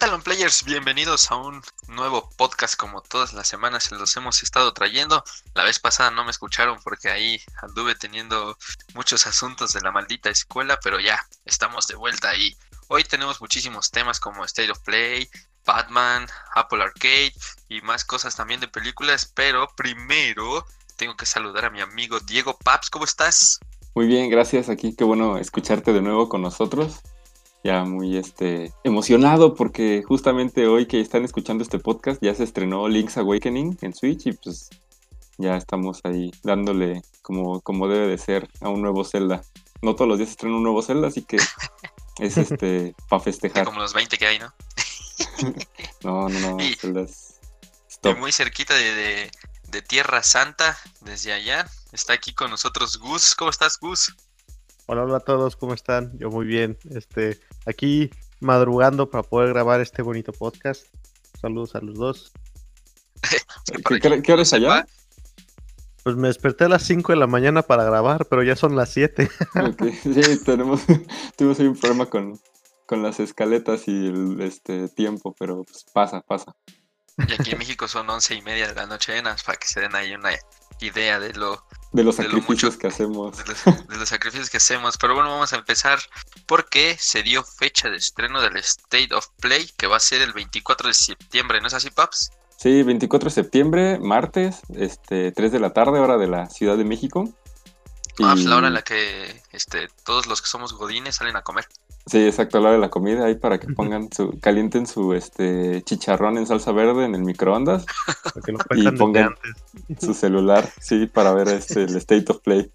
tal, players? Bienvenidos a un nuevo podcast como todas las semanas se los hemos estado trayendo. La vez pasada no me escucharon porque ahí anduve teniendo muchos asuntos de la maldita escuela, pero ya estamos de vuelta ahí. Hoy tenemos muchísimos temas como State of Play, Batman, Apple Arcade y más cosas también de películas, pero primero tengo que saludar a mi amigo Diego Paps, ¿cómo estás? Muy bien, gracias aquí, qué bueno escucharte de nuevo con nosotros ya muy este, emocionado porque justamente hoy que están escuchando este podcast ya se estrenó Link's Awakening en Switch y pues ya estamos ahí dándole como, como debe de ser a un nuevo Zelda. No todos los días se estrena un nuevo Zelda, así que es este para festejar. Como los 20 que hay, ¿no? no, no, no, Zelda Estoy muy cerquita de, de Tierra Santa, desde allá. Está aquí con nosotros Gus. ¿Cómo estás, Gus? Hola, hola a todos, ¿cómo están? Yo muy bien. Este, aquí madrugando para poder grabar este bonito podcast. Saludos a los dos. ¿Qué, hora es allá? Pues me desperté a las 5 de la mañana para grabar, pero ya son las 7. Sí, tenemos, tuvimos ahí un problema con, con las escaletas y el este, tiempo, pero pues pasa, pasa. Y aquí en México son once y media de la noche, para que se den ahí una idea de lo de los sacrificios que hacemos. De los, sacrificios que hacemos. Pero bueno, vamos a empezar porque se dio fecha de estreno del State of Play, que va a ser el 24 de septiembre, ¿no es así, Paps? Sí, 24 de septiembre, martes, este, 3 de la tarde, hora de la Ciudad de México. Ah, pues la hora en la que este, todos los que somos godines salen a comer. Sí, exacto, a la hora de la comida, ahí para que pongan su, calienten su este chicharrón en salsa verde en el microondas y pongan su celular, sí, para ver este el State of Play.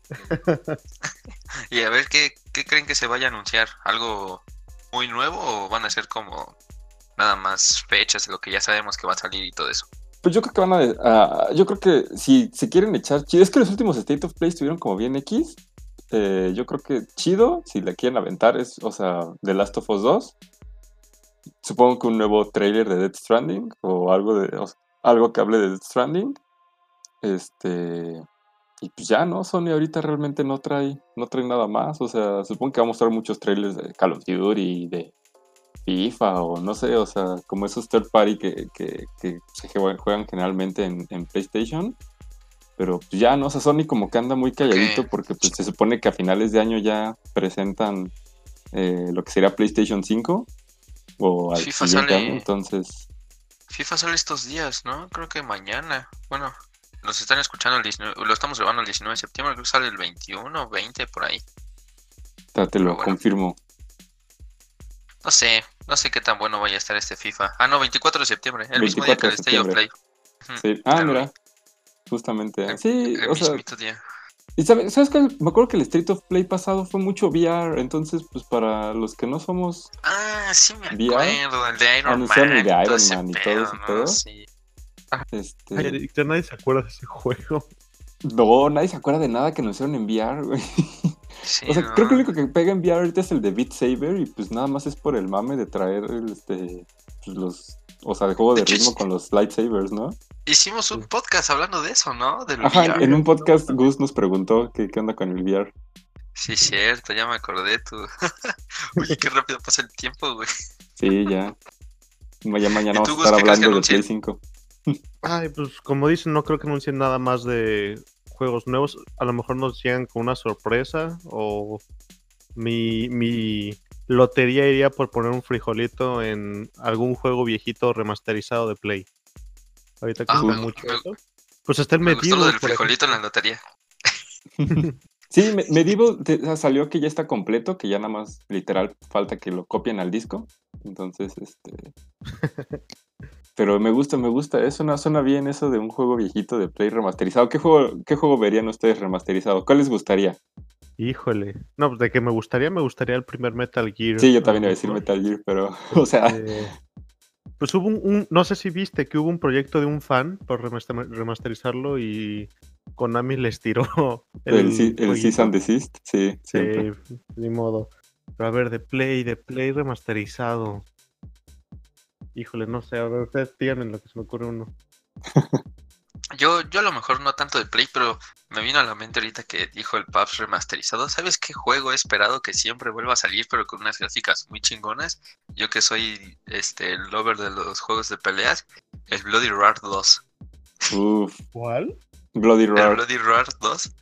y a ver qué, qué creen que se vaya a anunciar, algo muy nuevo o van a ser como nada más fechas de lo que ya sabemos que va a salir y todo eso. Pues yo creo que van a, yo creo que si se quieren echar, es que los últimos State of Play estuvieron como bien X, eh, yo creo que chido, si le quieren aventar, es, o sea, The Last of Us 2. Supongo que un nuevo trailer de Dead Stranding o algo de algo que hable de Dead Stranding. Este y pues ya, ¿no? Sony ahorita realmente no trae no trae nada más, o sea, supongo que va a mostrar muchos trailers de Call of Duty de FIFA o no sé, o sea, como esos third party que, se juegan generalmente en, en PlayStation pero pues ya, ¿no? O sea, Sony como que anda muy calladito porque pues se supone que a finales de año ya presentan eh, lo que sería PlayStation 5 o al FIFA sale, año, entonces... FIFA sale estos días, ¿no? Creo que mañana. Bueno, nos están escuchando el 19, lo estamos grabando el 19 de septiembre, creo que sale el 21, 20 por ahí. Te lo confirmo. No sé, no sé qué tan bueno vaya a estar este FIFA. Ah, no, 24 de septiembre, el mismo día que el State of Play. Sí. Ah, mira. Justamente. sí, o sea. Y sabes, ¿sabes qué? Me acuerdo que el Street of Play pasado fue mucho VR, entonces, pues para los que no somos. Ah, sí, me acuerdo, el de Iron Man. El de Iron Man y todo ese pedo. Sí. Este... ya nadie se acuerda de ese juego. No, nadie se acuerda de nada que nos hicieron en VR, güey. o sea, creo que lo único que pega en VR ahorita es el de Beat Saber y pues nada más es por el mame de traer este, pues, los o sea, de juego de, ritmo con los lightsabers, ¿no? Hicimos un podcast hablando de eso, ¿no? Ajá, en un podcast Gus nos preguntó qué, qué onda con el VR. Sí, cierto, ya me acordé tú. Uy, qué rápido pasa el tiempo, güey. Sí, ya. Ya mañana vamos a estar hablando de Play 5. Ay, pues como dicen, no creo que anuncien nada más de juegos nuevos. A lo mejor nos llegan con una sorpresa o mi, mi lotería iría por poner un frijolito en algún juego viejito remasterizado de Play. Ahorita que ah, mucho Pues está el Medieval. del frijolito en la lotería. sí, Medieval salió que ya está completo, que ya nada más literal falta que lo copien al disco. Entonces, este. Pero me gusta, me gusta. Eso no suena bien eso de un juego viejito de Play remasterizado. ¿Qué juego, qué juego verían ustedes remasterizado? ¿Cuál les gustaría? Híjole. No, pues de que me gustaría, me gustaría el primer Metal Gear. Sí, yo también iba a decir Metal Gear, pero, o sea. Este, pues hubo un, no sé si viste que hubo un proyecto de un fan por remasterizarlo y Konami les tiró el, el, el Cease and Desist, sí. Sí, ni modo. Pero a ver, de Play, de Play remasterizado. Híjole, no sé, a ver, ustedes díganme lo que se me ocurre uno. Yo, yo a lo mejor no tanto de Play, pero me vino a la mente ahorita que dijo el PUBG remasterizado. ¿Sabes qué juego he esperado que siempre vuelva a salir, pero con unas gráficas muy chingonas? yo que soy este el lover de los juegos de peleas, el Bloody Roar 2. Uf, ¿Cuál? Bloody El Roar, Bloody Roar 2.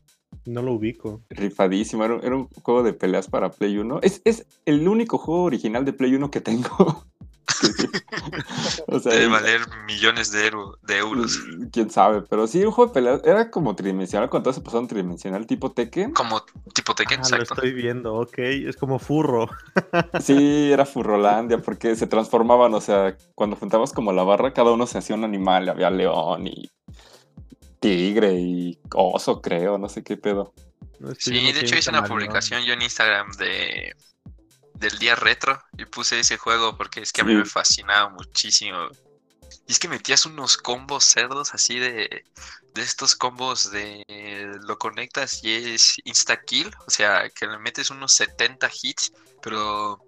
No lo ubico. rifadísimo. Era, era un juego de peleas para Play 1. Es, es el único juego original de Play 1 que tengo. O sea, Debe valer millones de, euro- de euros. Quién sabe, pero sí, un juego de peleas era como tridimensional, cuando todo se pasó en tridimensional, tipo Tekken. Como tipo Tekken, Ah, lo exacto. estoy viendo, ok. Es como furro. Sí, era Furrolandia, porque se transformaban, o sea, cuando juntabas como la barra, cada uno se hacía un animal, había león y tigre y oso, creo, no sé qué pedo. No Sí, de hecho hice una publicación yo en Instagram de del día retro y puse ese juego porque es que a mí Sí. me fascinaba muchísimo. Y es que metías unos combos cerdos así de de estos combos de lo conectas y es insta kill, o sea, que le metes unos 70 hits, pero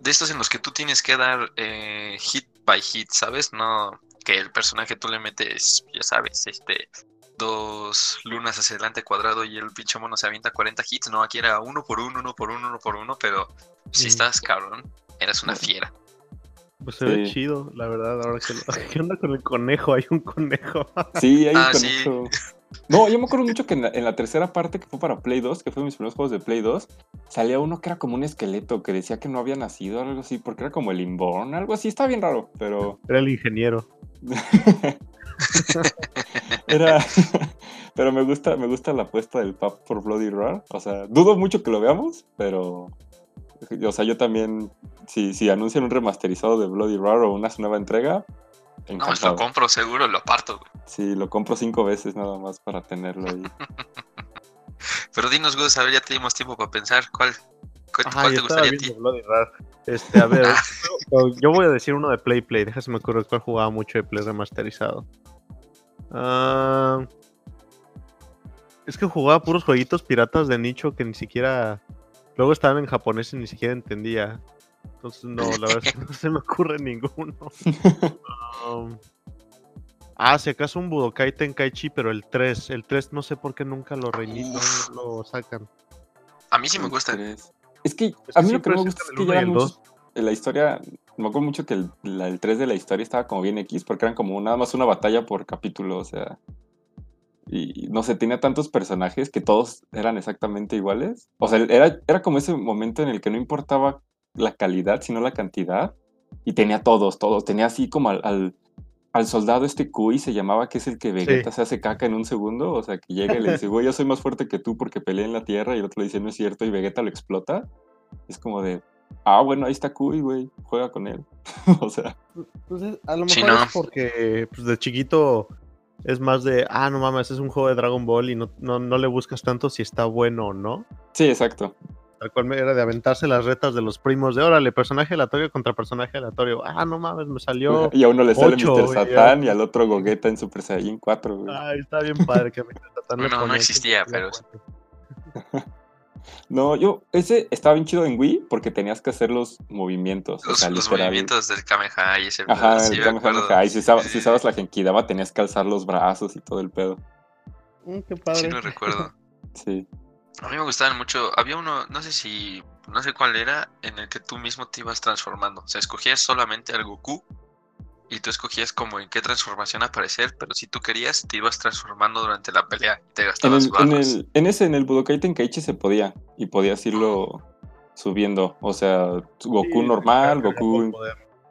de estos en los que tú tienes que dar eh, hit by hit, ¿sabes? No que el personaje tú le metes, ya sabes, este dos lunas hacia adelante cuadrado y el pinche mono se avienta 40 hits. No, aquí era uno por uno, uno por uno, uno por uno, pero si Mm. estás cabrón, eras una fiera. Pues se ve Sí. chido, la verdad. Ahora que lo... ¿Qué onda con el conejo? Hay un conejo. Sí, ahí Ah, con sí. eso. No, yo me acuerdo mucho que en la, en la tercera parte que fue para Play 2, que fue de mis primeros juegos de Play 2, salía uno que era como un esqueleto que decía que no había nacido, algo así, porque era como el Inborn, algo así, está bien raro, pero Era el ingeniero. era... pero me gusta, me gusta la apuesta del Pap por Bloody Roar, o sea, dudo mucho que lo veamos, pero... O sea, yo también, si, si anuncian un remasterizado de Bloody Roar o una nueva entrega, No, pues lo compro seguro, lo parto. güey. Sí, lo compro cinco veces nada más para tenerlo ahí. Pero dinos, Gus, a ver, ya te dimos tiempo para pensar cuál, cuál, Ajá, cuál yo te estaba gustaría a viendo ti. Bloody Roar. Este, a ver, yo, yo voy a decir uno de Play Play. Déjame me acuerdo cuál jugaba mucho de Play remasterizado. Ah, es que jugaba puros jueguitos piratas de nicho que ni siquiera. Luego estaban en japonés y ni siquiera entendía. Entonces, no, la verdad es que no se me ocurre ninguno. Um, ah, si acaso un Budokai Tenkaichi, pero el 3. El 3 no sé por qué nunca lo reinician, Uf. no lo sacan. A mí sí me gusta. Tres. Es que a mí lo que me gusta es que ya el muchos- en la historia, me acuerdo mucho que el, la- el 3 de la historia estaba como bien X, porque eran como nada más una batalla por capítulo, o sea, y no sé, tenía tantos personajes que todos eran exactamente iguales. O sea, era, era como ese momento en el que no importaba la calidad, sino la cantidad, y tenía todos, todos, tenía así como al... al al soldado este Kui se llamaba, que es el que Vegeta se hace caca en un segundo, o sea, que llega y le dice, güey, yo soy más fuerte que tú porque peleé en la Tierra, y el otro le dice, no es cierto, y Vegeta lo explota. Es como de, ah, bueno, ahí está Kui, güey, juega con él. o sea, Entonces, a lo Sí, mejor no. es porque pues, de chiquito es más de, ah, no mames, es un juego de Dragon Ball y no, no, no le buscas tanto si está bueno o no. sí, exacto. Tal cual me- era de aventarse las retas de los primos de, órale, personaje aleatorio contra personaje aleatorio. Ah, no mames, me salió. Y a uno le sale ocho, Mr. Satán y al otro Gogeta en Super Saiyan 4, güey. Ay, está bien padre que me Tatán le No, no existía, pero- No, yo, ese estaba bien chido en Wii porque tenías que hacer los movimientos. o Los, sea, los literal. movimientos del Kamehameha y ese Ajá, pedo, sí el me Kamehameha. Y si usabas, si usabas la Genkidama tenías que alzar los brazos y todo el pedo. Mm, qué Sí lo recuerdo. Sí. A mí me gustaban mucho. Había uno, no sé si, no sé cuál era, en el que tú mismo te ibas transformando. O sea, escogías solamente al Goku y tú escogías como en qué transformación aparecer, pero si tú querías, te ibas transformando durante la pelea y te En, gastabas el, en, el- en ese, en el Budokai Tenkaichi se podía. Y podías irlo subiendo. O sea, Goku Sí, normal, Goku en.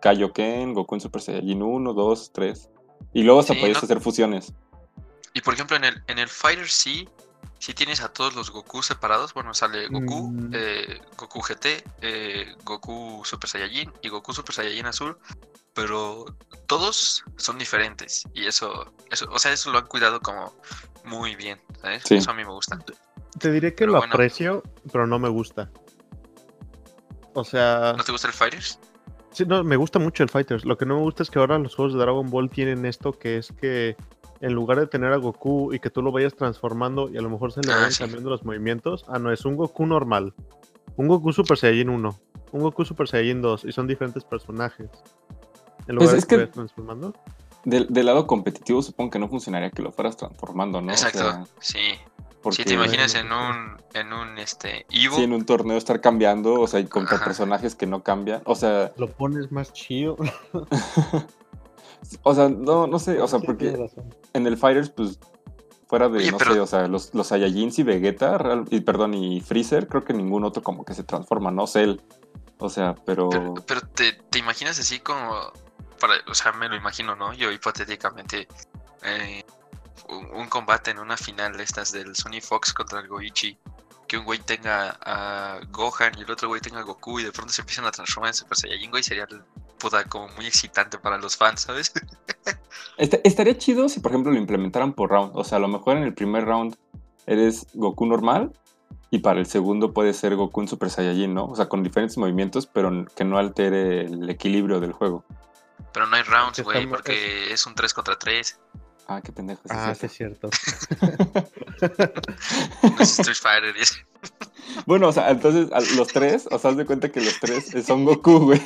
Kaioken, Goku en Super Saiyajin 1, 2, 3. Y luego hasta Sí, podías ¿no? hacer fusiones. Y por ejemplo, en el, en el Fighter sí, sí tienes a todos los Goku separados. Bueno, sale Goku, Mm. eh, Goku GT, eh, Goku Super Saiyajin y Goku Super Saiyajin Azul. Pero todos son diferentes. Y eso, eso, o sea, eso lo han cuidado como muy bien. ¿sabes? Sí. Eso a mí me gusta. Te diré que Pero lo bueno. aprecio, pero no me gusta. O sea, ¿No te gusta el Fighters? sí, no, me gusta mucho el Fighters. Lo que no me gusta es que ahora los juegos de Dragon Ball tienen esto que es que en lugar de tener a Goku y que tú lo vayas transformando y a lo mejor se le Ah, vayan sí. cambiando los movimientos, ah, no, es un Goku normal. Un Goku Super Saiyajin 1, un Goku Super Saiyajin 2 y son diferentes personajes. En Pues lugar de es que que- vayas transformando. Del, del lado competitivo supongo que no funcionaría que lo fueras transformando, ¿no? O Exacto, sea, sí. Si te imaginas en un, en un este, Evo. Sí, en un torneo estar cambiando, o sea, y contra personajes que no cambian. O sea. Lo pones más chido. o sea, no, no sé, o sea, porque en el Fighters, pues, fuera de, no sé, o sea, los, los Saiyajins y Vegeta, y perdón, y Freezer, creo que ningún otro como que se transforma, no sé. O sea, pero. Pero, te, te, imaginas así como. Para, o sea, me lo imagino, ¿no? Yo hipotéticamente. Eh, un, combate en una final de estas del Sony Fox contra el Goichi, que un güey tenga a Gohan y el otro güey tenga a Goku y de pronto se empiezan a transformar en Super Saiyajin, güey, sería puta como muy excitante para los fans, ¿sabes? estaría chido si, por ejemplo, lo implementaran por round. O sea, a lo mejor en el primer round eres Goku normal y para el segundo puede ser Goku en Super Saiyajin, ¿no? O sea, con diferentes movimientos, pero que no altere el equilibrio del juego. Pero no hay rounds, güey, porque es un 3 contra 3. Ah, qué pendejo. ah, sí, es cierto. es Street Fighter. Bueno, o sea, entonces los tres, o sea, haz de cuenta que los tres son Goku, güey.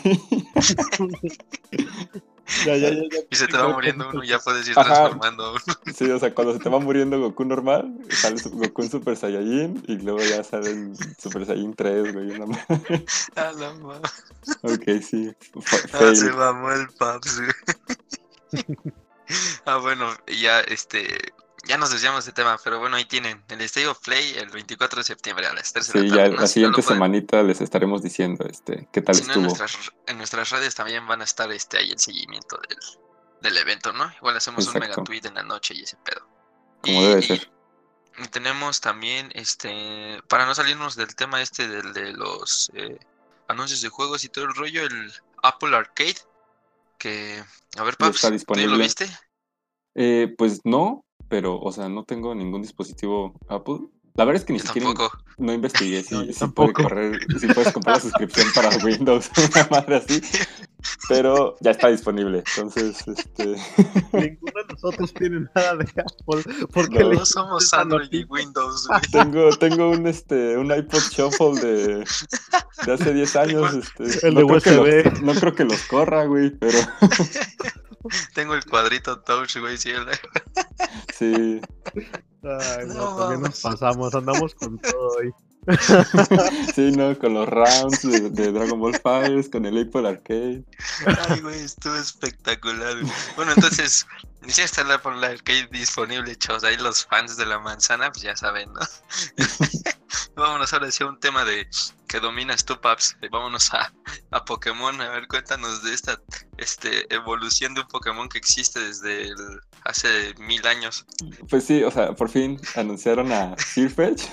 Ya, ya, ya, y se te va muriendo uno y ya puedes ir transformando a uno. Sí, o sea, cuando se te va muriendo Goku normal, sale Goku en Super Saiyajin y luego ya sale en Super Saiyajin 3, güey. Una A la madre. Ok, sí. Ah, se mamó el Paps, güey. Ah, bueno, ya este. Ya nos desviamos de tema, pero bueno, ahí tienen el State of Play el 24 de septiembre a las 3 de la tarde. Sí, ya la siguiente semanita les estaremos diciendo este qué tal estuvo. en, nuestras, en, nuestras, redes también van a estar este ahí el seguimiento del, del evento, ¿no? Igual hacemos un mega tweet en la noche y ese pedo. Como debe ser. Y tenemos también, este, para no salirnos del tema este del de los eh, anuncios de juegos y todo el rollo, el Apple Arcade, que, a ver, Paps, ¿tú lo viste? Eh, pues no, pero, o sea, no tengo ningún dispositivo Apple. La verdad es que ni siquiera no investigué si, si puede correr, si puedes comprar la suscripción para Windows, una madre así. Pero ya está disponible. Entonces, este. Ninguno de nosotros tiene nada de Apple. Porque no, somos Android y Windows. Tengo, tengo un este un iPod Shuffle de, de hace 10 años. Este, El de USB. no creo que los corra, güey, pero. Tengo el cuadrito touch, güey, sí. Sí. Ay, no, también nos pasamos, andamos con todo hoy. sí, ¿no? Con los rounds de, Dragon Ball Fighters, con el Apple Arcade. Ay, güey, estuvo espectacular. Bueno, entonces, ya está el Apple Arcade disponible, chavos. Ahí los fans de la manzana, pues ya saben, ¿no? Vámonos ahora hacia un tema de que dominas tú, Paps. Vámonos a, a Pokémon. A ver, cuéntanos de esta este, evolución de un Pokémon que existe desde hace mil años. Pues sí, o sea, por fin anunciaron a Sirfetch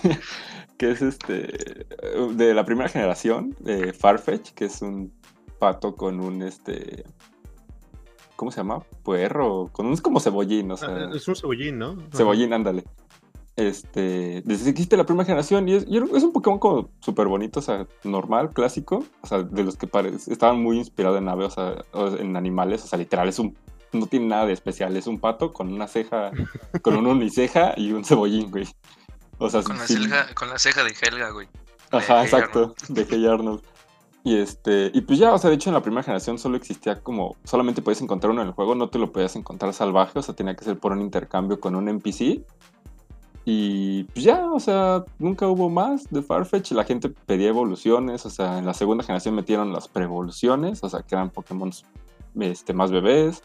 que es este de la primera generación de Farfetch, que es un pato con un este ¿cómo se llama? Puerro, con un es como cebollín, o sea, ah, es un cebollín, ¿no? Cebollín, ándale. Este, desde que existe la primera generación y es, es un Pokémon como súper bonito, o sea, normal, clásico, o sea, de los que estaban muy inspirados en aves, o sea, en animales, o sea, literal, es un, no tiene nada de especial, es un pato con una ceja, con un uniceja y un cebollín, güey. O sea, con, la con la ceja de Helga, güey. Ajá, exacto, de Hey Arnold. Y este, y pues ya, o sea, de hecho en la primera generación solo existía como, solamente podías encontrar uno en el juego, no te lo podías encontrar salvaje, o sea, tenía que ser por un intercambio con un NPC. Y pues ya, o sea, nunca hubo más de Farfetch, la gente pedía evoluciones, o sea, en la segunda generación metieron las pre-evoluciones, o sea, que eran Pokémon este, más bebés.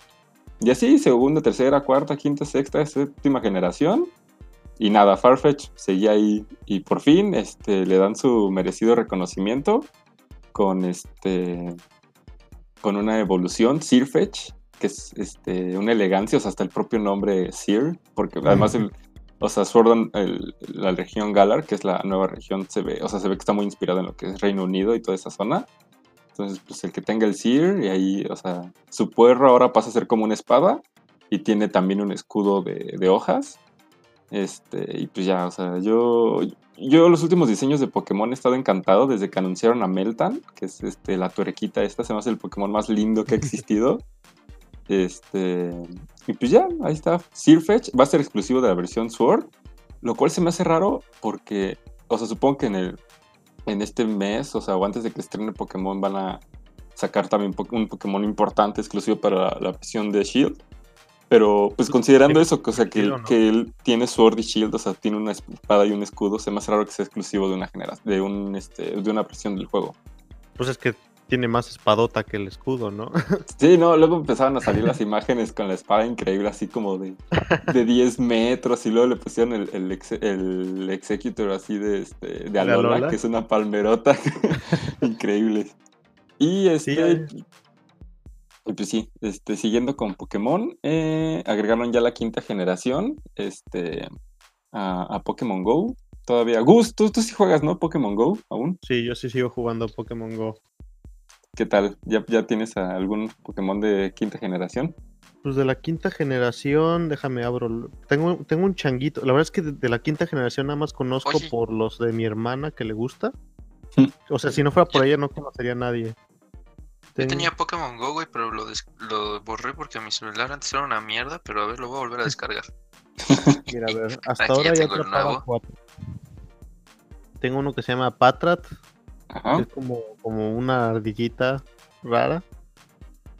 Y así, segunda, tercera, cuarta, quinta, sexta, séptima generación. Y nada, Farfetch seguía ahí y por fin este, le dan su merecido reconocimiento con este con una evolución, Sirfetch, que es este, una elegancia, o sea, hasta el propio nombre Sir, porque además el, o sea, Sword la región Galar, que es la nueva región, se ve, o sea, se ve que está muy inspirado en lo que es Reino Unido y toda esa zona. Entonces, pues el que tenga el Sir, y ahí, o sea, su puerro ahora pasa a ser como una espada y tiene también un escudo de, de hojas este, y pues ya, o sea, yo, yo los últimos diseños de Pokémon he estado encantado desde que anunciaron a Meltan, que es este, la tuerquita esta, se me hace el Pokémon más lindo que ha existido. este, y pues ya, ahí está. Sirfetch va a ser exclusivo de la versión Sword, lo cual se me hace raro porque, o sea, supongo que en, el, en este mes, o sea, o antes de que estrene Pokémon van a sacar también un Pokémon importante exclusivo para la, la versión de Shield. Pero, pues considerando eso, que, o sea, que, ¿no? que él tiene Sword y Shield, o sea, tiene una espada y un escudo, se me hace raro que sea exclusivo de una generación, de un, este, de una versión del juego. Pues es que tiene más espadota que el escudo, ¿no? Sí, no, luego empezaron a salir las imágenes con la espada increíble, así como de, de 10 metros, y luego le pusieron el, el, exe- el Executor así de, este, de Alola, Alola? que es una palmerota increíble. Y Sí, este, y pues sí, este, siguiendo con Pokémon, eh, agregaron ya la quinta generación este, a, a Pokémon Go. Todavía, Gus, ¿tú, tú sí juegas, ¿no? Pokémon Go aún. Sí, yo sí sigo jugando Pokémon Go. ¿Qué tal? ¿Ya, ya tienes a algún Pokémon de quinta generación? Pues de la quinta generación, déjame abro. Tengo, tengo un changuito. La verdad es que de, de la quinta generación nada más conozco Oye. por los de mi hermana que le gusta. Hmm. O sea, si no fuera por ella no conocería a nadie. Yo tenía Pokémon Go, güey, pero lo, des- lo borré porque mi celular antes era una mierda, pero a ver, lo voy a volver a descargar. Mira, a ver, hasta Aquí ya ahora ya tengo el nuevo. cuatro. Tengo uno que se llama Patrat, que Ajá. es como, como una ardillita rara.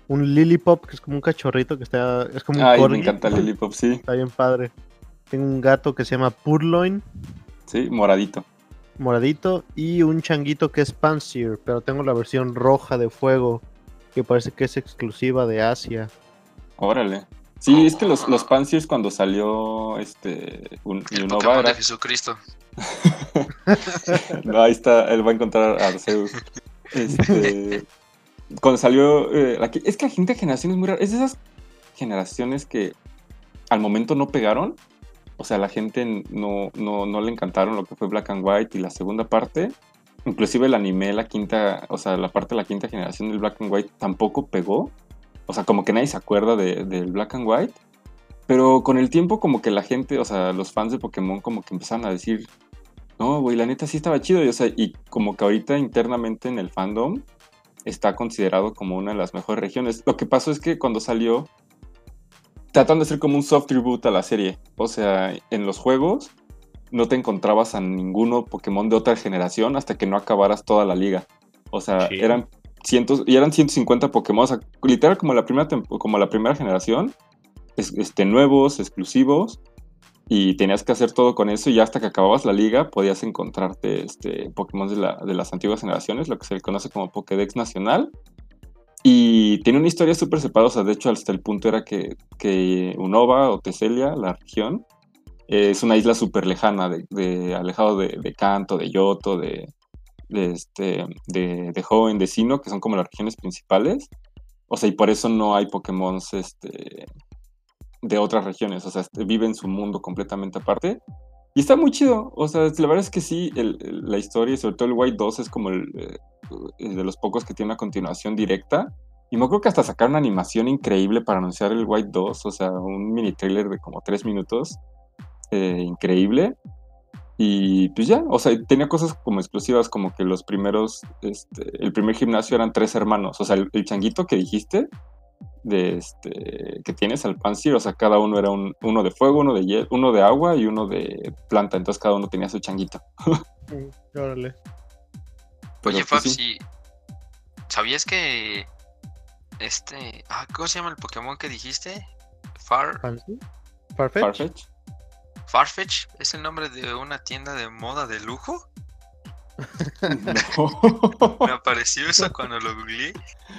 Un Lilipop, que es como un cachorrito que está. Es como un Ay, corgi. me encanta Lilipop, sí. Está bien padre. Tengo un gato que se llama Purloin, Sí, moradito. Moradito, y un changuito que es Pansier, pero tengo la versión roja de fuego, que parece que es exclusiva de Asia. Órale. Sí, es que los, los Pansiers cuando salió este un, El Pokémon era- de Jesucristo. No, ahí está, él va a encontrar a Arceus. Este, cuando salió. eh, la es que la quinta generación es muy rara. Es de esas generaciones que al momento no pegaron. O sea, la gente no, no, no le encantaron lo que fue Black and White y la segunda parte. Inclusive el anime, la quinta, o sea, la parte de la quinta generación del Black and White tampoco pegó. O sea, como que nadie se acuerda de- del Black and White. Pero con el tiempo como que la gente, o sea, los fans de Pokémon como que empezaron a decir, no, güey, la neta sí estaba chido. Y, o sea, y como que ahorita internamente en el fandom está considerado como una de las mejores regiones. Lo que pasó es que cuando salió, tratan de hacer como un soft tribute a la serie. O sea, en los juegos no te encontrabas a ninguno Pokémon de otra generación hasta que no acabaras toda la liga. O sea, Sí. eran cientos, y eran 150 Pokémon, o sea, literal como la primera, como la primera generación, es- este, nuevos, exclusivos, y tenías que hacer todo con eso y ya hasta que acababas la liga podías encontrarte este, Pokémon de, la- de las antiguas generaciones, lo que se le conoce como Pokédex Nacional. Y tiene una historia súper separada, o sea, de hecho hasta el punto era que, que Unova o Teselia, la región, es una isla súper lejana, de, de- alejado de, de Kanto, de Yoto, de, de, este, de, de Hoenn, de Sinnoh, que son como las regiones principales. O sea, y por eso no hay Pokémon este, de otras regiones, o sea, este, vive en su mundo completamente aparte. Y está muy chido, o sea, la verdad es que sí, el- el- la historia y sobre todo el White 2 es como el, eh, el de los pocos que tiene una continuación directa. Y me acuerdo que hasta sacaron una animación increíble para anunciar el White 2, o sea, un mini trailer de como tres minutos, eh, increíble. Y pues ya, o sea, tenía cosas como exclusivas, como que los primeros, este, el primer gimnasio eran tres hermanos, o sea, el, el changuito que dijiste, de este, que tienes al Pansir, o sea, cada uno era un, uno de fuego, uno de hiel- uno de agua y uno de planta, entonces cada uno tenía su changuito. Órale. Pero, Oye, pues, Fab, sí. sí. ¿sabías que este, ah, ¿cómo se llama el Pokémon que dijiste? Far. Farfetch. Farfetch es el nombre de una tienda de moda de lujo. No. Me apareció eso cuando lo googleé.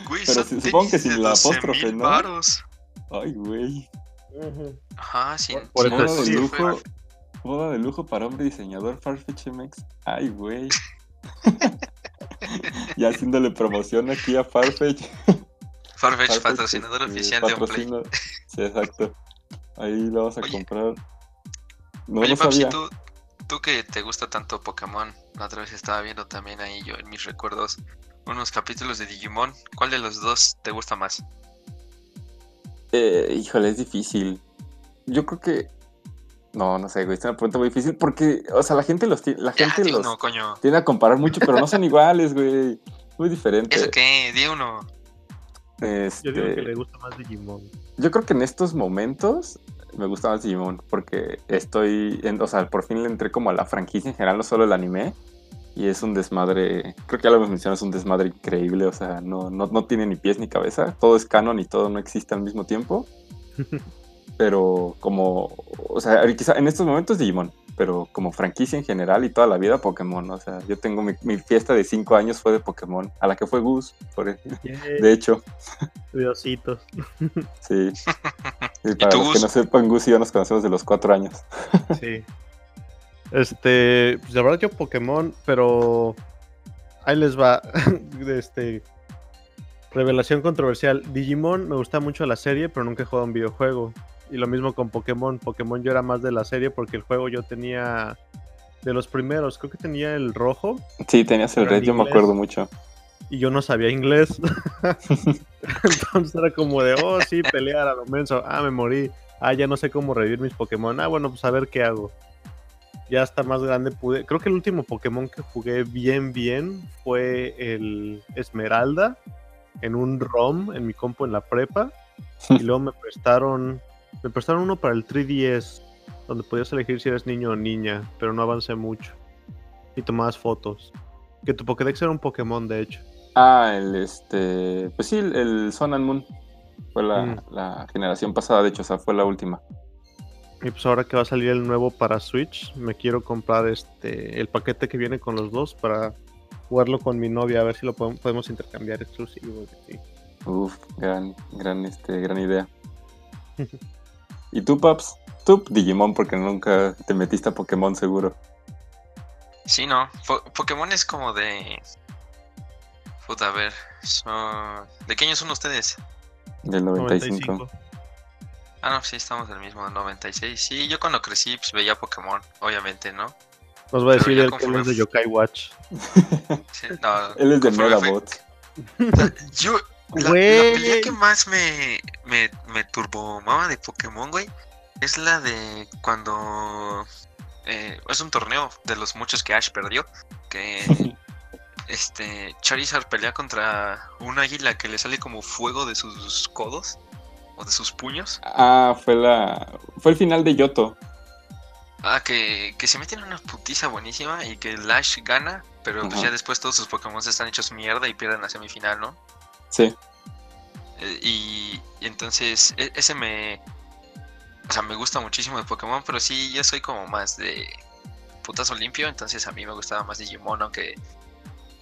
Güey, Pero son sí, supongo que sin la 12 apóstrofe, mil ¿no? varos. Ay, güey. Ajá, sin, Por- sin Moda de lujo. Moda de lujo para hombre diseñador Farfetch MX. Ay, güey. y haciéndole promoción aquí a Farfetch. Farfetch, Farfetch, patrocinador este, oficial de patrocina- Sí, exacto. Ahí lo vas a Oye. comprar. No Oye, lo sabía. Tú que te gusta tanto Pokémon, la otra vez estaba viendo también ahí yo en mis recuerdos unos capítulos de Digimon. ¿Cuál de los dos te gusta más? Eh, híjole, es difícil. Yo creo que. No, no sé, güey. Es una pregunta muy difícil porque, o sea, la gente los tiene, la gente los uno, coño. tiende a comparar mucho, pero no son iguales, güey. Muy diferente. ¿Eso qué? Di uno. Este, Yo digo que le gusta más Digimon. Yo creo que en estos momentos me gusta más Digimon porque estoy, en, o sea, por fin le entré como a la franquicia en general, no solo el anime. Y es un desmadre, creo que ya lo hemos mencionado, es un desmadre increíble, o sea, no, no, no tiene ni pies ni cabeza, todo es canon y todo no existe al mismo tiempo. pero como, o sea, quizá en estos momentos Digimon, pero como franquicia en general y toda la vida Pokémon. O sea, yo tengo mi, mi fiesta de cinco años fue de Pokémon, a la que fue Gus, por, e, de hecho. Diositos. Sí. Y para los que no sepan, Gus y yo nos conocemos de los cuatro años. Sí. Este, pues la verdad yo Pokémon, pero ahí les va. Este, revelación controversial. Digimon me gusta mucho la serie, pero nunca he jugado un videojuego. Y lo mismo con Pokémon. Pokémon yo era más de la serie porque el juego yo tenía de los primeros. Creo que tenía el rojo. Sí, tenías el red, yo me acuerdo mucho. Y yo no sabía inglés. Entonces era como de, oh, sí, pelear a lo menso. Ah, me morí. Ah, ya no sé cómo revivir mis Pokémon. Ah, bueno, pues a ver qué hago. Ya hasta más grande pude. Creo que el último Pokémon que jugué bien, bien fue el Esmeralda en un ROM en mi compu en la prepa. Y luego me prestaron me prestaron uno para el 3DS, donde podías elegir si eres niño o niña, pero no avancé mucho. Y tomabas fotos. Que tu Pokédex era un Pokémon, de hecho. Ah, el este. Pues sí, el, Sun and Moon. Fue mm. la, generación pasada, de hecho, o sea, fue la última. Y pues ahora que va a salir el nuevo para Switch, me quiero comprar este el paquete que viene con los dos para jugarlo con mi novia, a ver si lo podemos, intercambiar exclusivo. Uf, gran, gran, este, gran idea. ¿Y tú, Paps? Tú, Digimon, porque nunca te metiste a Pokémon seguro. Sí, no. Pokémon es como de. Puta, a ver. ¿De qué años son ustedes? Del 95. Ah, no, sí, estamos del mismo, del 96. Sí, yo cuando crecí pues, veía Pokémon, obviamente, ¿no? Nos va a decir el que es de Yokai Watch. Sí, no, Él es de Megabot. Yo, la, pelea que más me, me, me turbomaba de Pokémon, güey, es la de cuando eh, es un torneo de los muchos que Ash perdió, que este Charizard pelea contra un águila que le sale como fuego de sus codos o de sus puños. Ah, fue la fue el final de Yoto. Ah, que, que se meten en una putiza buenísima y que el Ash gana, pero pues ya después todos sus Pokémon están hechos mierda y pierden la semifinal, ¿no? Sí. Eh, y, entonces e, ese me... O sea, me gusta muchísimo de Pokémon, pero sí, yo soy como más de putazo limpio, entonces a mí me gustaba más Digimon, aunque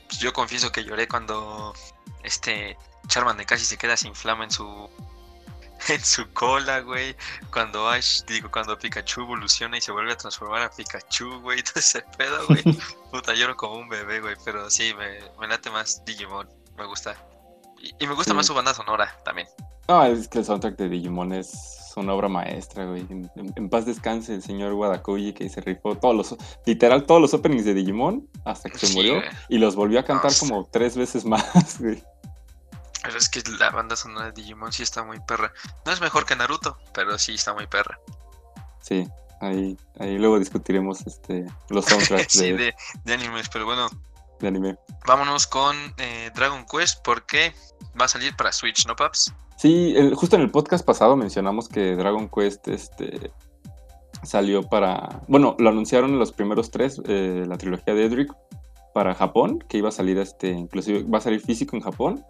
pues, yo confieso que lloré cuando este Charmander casi se queda sin flama en su en su cola, güey. Cuando Ash, digo, cuando Pikachu evoluciona y se vuelve a transformar a Pikachu, güey. Todo ese pedo, güey. Puta, lloro como un bebé, güey. Pero sí, me, me late más Digimon. Me gusta. Y, me gusta más su banda sonora también. No, es que el soundtrack de Digimon es una obra maestra, güey. En, paz descanse el señor Wadakuji que se rifó todos los, literal, todos los openings de Digimon hasta que se murió. Y los volvió a cantar como tres veces más, güey. Pero es que la banda sonora de Digimon sí está muy perra. No es mejor que Naruto, pero sí está muy perra. Sí, ahí, ahí luego discutiremos este, los soundtracks sí, de, de, animes, pero bueno. De anime. Vámonos con eh, Dragon Quest porque va a salir para Switch, ¿no, Paps? Sí, justo en el podcast pasado mencionamos que Dragon Quest este, salió para. Bueno, lo anunciaron en los primeros tres, eh, la trilogía de Edric, para Japón, que iba a salir, este, inclusive va a salir físico en Japón.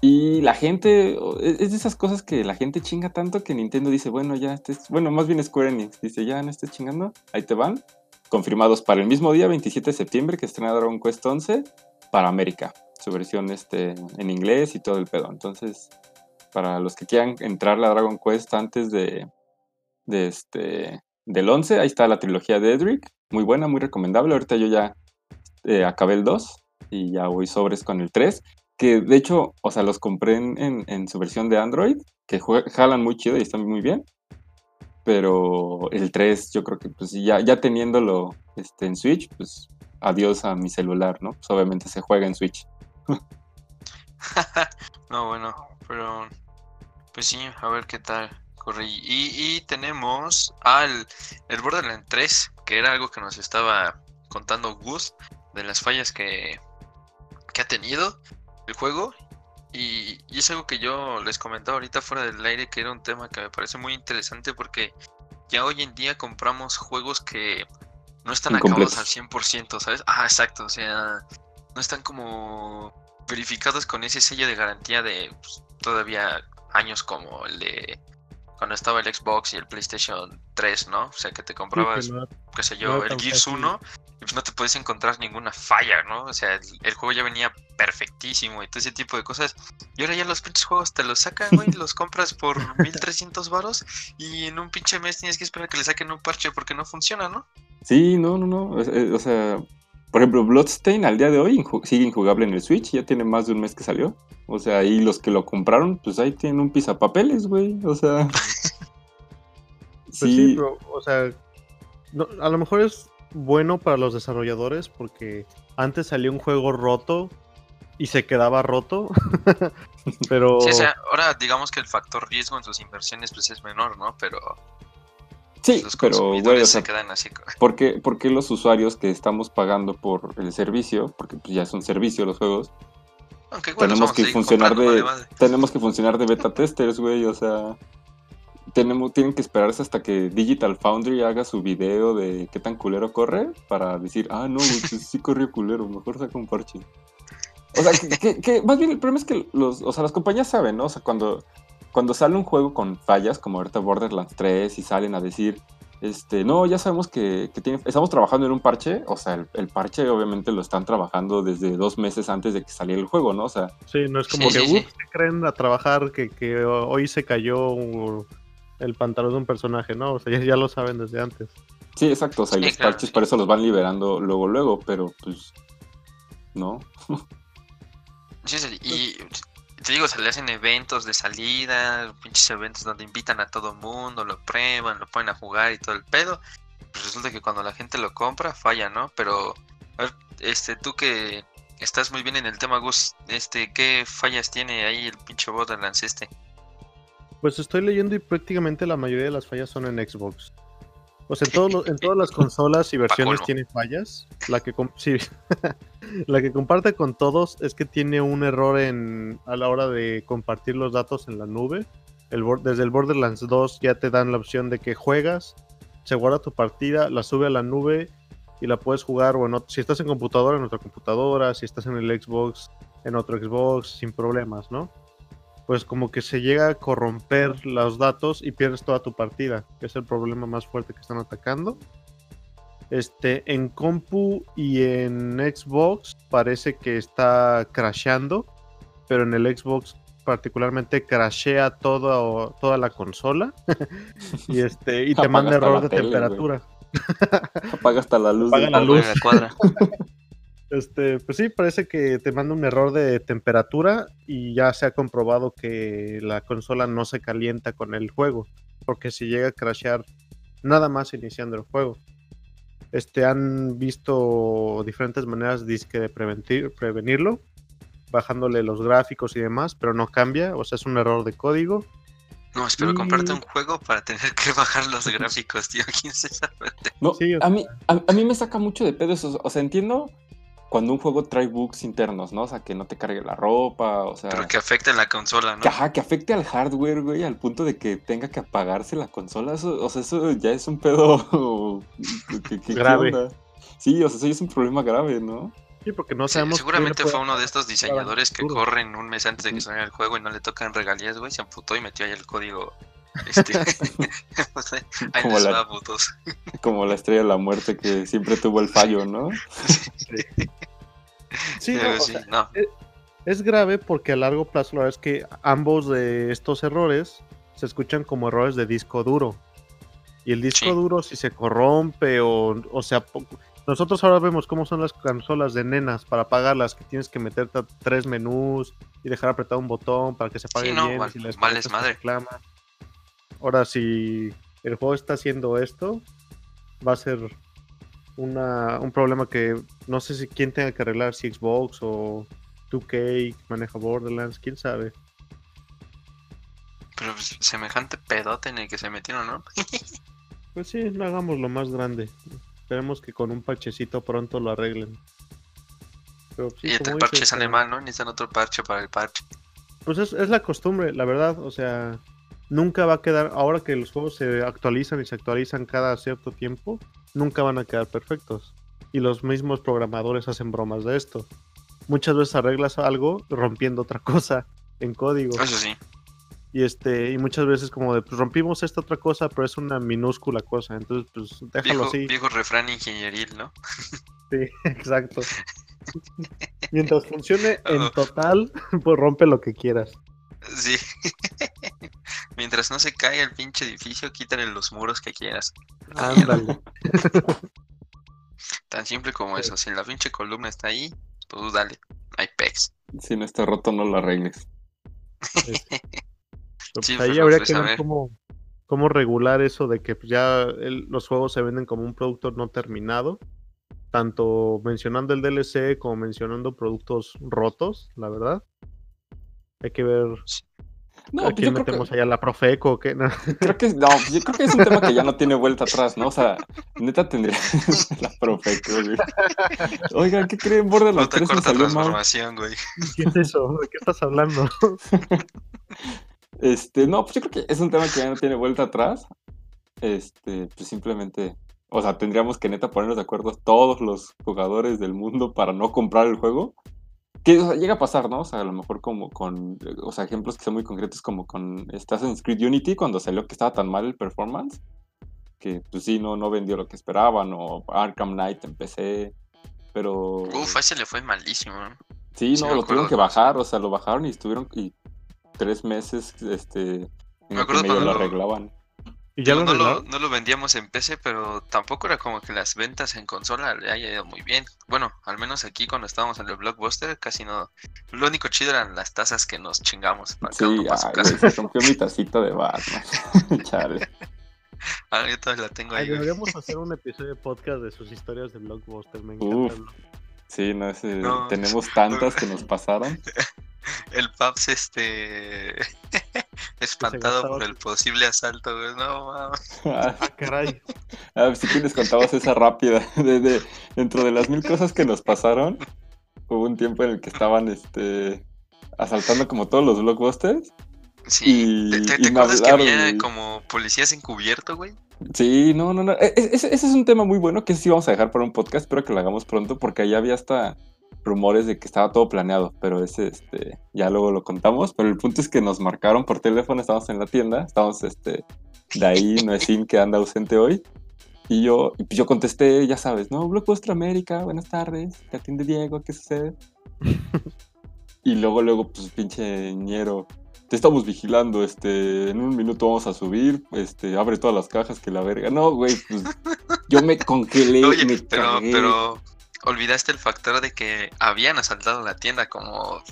Y la gente, es de esas cosas que la gente chinga tanto que Nintendo dice, bueno, ya, estés, bueno, más bien Square Enix, dice, ya no estés chingando, ahí te van. Confirmados para el mismo día, 27 de septiembre, que estrena Dragon Quest 11 para América su versión este, en inglés y todo el pedo. Entonces, para los que quieran entrar a Dragon Quest antes de, de este, del 11, ahí está la trilogía de Edric. Muy buena, muy recomendable. Ahorita yo ya eh, acabé el 2 y ya voy sobres con el 3. Que de hecho, o sea, los compré en, su versión de Android, que jalan muy chido y están muy bien. Pero el 3, yo creo que pues ya, ya teniéndolo este, en Switch, pues adiós a mi celular, ¿no? Pues obviamente se juega en Switch. no, bueno, pero pues sí, a ver qué tal corre. Y, tenemos al el Borderlands 3, que era algo que nos estaba contando Gus de las fallas que, que ha tenido el juego. Y, y, es algo que yo les comentaba ahorita fuera del aire, que era un tema que me parece muy interesante porque ya hoy en día compramos juegos que no están acabados al 100%, ¿sabes? Ah, exacto, o sea, no están como verificados con ese sello de garantía de pues, todavía años como el de cuando estaba el Xbox y el PlayStation 3, ¿no? O sea, que te comprabas, Sí, que no- qué sé yo, el Gears fácil. 1 y pues no te puedes encontrar ninguna falla, ¿no? O sea, el, el juego ya venía perfectísimo y todo ese tipo de cosas. Y ahora ya los pinches juegos te los sacan, güey, los compras por 1300 varos y en un pinche mes tienes que esperar que le saquen un parche porque no funciona, ¿no? Sí, no, no, no. es- o sea, por ejemplo, Bloodstain al día de hoy inju- sigue injugable en el Switch, ya tiene más de un mes que salió. O sea, y los que lo compraron, pues ahí tienen un pisapapeles, güey. O sea. Pues sí, sí, pero, o sea, no- a lo mejor es bueno para los desarrolladores porque antes salía un juego roto y se quedaba roto, pero Sí, o sea, ahora digamos que el factor riesgo en sus inversiones pues es menor, ¿no? Pero sí, los pero, consumidores güey, o se sea, quedan así. co- ¿por qué, por qué los usuarios que estamos pagando por el servicio, porque pues ya es un servicio los juegos, tenemos que funcionar de, vale, tenemos que funcionar de beta testers, güey, o sea, tenemos, tienen que esperarse hasta que Digital Foundry haga su video de qué tan culero corre para decir, ah, no, güey, pues sí corrió culero, mejor saca un parche. O sea, que, que- que más bien el problema es que los, o sea, las compañías saben, ¿no? O sea, cuando, cuando sale un juego con fallas, como ahorita Borderlands 3, y salen a decir, este, no, ya sabemos que, que tiene- estamos trabajando en un parche, o sea, el, el parche obviamente lo están trabajando desde dos meses antes de que saliera el juego, ¿no? O sea, sí, no es como Sí, que, sí, sí. "Ups, ¿qué creen a trabajar que, que hoy se cayó el pantalón de un personaje, ¿no? O sea, ya, ya lo saben desde antes. Sí, exacto, o sea, y los claro, parches para eso los van liberando luego, luego, pero pues, no. Sí, sí, y te digo, se le hacen eventos de salida, pinches eventos donde invitan a todo mundo, lo prueban, lo ponen a jugar y todo el pedo. Pues resulta que cuando la gente lo compra, falla, ¿no? Pero, a ver, este, tú que estás muy bien en el tema, Gus, este, ¿qué fallas tiene ahí el pinche Borderlands este? Pues estoy leyendo y prácticamente la mayoría de las fallas son en Xbox. O sea, en, todos los- en todas las consolas y versiones tiene fallas. La que, sí, la que comparte con todos es que tiene un error en, a la hora de compartir los datos en la nube. El, desde el Borderlands 2 ya te dan la opción de que juegas, se guarda tu partida, la sube a la nube y la puedes jugar. Bueno, si estás en computadora, en otra computadora, si estás en el Xbox, en otro Xbox, sin problemas, ¿no? Pues como que se llega a corromper los datos y pierdes toda tu partida, que es el problema más fuerte que están atacando. Este, en compu y en Xbox parece que está crasheando, pero en el Xbox particularmente crashea toda, toda la consola y este y te Apaga manda error la de tele, temperatura. Apaga hasta la luz. Apaga del la Algo luz. en la cuadra. Este, pues sí, parece que te manda un error de temperatura y ya se ha comprobado que la consola no se calienta con el juego, porque si llega a crashear nada más iniciando el juego. Este, han visto diferentes maneras dizque, de preventir, prevenirlo, bajándole los gráficos y demás, pero no cambia, o sea, es un error de código. No, espero comprarte Y- un juego para tener que bajar los gráficos, tío. ¿Quién se sabe? No, Sí, o a, mí, a, a mí me saca mucho de pedo eso. O sea, entiendo cuando un juego trae bugs internos, ¿no? O sea, que no te cargue la ropa, o sea... Pero que afecte en la consola, ¿no? Que, ajá, que afecte al hardware, güey, al punto de que tenga que apagarse la consola. Eso, o sea, eso ya es un pedo ¿qué- qué- qué Grave. onda? Sí, o sea, eso ya es un problema grave, ¿no? Sí, porque no Sí, sabemos. seguramente quién fue uno de estos diseñadores que corren un mes antes de que salga el juego y no le tocan regalías, güey. Se amputó y metió ahí el código. Este, o sea, ahí Como la- va. Como la estrella de la muerte que siempre tuvo el fallo, ¿no? Sí, no, Pero o sí, sea, no. Es grave porque a largo plazo la verdad es que ambos de estos errores se escuchan como errores de disco duro. Y el disco Sí. duro si se corrompe o, o sea, nosotros ahora vemos cómo son las consolas de nenas para apagarlas, que tienes que meterte a tres menús y dejar apretado un botón para que se apague Sí, no, bien. y val- si madre. reclama. Ahora, si el juego está haciendo esto, va a ser una, un problema que no sé si quién tenga que arreglar, si Xbox o 2K que maneja Borderlands, quién sabe. Pero pues, semejante pedote en el que se metieron, ¿no? Pues sí, no hagamos lo más grande. Esperemos que con un parchecito pronto lo arreglen. Pero sí, y este parche sale mal, ¿no? Necesitan otro parche para el parche. Pues es, es la costumbre, la verdad. O sea, nunca va a quedar. Ahora que los juegos se actualizan y se actualizan cada cierto tiempo, nunca van a quedar perfectos. Y los mismos programadores hacen bromas de esto. Muchas veces arreglas algo rompiendo otra cosa en código. Eso sí. Y este, y muchas veces como de pues rompimos esta otra cosa, pero es una minúscula cosa. Entonces, pues déjalo Viejo, así. viejo refrán ingenieril, ¿no? Sí, exacto. Mientras funcione en total, pues rompe lo que quieras. Sí. Mientras no se caiga el pinche edificio, quítale los muros que quieras. Ándale. Tan simple como Sí. eso. Si la pinche columna está ahí, pues tú dale. Hay pex. Si no está roto, no lo arregles. Pero, Sí, pues, ahí habría pues, que a ver ver. cómo, cómo regular eso de que pues, ya el- los juegos se venden como un producto no terminado. Tanto mencionando el DLC como mencionando productos rotos, la verdad. Hay que ver No, a pues quién yo creo que- metemos allá la Profeco o qué. No. Creo que, no, yo creo que es un tema que ya no tiene vuelta atrás, ¿no? O sea, neta tendría la Profeco, güey. Oigan, ¿qué creen? Borderlands Puta 3 me cuarta salió mal. transformación, güey. ¿Qué es eso? ¿De qué estás hablando? Este, no, pues yo creo que es un tema que ya no tiene vuelta atrás. Este, pues simplemente, o sea, tendríamos que neta ponernos de acuerdo todos los jugadores del mundo para no comprar el juego. Que o sea, llega a pasar, ¿no? O sea, a lo mejor como con, o sea, ejemplos que son muy concretos como con este Assassin's Creed Unity cuando salió que estaba tan mal el performance que pues sí, no, no vendió lo que esperaban o Arkham Knight en PC, pero Uf, a ese le fue malísimo. sí, sí no, lo tuvieron acuerdo. que bajar, o sea, lo bajaron y estuvieron y tres meses, este, en Me el que acuerdo medio lo- arreglaban. ¿Y ya lo no, lo, no lo vendíamos en PC, pero tampoco era como que las ventas en consola le haya ido muy bien. Bueno, al menos aquí cuando estábamos en el Blockbuster casi no. Lo único chido eran las tazas que nos chingamos. Sí, ay, güey, se rompió mi tacita de Batman. Chale. Ah, yo todavía la tengo ahí. deberíamos hacer un episodio de podcast de sus historias de Blockbuster. Me Uf. encanta. Sí, no, ese- No. tenemos tantas que nos pasaron. El Paps, este. espantado por el posible asalto, güey. No, mames. Ah, Ah, caray. A ver si que les contabas esa rápida. De, de- dentro de las mil cosas que nos pasaron, hubo un tiempo en el que estaban este, asaltando como todos los blockbusters. Sí. Y- ¿Te, te- y te me acuerdas que había como policías encubierto, güey? Sí, no, no, no. e- e- Ese, ese es un tema muy bueno que sí vamos a dejar para un podcast. Espero que lo hagamos pronto porque ahí había hasta rumores de que estaba todo planeado, pero ese, este, ya luego lo contamos. Pero el punto es que nos marcaron por teléfono, estábamos en la tienda, estábamos, este, de ahí, Noecín que anda ausente hoy. Y yo, y pues yo contesté, ya sabes, ¿no? Blockbuster América, buenas tardes, te atiende Diego, ¿qué sucede? y luego, luego, pues pinche ñero, te estamos vigilando, este, en un minuto vamos a subir, este, abre todas las cajas que la verga. No, güey, pues yo me congelé, Oye, me pero, cagué. pero olvidaste el factor de que habían asaltado la tienda como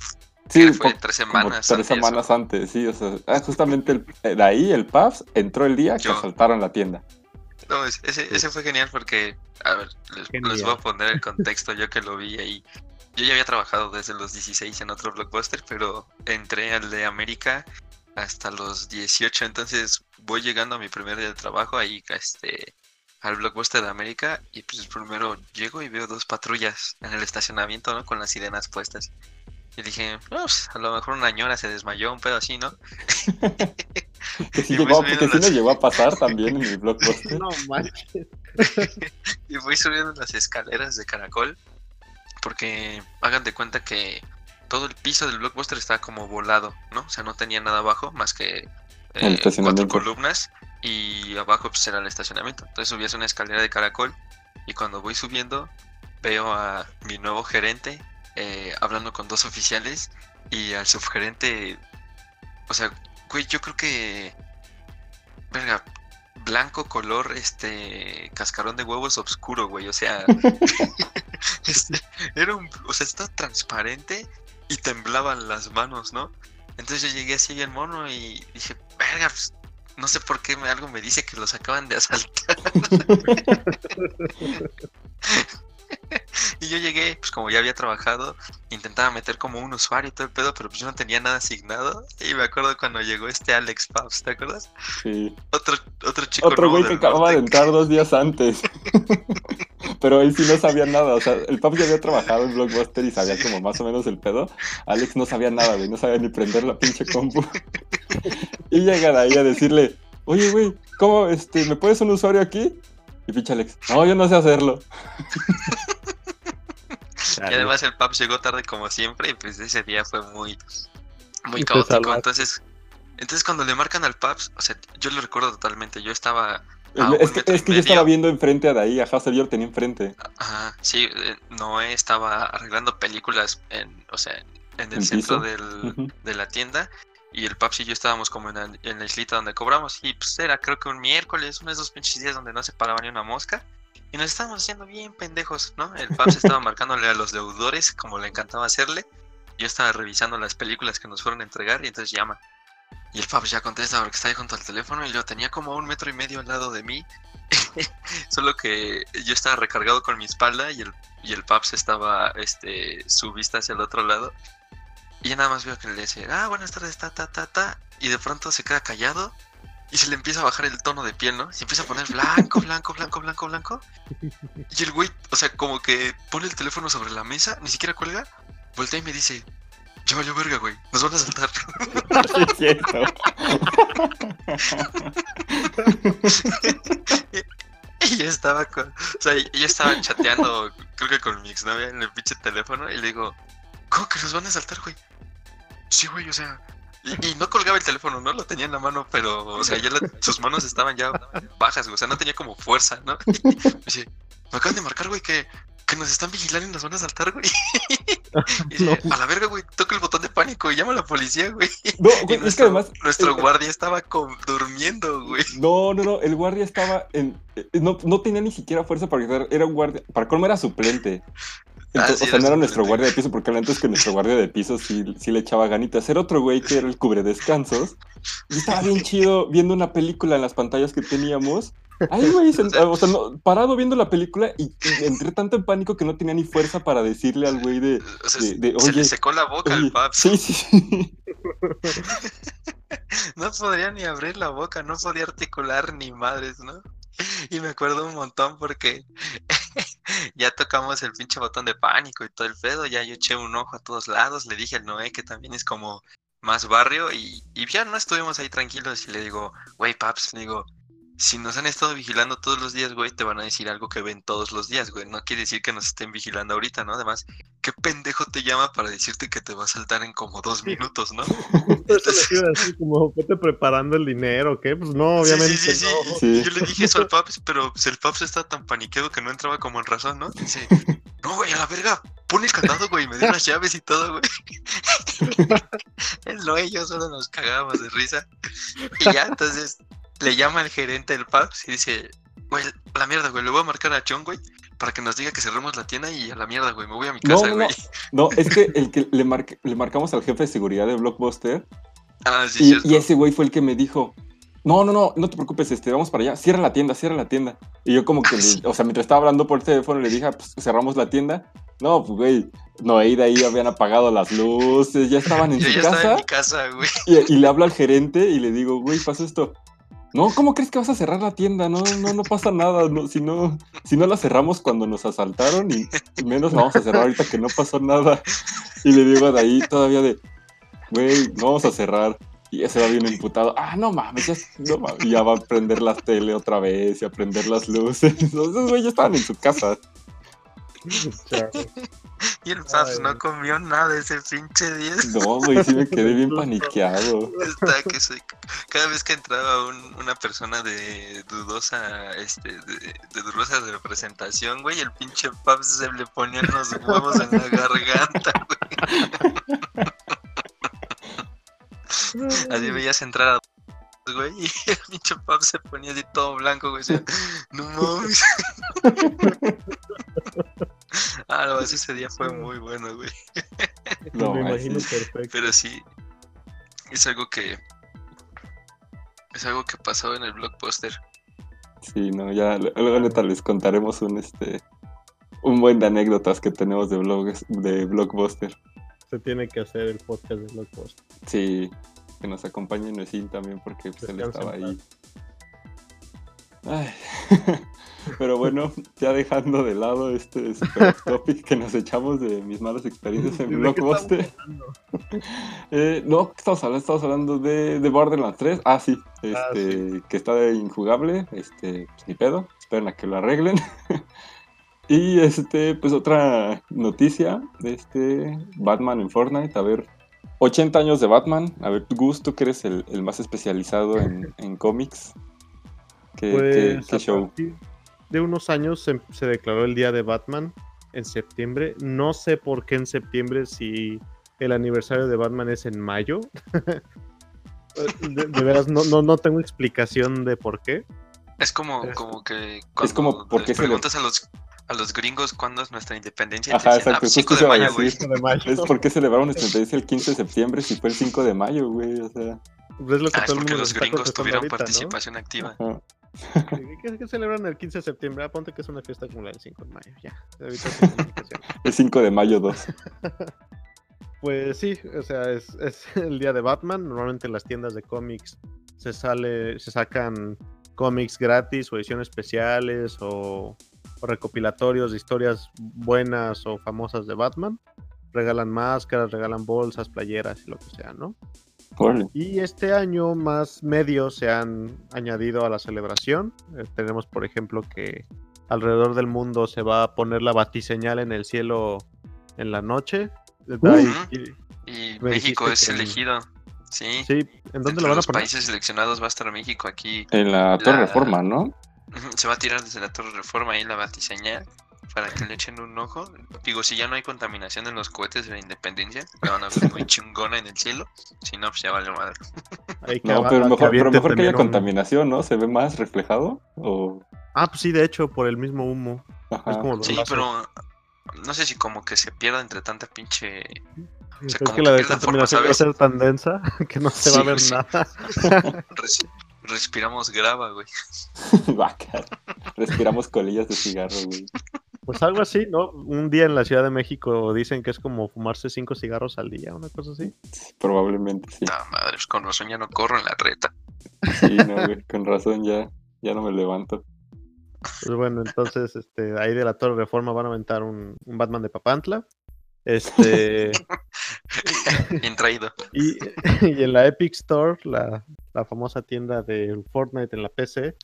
sí, fue tres como semanas. tres antes, ¿o? semanas antes, sí, o sea, ah, justamente el- eh, de ahí el Pubs entró el día que Yo. asaltaron la tienda. No, es- ese, ese fue genial porque, a ver, les, les voy a poner el contexto, yo que lo vi ahí. Yo ya había trabajado desde los 16 en otro blockbuster, pero entré al de América hasta los 18, entonces voy llegando a mi primer día de trabajo ahí este, al blockbuster de América y pues primero llego y veo dos patrullas en el estacionamiento, ¿no? Con las sirenas puestas. Y dije, "No, pues, a lo mejor una ñora se desmayó, un pedo así, ¿no? Que sí llegó, sí las- llegó a pasar también en el blockbuster. No manches. Y voy subiendo las escaleras de caracol. Porque hagan de cuenta que todo el piso del blockbuster estaba como volado, ¿no? O sea, no tenía nada abajo más que eh, cuatro columnas y abajo pues era el estacionamiento. Entonces subías una escalera de caracol y cuando voy subiendo veo a mi nuevo gerente eh, hablando con dos oficiales y al subgerente, o sea, güey, yo creo que, verga, blanco color, este, cascarón de huevos oscuro, güey, o sea, este, era un, o sea, estaba transparente y temblaban las manos, ¿no? Entonces yo llegué así bien mono y dije, verga, pues, no sé por qué algo me dice que los acaban de asaltar. y yo llegué, pues como ya había trabajado, intentaba meter como un usuario y todo el pedo, pero pues yo no tenía nada asignado. Y me acuerdo cuando llegó este Alex Paps, ¿te acuerdas? Sí. Otro, otro chico Otro güey que acababa de entrar dos días antes. Pero él sí no sabía nada. O sea, el Pubs ya había trabajado en Blockbuster y sabía como más o menos el pedo. Alex no sabía nada, güey. No sabía ni prender la pinche compu. Y llega de ahí a decirle, oye, güey, ¿cómo, este, me puedes un usuario aquí? Y pinche Alex, no, yo no sé hacerlo. Y además el Paps llegó tarde como siempre y pues ese día fue muy, muy caótico. Entonces, Entonces cuando le marcan al Paps, o sea, yo lo recuerdo totalmente, yo estaba... a Es, que, es yo estaba viendo enfrente de ahí, a Hazard yo lo tenía enfrente. Ajá, sí, eh, Noé estaba arreglando películas en, o sea, en el ¿En centro del, de la tienda y el Paps y yo estábamos como en la, en la islita donde cobramos. Y pues era creo que un miércoles, uno de esos pinches días donde no se paraba ni una mosca y nos estábamos haciendo bien pendejos, ¿no? El Paps estaba marcándole a los deudores como le encantaba hacerle, yo estaba revisando las películas que nos fueron a entregar y entonces llama. Y el Paps ya contesta porque está ahí junto al teléfono y yo tenía como a un metro y medio al lado de mí. Solo que yo estaba recargado con mi espalda y el, y el Paps estaba, este, su vista hacia el otro lado. Y nada más veo que le dice, ah, buenas tardes, ta, ta, ta, ta. Y de pronto se queda callado y se le empieza a bajar el tono de piel, ¿no? Se empieza a poner blanco, blanco, blanco, blanco, blanco. Y el güey, o sea, como que pone el teléfono sobre la mesa, ni siquiera cuelga, voltea y me dice, ya valió verga, güey, nos van a saltar. Sí, es cierto. Y yo estaba con, o sea, yo estaba chateando, creo que con mi exnovia en el pinche teléfono y le digo, ¿cómo que nos van a saltar, güey? Sí, güey, o sea, y, y no colgaba el teléfono, ¿no? Lo tenía en la mano, pero, o sea, ya la- sus manos estaban ya bajas, güey, o sea, no tenía como fuerza, ¿no? Me dice, me acaban de marcar, güey, que, que nos están vigilando y nos van a saltar, güey. Y dice, a la verga, güey, toca el botón de pánico y llama a la policía, güey. No, es que además. nuestro eh, guardia estaba con- durmiendo, güey. No, no, no, el guardia estaba en. eh, No, no tenía ni siquiera fuerza para gritar, era un guardia. Para colmo era suplente. Ah, Entonces, sí, o sea, no era nuestro guardia de piso, porque antes que nuestro guardia de piso sí, sí le echaba ganitas. Era otro güey que era el cubre descansos. Y estaba bien chido viendo una película en las pantallas que teníamos. Ahí, güey, o sea, no, parado viendo la película y, y entré tanto en pánico que no tenía ni fuerza para decirle al güey de. O sea, de- de, se le "Oye, secó la boca Oye, al Paps. sí, sí, sí. No podría ni abrir la boca, no podía articular ni madres, ¿no? Y me acuerdo un montón porque ya tocamos el pinche botón de pánico y todo el pedo, ya yo eché un ojo a todos lados, le dije al Noé que también es como más barrio y, y ya no estuvimos ahí tranquilos y le digo, güey, Paps, le digo, si nos han estado vigilando todos los días, güey, te van a decir algo que ven todos los días, güey, no quiere decir que nos estén vigilando ahorita, ¿no? Además, ¿qué pendejo te llama para decirte que te va a saltar en como dos minutos, ¿no? Decir, como, vete preparando el dinero, ¿qué? Pues no, obviamente sí, sí, sí. no. Sí. Yo le dije eso al Paps, pero pues, el Paps está tan paniqueado que no entraba como en razón, ¿no? Dice, no, güey, a la verga, pon el candado, güey, me dio las llaves y todo, güey. Él no y yo solo nos cagábamos de risa. Y ya, entonces, le llama el gerente del Paps y dice, güey, a la mierda, güey, le voy a marcar a John, güey, para que nos diga que cerremos la tienda y a la mierda, güey, me voy a mi casa, no, güey. no. Es que el que le, marque- le marcamos al jefe de seguridad de Blockbuster Ah, sí, y, cierto. y ese güey fue el que me dijo, no, no, no, no te preocupes, este, vamos para allá, cierra la tienda, cierra la tienda. Y yo como que, Ah, le- o sea, mientras estaba hablando por teléfono, le dije, ah, pues cerramos la tienda. No, pues güey, no, y de ahí habían apagado las luces, ya estaban en Yo su ya estaba en casa. mi casa, güey. Y, y le hablo al gerente y le digo, güey, pasa esto. No, ¿cómo crees que vas a cerrar la tienda? No, no, no pasa nada. No, si, no, si no la cerramos cuando nos asaltaron y menos la vamos a cerrar ahorita que no pasó nada. Y le digo de ahí todavía de, güey, no vamos a cerrar. Y ya se va bien imputado. Ah, no mames, ya, no mames, ya va a prender la tele otra vez y a prender las luces. Entonces, güey, ya estaban en su casa. Y el Paps Ay. no comió nada ese pinche día. No, güey, sí me quedé bien paniqueado. Está que soy- cada vez que entraba un- una persona de dudosa, este, de, de dudosa representación, güey, el pinche Paps se le ponían los huevos en la garganta, güey. Así veías entrar a güey, y el pinche Paps se ponía así todo blanco, güey, decía, no mames. ah, no, ese día fue muy bueno, güey. No, Me imagino perfecto. Pero sí, es algo que. Es algo que pasó en el blockbuster. Sí, no, ya lu- luego neta les contaremos un este un buen de anécdotas que tenemos de blogs, de Blockbuster. Se tiene que hacer el podcast de Blockbuster. Sí, que nos acompañe Nuesin también porque pues, él estaba ahí. Ay. Pero bueno, ya dejando de lado este super topic que nos echamos de mis malas experiencias en ¿De qué Blockbuster. Eh, no, ¿qué estamos hablando? Estamos hablando de, de Borderlands 3. Ah, sí, este, Ah, sí. que está de injugable. Este, pues, ni pedo. Esperen a que lo arreglen. y este, pues otra noticia de este Batman en Fortnite. A ver, 80 años de Batman. A ver, Gus, tú que eres el, el más especializado en, en cómics. ¿Qué, Pues qué show? de unos años se, se declaró el Día de Batman en septiembre. No sé por qué en septiembre si el aniversario de Batman es en mayo. de, de veras, no, no, no tengo explicación de por qué. Es como, Es- como que es como, cuando ¿por les qué se le- preguntas a los a los gringos cuándo es nuestra independencia, Ajá, dicen, ah, exacto, justo 5 de mayo, güey. mayo. Es por qué celebraron nuestra independencia el 15 de septiembre si fue el 5 de mayo, güey. O sea, Pues es lo que Ah, es todo el porque mundo los gringos tuvieron ahorita, ¿no? participación activa. ajá. ¿Qué, celebran el 15 de septiembre? Ah, ponte que es una fiesta como la del 5 de mayo. Ya, el 5 de mayo 2. Pues sí, o sea, es, es el día de Batman. Normalmente en las tiendas de cómics se sale, se sacan cómics gratis o ediciones especiales o, o recopilatorios de historias buenas o famosas de Batman. Regalan máscaras, regalan bolsas, playeras y lo que sea, ¿no? Órale. Y este año más medios se han añadido a la celebración. Eh, tenemos, por ejemplo, que alrededor del mundo se va a poner la batiseñal en el cielo en la noche. Eh. Y México es que en- elegido. Sí. sí, ¿en dónde Entre lo van a los poner? países seleccionados va a estar México aquí. En la Torre La- Reforma, ¿no? Se va a tirar desde la Torre Reforma ahí la batiseñal para que le echen un ojo. Digo, si ya no hay contaminación en los cohetes de la independencia, la van a ver muy chingona en el cielo. Si no, pues ya vale madre. Que No, pero que mejor, pero mejor que haya contaminación, ¿no? ¿Se ve más reflejado? O... Ah, pues sí, de hecho, por el mismo humo. Ajá. Es como Sí, pero no sé si como que se pierda entre tanta pinche. O sea, Es como que que la va a ser tan densa que no se va a ver sí. nada. Res- respiramos grava, güey. Guácala. Respiramos colillas de cigarro, güey. Pues algo así, ¿no? Un día en la Ciudad de México dicen que es como fumarse cinco cigarros al día, una cosa así. Probablemente sí. No, madre, pues con razón ya no corro en la reta. Sí, no, güey. Con razón ya, ya no me levanto. Pues bueno, entonces, este, ahí de la Torre Reforma van a aventar un, un Batman de Papantla. Este, Bien traído. y, y en la Epic Store, la, la famosa tienda de Fortnite en la PC,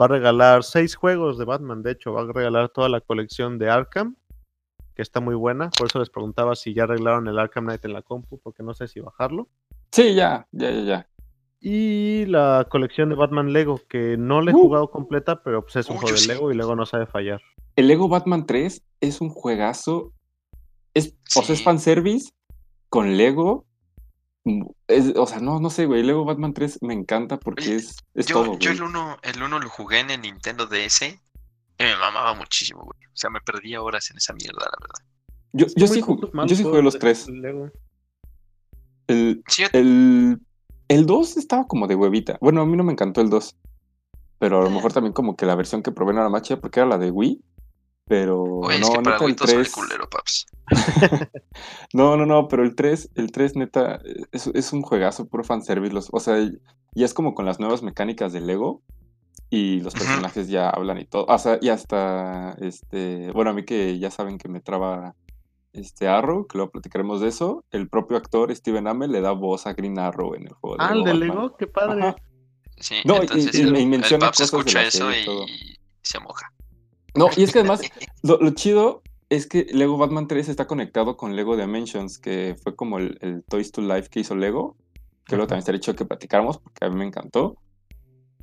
va a regalar seis juegos de Batman. De hecho, va a regalar toda la colección de Arkham, que está muy buena. Por eso les preguntaba si ya arreglaron el Arkham Knight en la compu, porque no sé si bajarlo. Sí, ya, ya, ya, ya. Y la colección de Batman Lego, que no le he Uh. jugado completa, pero pues es un juego de sí. Lego y Lego no sabe fallar. El Lego Batman 3 es un juegazo. Es, O sea, es fanservice con Lego. Es, o sea, no, no sé, güey. Lego Batman 3 me encanta porque Oye, es, es Yo, todo, yo güey. el uno, el uno lo jugué en el Nintendo DS y me mamaba muchísimo, güey. O sea, me perdía horas en esa mierda, la verdad. Yo, yo, sí, jugué, malos yo sí jugué juegos los tres. Lego. El, Sí, yo- el, el 2 estaba como de huevita. Bueno, a mí no me encantó el 2. Pero a lo mejor también como que la versión que probé no era más chida porque era la de Wii. Pero Oye, es no, que para Wii el todo sale 3. culero, paps. No, no, no, pero el 3, el 3 neta, es, es un juegazo, puro fanservice. Los, o sea, ya es como con las nuevas mecánicas de Lego y los personajes ya hablan y todo. O sea, y hasta, este, bueno, a mí que ya saben que me traba este Arrow, que luego platicaremos de eso, el propio actor Steven Amell le da voz a Green Arrow en el juego de Ah, el de. Lego, qué padre. Ajá. Sí, No, y- entonces y- el, y el menciona Paps cosas de escucha la eso y se moja. No, y es que además, lo, lo chido es que Lego Batman 3 está conectado con Lego Dimensions, que fue como el, el Toys to Life que hizo Lego, que luego Ajá. también estaría hecho que platicáramos, porque a mí me encantó.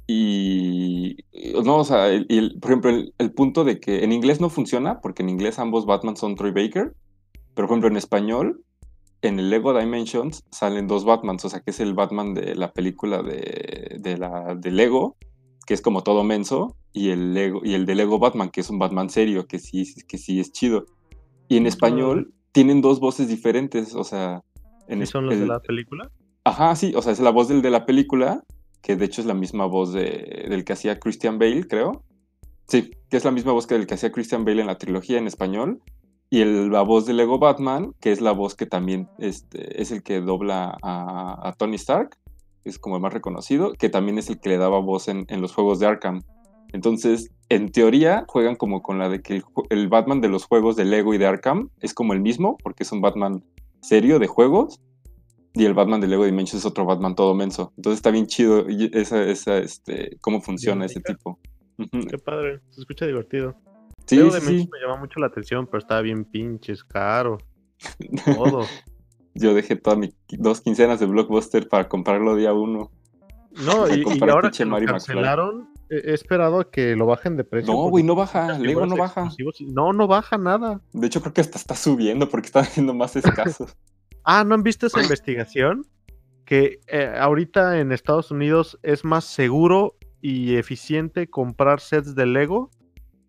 Y, no, o sea, el- por ejemplo, el, el punto de que en inglés no funciona, porque en inglés ambos Batman son Troy Baker, pero por ejemplo en español, en el Lego Dimensions salen dos Batmans, o sea, que es el Batman de la película de, de, la, de Lego, que es como todo menso, y el, Lego, y el de Lego Batman, que es un Batman serio, que sí, que sí es chido. Y en español tienen dos voces diferentes, o sea... En ¿Sí es- son los de el- la película? Ajá, sí, o sea, es la voz del de la película, que de hecho es la misma voz de, del que hacía Christian Bale, creo. Sí, que es la misma voz que del que hacía Christian Bale en la trilogía en español. Y el- la voz de Lego Batman, que es la voz que también este, es el que dobla a, a Tony Stark, es como el más reconocido, que también es el que le daba voz en, en los juegos de Arkham. Entonces, en teoría, juegan como con la de que el, Batman de los juegos de Lego y de Arkham es como el mismo, porque es un Batman serio de juegos, y el Batman de Lego Dimensions es otro Batman todo menso. Entonces está bien chido esa, esa, este, cómo funciona ese tipo. Qué padre, se escucha divertido. Sí, Lego sí, de Mensch sí. me llama mucho la atención, pero estaba bien pinches caro. Todo. yo dejé todas mis dos quincenas de Blockbuster para comprarlo día uno. No, y, ahora que lo cancelaron, he esperado a que lo bajen de precio. No, güey, no baja. Lego no baja. No, no baja nada. De hecho, creo que hasta está subiendo porque está haciendo más escasos. Ah, ¿no han visto esa investigación? Que eh, ahorita en Estados Unidos es más seguro y eficiente comprar sets de Lego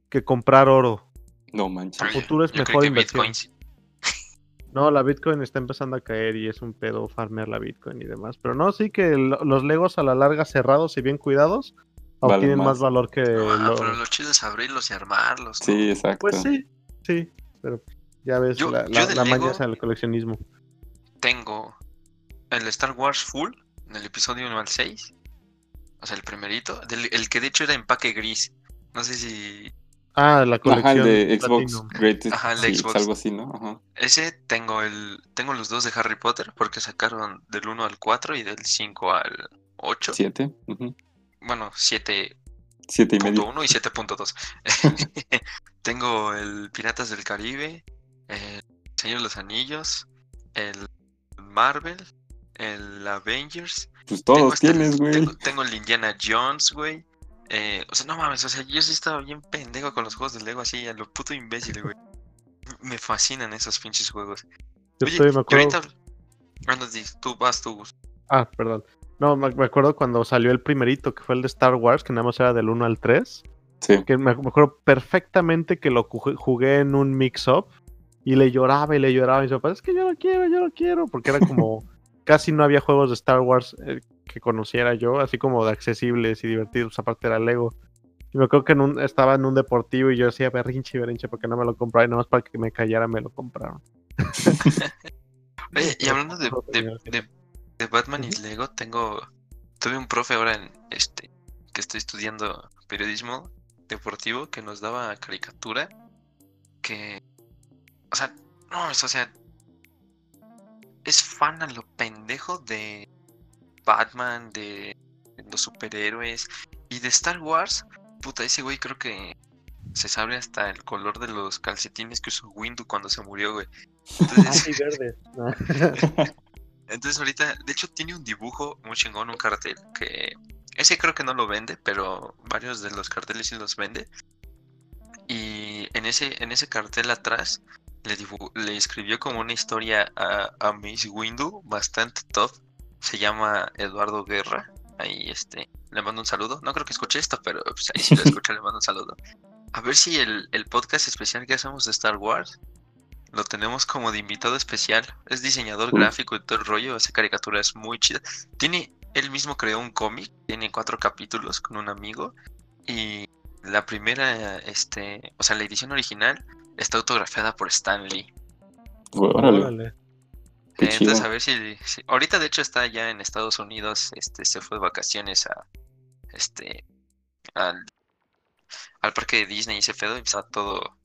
que comprar oro. No manches. Yo- futuro es yo mejor inversión. Bitcoin. No, la Bitcoin está empezando a caer y es un pedo farmear la Bitcoin y demás. Pero no, sí que lo- los Legos a la larga cerrados y bien cuidados Valen obtienen más. más. valor que Ah, lo- pero lo chido es abrirlos y armarlos. ¿no? Sí, exacto. Pues sí, sí. Pero ya ves Yo- la, yo la, la maña hacia el coleccionismo. Tengo el Star Wars Full, en el episodio 1 al 6. O sea, el primerito. del- el que de hecho era empaque gris. No sé si. Ah, la Ajá, colección. el de Xbox Platinum. Greatest Hits, Xbox. algo así, ¿no? Ajá. Ese tengo el. Tengo los dos de Harry Potter. Porque sacaron del 1 al 4 y del 5 al 8. Siete. ujú. Bueno, 7. Siete y medio. 7.1 y 7.2. Tengo el Piratas del Caribe, el Señor de los Anillos, el Marvel, el Avengers. Pues todos el- tienes, güey. Tengo, tengo el Indiana Jones, güey. Eh, o sea, no mames, o sea, yo sí estaba bien pendejo con los juegos de Lego así, a lo puto imbécil, güey. Me fascinan esos pinches juegos. Yo Oye, estoy, me acuerdo. ahorita... Bueno, tú vas, tú. Ah, perdón. No, me, acuerdo cuando salió el primerito, que fue el de Star Wars, que nada más era del 1 al 3. Sí. Que me, acuerdo perfectamente que lo ju- jugué en un mix-up y le lloraba y le lloraba. Y mis papás, es que yo lo quiero, yo lo quiero. Porque era como. casi no había juegos de Star Wars eh, que conociera yo, así como de accesibles y divertidos. Aparte era Lego. Y me acuerdo que en un- estaba en un deportivo y yo decía berrinche, berrinche, porque no me lo compraba y nada más para que me callara me lo compraron. Oye, y hablando de, de, genial. de- de Batman y. Lego, tengo. Tuve un profe ahora en este. que estoy estudiando periodismo deportivo que nos daba caricatura. Que. O sea, no, es, o sea. Es fan a lo pendejo de Batman, de los superhéroes y de Star Wars. Puta, ese güey creo que se sabe hasta el color de los calcetines que usó Windu cuando se murió, güey. Entonces, verde. entonces ahorita, de hecho tiene un dibujo muy chingón, un cartel, que ese creo que no lo vende, pero varios de los carteles sí los vende. Y en ese, en ese cartel atrás le, le escribió como una historia a, a Miss Windu, bastante top. Se llama Eduardo Guerra. Ahí este, le mando un saludo. No creo que escuche esto, pero pues, ahí si lo escucha le mando un saludo. A ver si el, el podcast especial que hacemos de Star Wars lo tenemos como de invitado especial. Es diseñador gráfico y todo el rollo. Esa caricatura es muy chida. Tiene, él mismo creó un cómic. Tiene cuatro capítulos con un amigo. Y la primera, este, o sea, la edición original está autografiada por Stan Lee. Órale. Qué Entonces, chido. a ver si, si- Ahorita, de hecho, está ya en Estados Unidos. Este, se fue de vacaciones a. Este. Al, al parque de Disney y ese pedo. Y está todo.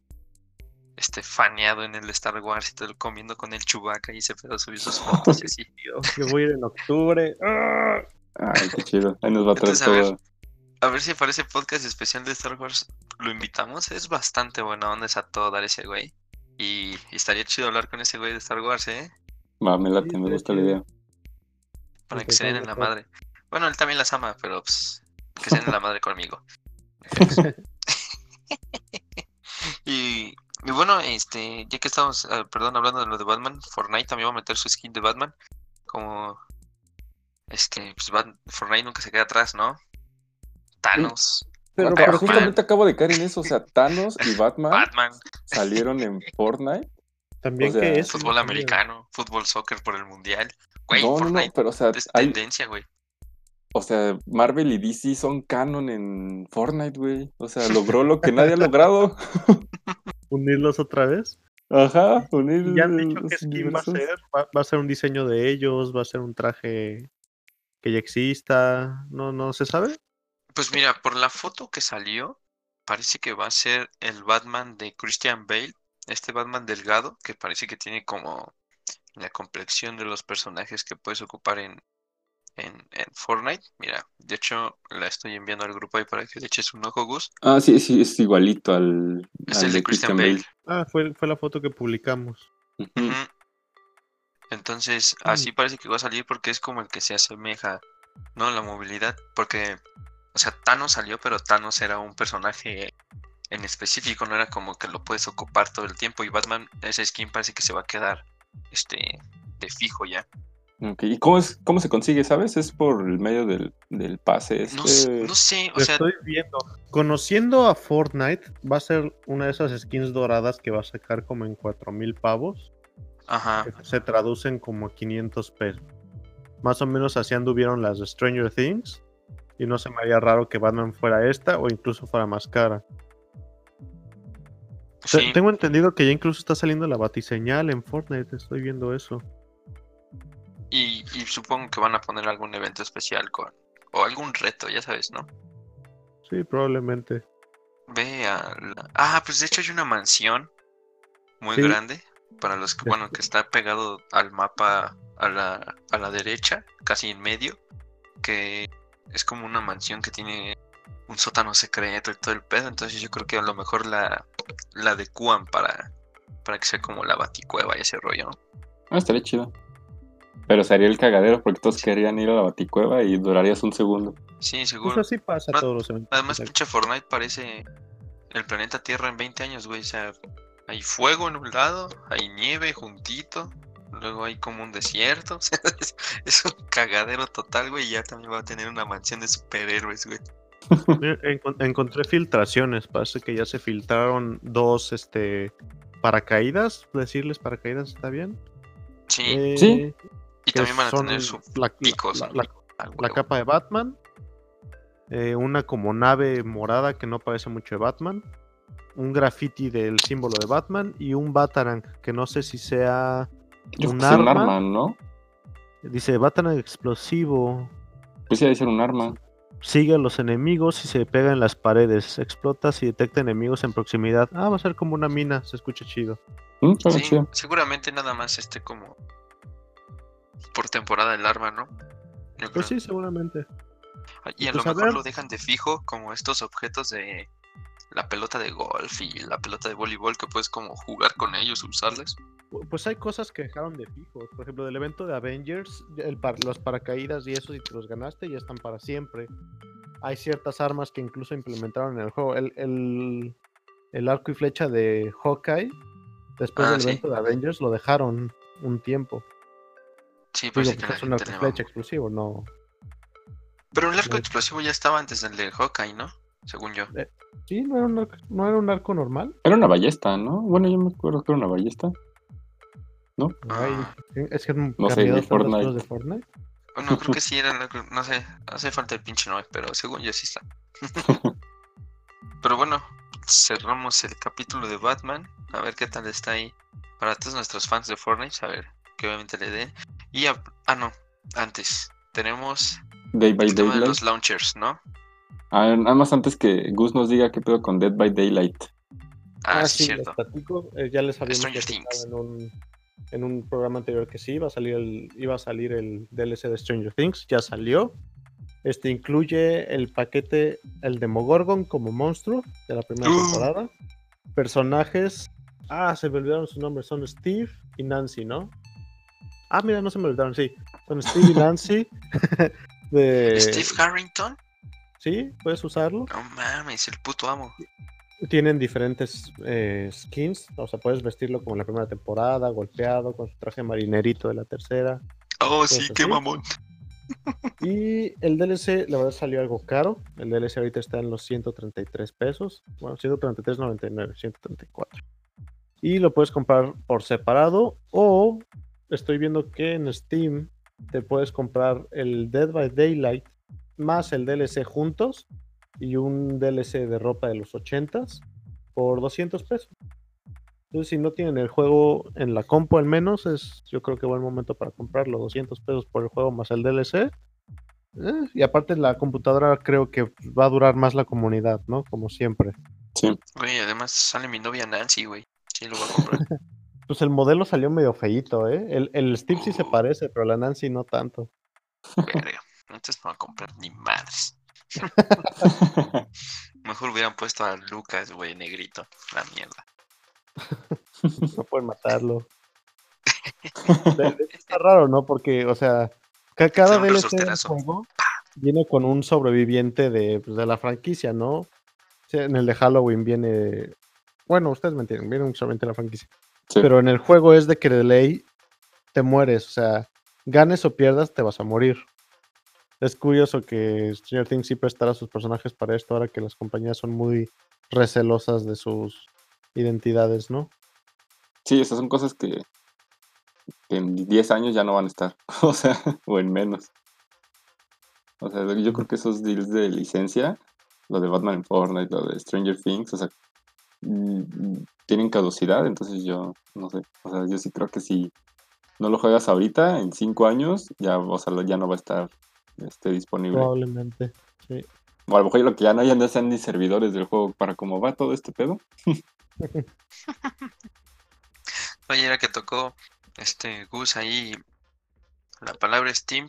Este, faneado en el Star Wars y todo comiendo con el Chewbacca y ese pedo. Subió sus fotos y así. Yo, yo voy a ir en octubre. ¡Ah! Ay, qué chido. Ahí nos va a traer Entonces, a ver. todo. A ver si aparece podcast especial de Star Wars. Lo invitamos. Es bastante buena onda. Es a todo dar ese güey. Y, y estaría chido hablar con ese güey de Star Wars, ¿eh? Va, me late, Sí, me gusta la idea. Para Sí, que se den en la madre. Bueno, él también las ama, pero pues, que se den en la madre conmigo. y, y bueno, este, ya que estamos, ah, perdón, hablando de lo de Batman, Fortnite también va a meter su skin de Batman. Como, este, pues Fortnite nunca se queda atrás, ¿no? Thanos, Pero, pero justamente acabo de caer en eso. O sea, Thanos y Batman Batman, salieron en Fortnite. También o sea, que es. fútbol americano, fútbol soccer por el mundial. Güey, no, no, no, Fortnite pero o sea, es hay, tendencia, güey. o sea, Marvel y DC son canon en Fortnite, güey. O sea, logró lo que nadie ha logrado. Unirlos otra vez. Ajá, unir ya han dicho los qué skin va a ser. Va, va a ser un diseño de ellos, va a ser un traje que ya exista. No, no se sabe. Pues mira, por la foto que salió, parece que va a ser el Batman de Christian Bale, este Batman delgado, que parece que tiene como la complexión de los personajes que puedes ocupar en, en, en Fortnite. Mira, de hecho la estoy enviando al grupo ahí para que le eches un ojo, Gus. Ah, sí, sí, es igualito al, Es al el de Christian Bale. Ah, fue, fue la foto que publicamos. Entonces, así parece que va a salir porque es como el que se asemeja, ¿no? a La movilidad. Porque, o sea, Thanos salió, pero Thanos era un personaje en específico, no era como que lo puedes ocupar todo el tiempo. Y Batman, ese skin parece que se va a quedar este de fijo ya. ¿Y cómo, es, cómo se consigue, sabes? ¿Es por el medio del, del pase No, este? no sé, o sea, estoy viendo. Conociendo a Fortnite, va a ser una de esas skins doradas que va a sacar como en 4000 pavos. ajá. que se traducen como a 500 pesos. Más o menos así anduvieron las de Stranger Things. Y no se me haría raro que Batman fuera esta o incluso fuera más cara. Sí, Tengo entendido que ya incluso está saliendo la batiseñal en Fortnite. Estoy viendo eso. y, y supongo que van a poner algún evento especial con, o algún reto, ya sabes, ¿no? Sí, probablemente. Ve a la- Ah, pues de hecho hay una mansión muy Sí. grande para los que, bueno, que está pegado al mapa a la, a la derecha, casi en medio, que es como una mansión que tiene un sótano secreto y todo el pedo, entonces yo creo que a lo mejor la, la adecuan para, para que sea como la baticueva y ese rollo, ¿no? Ah, estaría chido. Pero sería el cagadero porque todos querían ir a la baticueva y durarías un segundo. Sí, seguro. así pasa Ah, todos los eventos. Además, pinche Fortnite parece el planeta Tierra en 20 años, güey. O sea, hay fuego en un lado, hay nieve juntito, luego hay como un desierto. O sea, es, es un cagadero total, güey. Y ya también va a tener una mansión de superhéroes, güey. Encontré filtraciones. Parece que ya se filtraron dos este paracaídas. Decirles paracaídas está bien. Sí, Eh, Sí. y también van a son tener su la, la- picos, la- la- Ah, la capa de Batman. eh, una como nave morada que no parece mucho de Batman. Un graffiti del símbolo de Batman. Y un Batarang que no sé si sea. Yo Un arma. arma, ¿no? Dice Batarang explosivo. Pues sí, debe ser un arma. Sigue a los enemigos y se pega en las paredes. Explota si detecta enemigos en proximidad. Ah, va a ser como una mina. Se escucha chido. Mm, está Sí, chido. seguramente nada más este como por temporada el arma, ¿no? Yo Pues creo. sí, seguramente. Y a pues lo a mejor ver. lo dejan de fijo como estos objetos de la pelota de golf y la pelota de voleibol que puedes como jugar con ellos, usarles. Pu- Pues hay cosas que dejaron de fijos. Por ejemplo, del evento de Avengers, el par- los paracaídas y eso, si te los ganaste, ya están para siempre. Hay ciertas armas que incluso implementaron en el juego. El, el- el arco y flecha de Hawkeye, después Ah, del sí. evento de Avengers, lo dejaron un tiempo. Sí, pues Digo, sí que pues es un arco y le flecha exclusivo, no. Pero el arco no- explosivo ya estaba antes del de Hawkeye, ¿no? Según yo. Sí, no era un arco, no era un arco normal. Era una ballesta, ¿no? Bueno, yo me acuerdo que era una ballesta. Ay, Ah. es que han No sé, Fortnite. de Fortnite. Bueno, creo que sí era no sé, hace falta el pinche nombre, pero según yo sí está. pero bueno, cerramos el capítulo de Batman, a ver qué tal está ahí. Para todos nuestros fans de Fortnite, a ver que obviamente le den. Y, a- ah, no, antes, tenemos Day by el tema de Daylight. los launchers, ¿no? Ah, nada más antes que Gus nos diga qué pedo con Dead by Daylight. Ah, sí, les cierto. platico, eh, ya les habíamos Stranger platicado Things. en un, en un programa anterior que sí, iba a salir el, iba a salir el DLC de Stranger Things, ya salió. Este incluye el paquete, el Demogorgon como monstruo de la primera Uh. temporada. Personajes, ah, se me olvidaron sus nombres, son Steve y Nancy, ¿no? Ah, mira, no se me olvidaron, sí. Son Steve y Nancy. de, Steve Harrington, Sí, puedes usarlo. no mames, el puto amo. Tienen diferentes eh, skins, o sea, puedes vestirlo como en la primera temporada, golpeado, con su traje marinerito de la tercera. Oh, sí, qué así. mamón. Y el DLC, la verdad, salió algo caro. El DLC ahorita está en los 133 pesos. Bueno, 133.99, 134. Y lo puedes comprar por separado o estoy viendo que en Steam te puedes comprar el Dead by Daylight más el DLC juntos y un DLC de ropa de los 80s por 200 pesos. Entonces, si no tienen el juego en la compu al menos, es yo creo que buen momento para comprarlo. 200 pesos por el juego más el DLC. Eh, y aparte la computadora creo que va a durar más la comunidad, ¿no? Como siempre. Sí. Güey, además sale mi novia Nancy, güey. Sí, lo voy a comprar. Pues el modelo salió medio feíto, ¿eh? El, el Steve sí se parece, pero la Nancy no tanto. Verga. Entonces no voy a comprar ni madres. Mejor hubieran puesto a Lucas, güey, negrito. La mierda. No pueden matarlo. Está raro, ¿no? Porque, o sea, cada DLC del juego viene con un sobreviviente de, pues, de la franquicia, ¿no? en el de Halloween viene. Bueno, ustedes me entienden, viene un sobreviviente de la franquicia. Pero en el juego es de que de ley te mueres, o sea, ganes o pierdas, te vas a morir. Es curioso que Stranger Things sí prestara a sus personajes para esto, ahora que las compañías son muy recelosas de sus identidades, ¿no? Sí, esas son cosas que, en 10 años ya no van a estar, o sea, o en menos. O sea, yo creo que esos deals de licencia, lo de Batman en Fortnite, lo de Stranger Things, o sea, mm, tienen caducidad, entonces yo no sé, o sea, yo sí creo que si no lo juegas ahorita, en 5 años, ya, o sea, ya no va a estar este, disponible. Probablemente, sí. O a lo mejor lo que ya no, ya no sean ni servidores del juego para cómo va todo este pedo. Oye, era que tocó este Gus ahí la palabra Steam.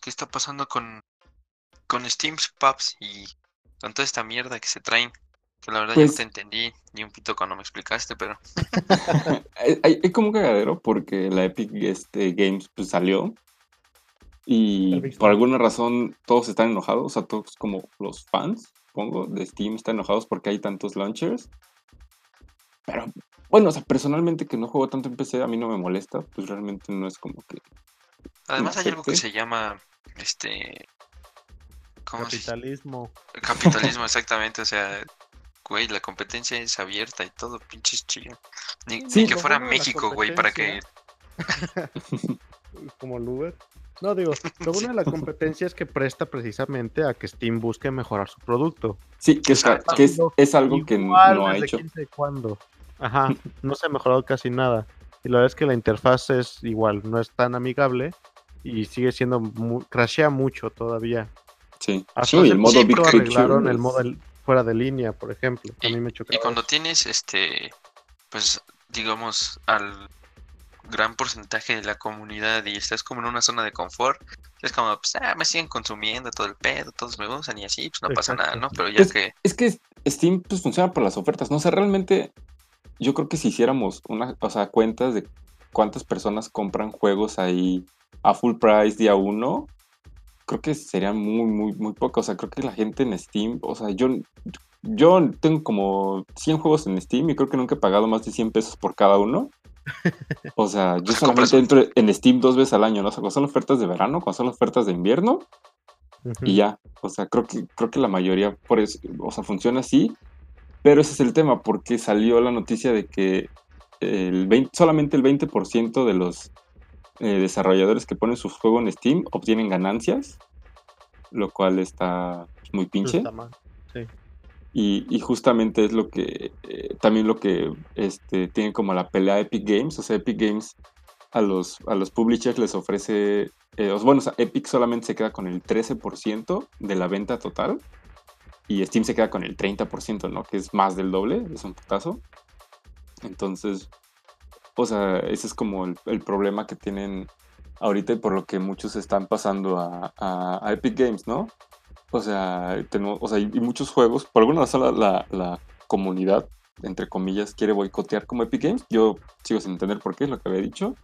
¿Qué está pasando con, con Steam Pubs y con toda esta mierda que se traen? Que la verdad yo no pues te entendí ni un pito cuando me explicaste, pero. hay, como un cagadero porque la Epic este, Games pues, salió y por alguna razón todos están enojados, o sea, todos como los fans, pongo, de Steam están enojados porque hay tantos launchers. Pero bueno, o sea, personalmente que no juego tanto en PC, a mí no me molesta, pues realmente no es como que... Además hay algo que se llama, este... Capitalismo. Capitalismo, exactamente, o sea, güey, la competencia es abierta y todo, pinches chido. Ni, que fuera México, güey, para que... como el Uber. No, digo, lo bueno de la competencia es que presta precisamente a que Steam busque mejorar su producto. Sí, que es, es, algo que no ha hecho. Cuándo. Ajá, no se ha mejorado casi nada. Y la verdad es que la interfaz es igual, no es tan amigable y sigue siendo, crashea mucho todavía. Sí, sí el modo Big arreglaron el modo fuera de línea, por ejemplo. A mí me y cuando tienes, este, pues, digamos, al gran porcentaje de la comunidad y estás como en una zona de confort, es como, pues, ah, me siguen consumiendo todo el pedo, todos me usan y así, pues no pasa nada, ¿no? Pero ya pues, que... Es que Steam pues funciona por las ofertas, ¿no? O sea, realmente yo creo que si hiciéramos una, o sea, cuentas de cuántas personas compran juegos ahí a full price día uno, creo que serían muy, muy, muy pocos. O sea, creo que la gente en Steam, o sea, yo, yo tengo como 100 juegos en Steam y creo que nunca he pagado más de 100 pesos por cada uno. O sea, yo solamente entro en Steam dos veces al año, ¿no? O sea, cuando son ofertas de verano, cuando son ofertas de invierno, y ya. O sea, creo que, creo que la mayoría, por eso, o sea, funciona así. Pero ese es el tema, porque salió la noticia de que el solamente el 20% de los eh, desarrolladores que ponen sus juegos en Steam obtienen ganancias, lo cual está muy pinche. Sí. Y, justamente es lo que, eh, también lo que este, tiene como la pelea Epic Games, o sea, Epic Games a los, a los publishers les ofrece, eh, bueno, Epic solamente se queda con el 13% de la venta total y Steam se queda con el 30%, ¿no? Que es más del doble, es un putazo. Entonces, o sea, ese es como el, problema que tienen ahorita y por lo que muchos están pasando a, Epic Games, ¿no? O sea, tenemos, o sea, y muchos juegos, por alguna razón la, la, comunidad, entre comillas, quiere boicotear como Epic Games. Yo sigo sin entender por qué, es lo que había dicho.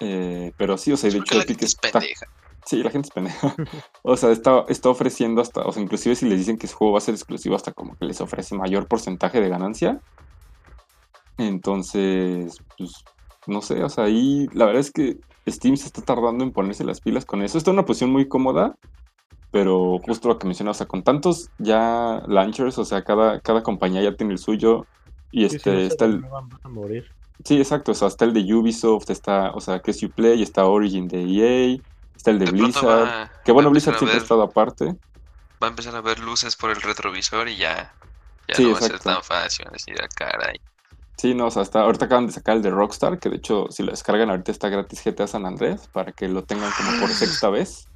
Eh, pero sí, o sea, de hecho Epic es pendeja. Sí, la gente es pendeja. o sea, está, está ofreciendo hasta, o sea, inclusive si les dicen que su juego va a ser exclusivo, hasta como que les ofrece mayor porcentaje de ganancia. Entonces, pues, no sé, o sea, ahí la verdad es que Steam se está tardando en ponerse las pilas con eso. Está en una posición muy cómoda, pero justo lo que mencionaba, o sea, con tantos ya launchers, o sea, cada, cada compañía ya tiene el suyo. Y este, está el... Sí, exacto, o sea, está el de Ubisoft, está, o sea, que es Uplay, está Origin de EA, Está el de, Blizzard. que bueno, Blizzard siempre ha estado aparte. Va a empezar a ver luces por el retrovisor y ya, ya no va a ser tan fácil decir a cara. Sí, no, o sea, hasta ahorita acaban de sacar el de Rockstar, que de hecho, si lo descargan ahorita está gratis GTA San Andrés, para que lo tengan como por sexta vez.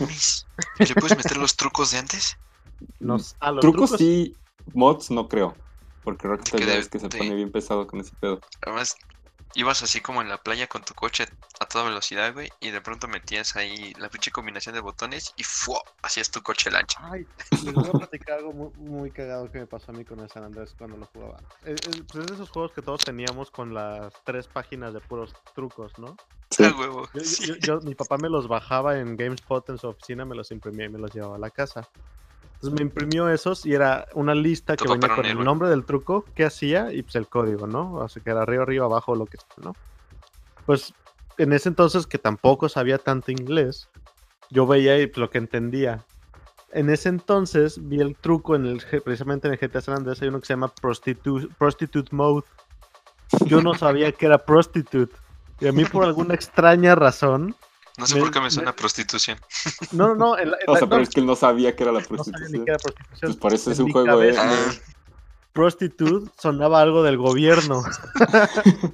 Mames. ¿Y le puedes meter los trucos de antes? los trucos, sí, mods no creo. Porque Rockstar ya es que se pone bien pesado con ese pedo. Además, ibas así como en la playa con tu coche a toda velocidad, güey, y de pronto metías ahí la pinche combinación de botones y ¡fua! hacías tu coche lancha. Ay, les voy a platicar algo muy, muy cagado que me pasó a mí con el San Andrés cuando lo jugaba. Es, es- pues es de esos juegos que todos teníamos con las tres páginas de puros trucos, ¿no? Sí. Ah, huevo. Yo- yo- sí. yo- yo- mi papá me los bajaba en GameSpot en su oficina, me los imprimía y me los llevaba a la casa. Entonces me imprimió esos y era una lista que venía con el nombre del truco, qué hacía y pues el código, ¿no? O sea, que era arriba, arriba, abajo, lo que ¿no? Pues en ese entonces que tampoco sabía tanto inglés, yo veía y pues, lo que entendía. En ese entonces vi el truco en el precisamente en el GTA San Andrés hay uno que se llama Prostitu- Prostitute Mode. Yo no sabía que era prostitute. Y a mí por alguna extraña razón, No sé me- por qué me me- suena a prostitución. no, no, no, en la- en O sea, no, pero es que él no sabía que era la no sabía ni prostitución. que era prostitución. Pues por eso es un juego de... cabeza- Ah, Prostitute sonaba algo del gobierno.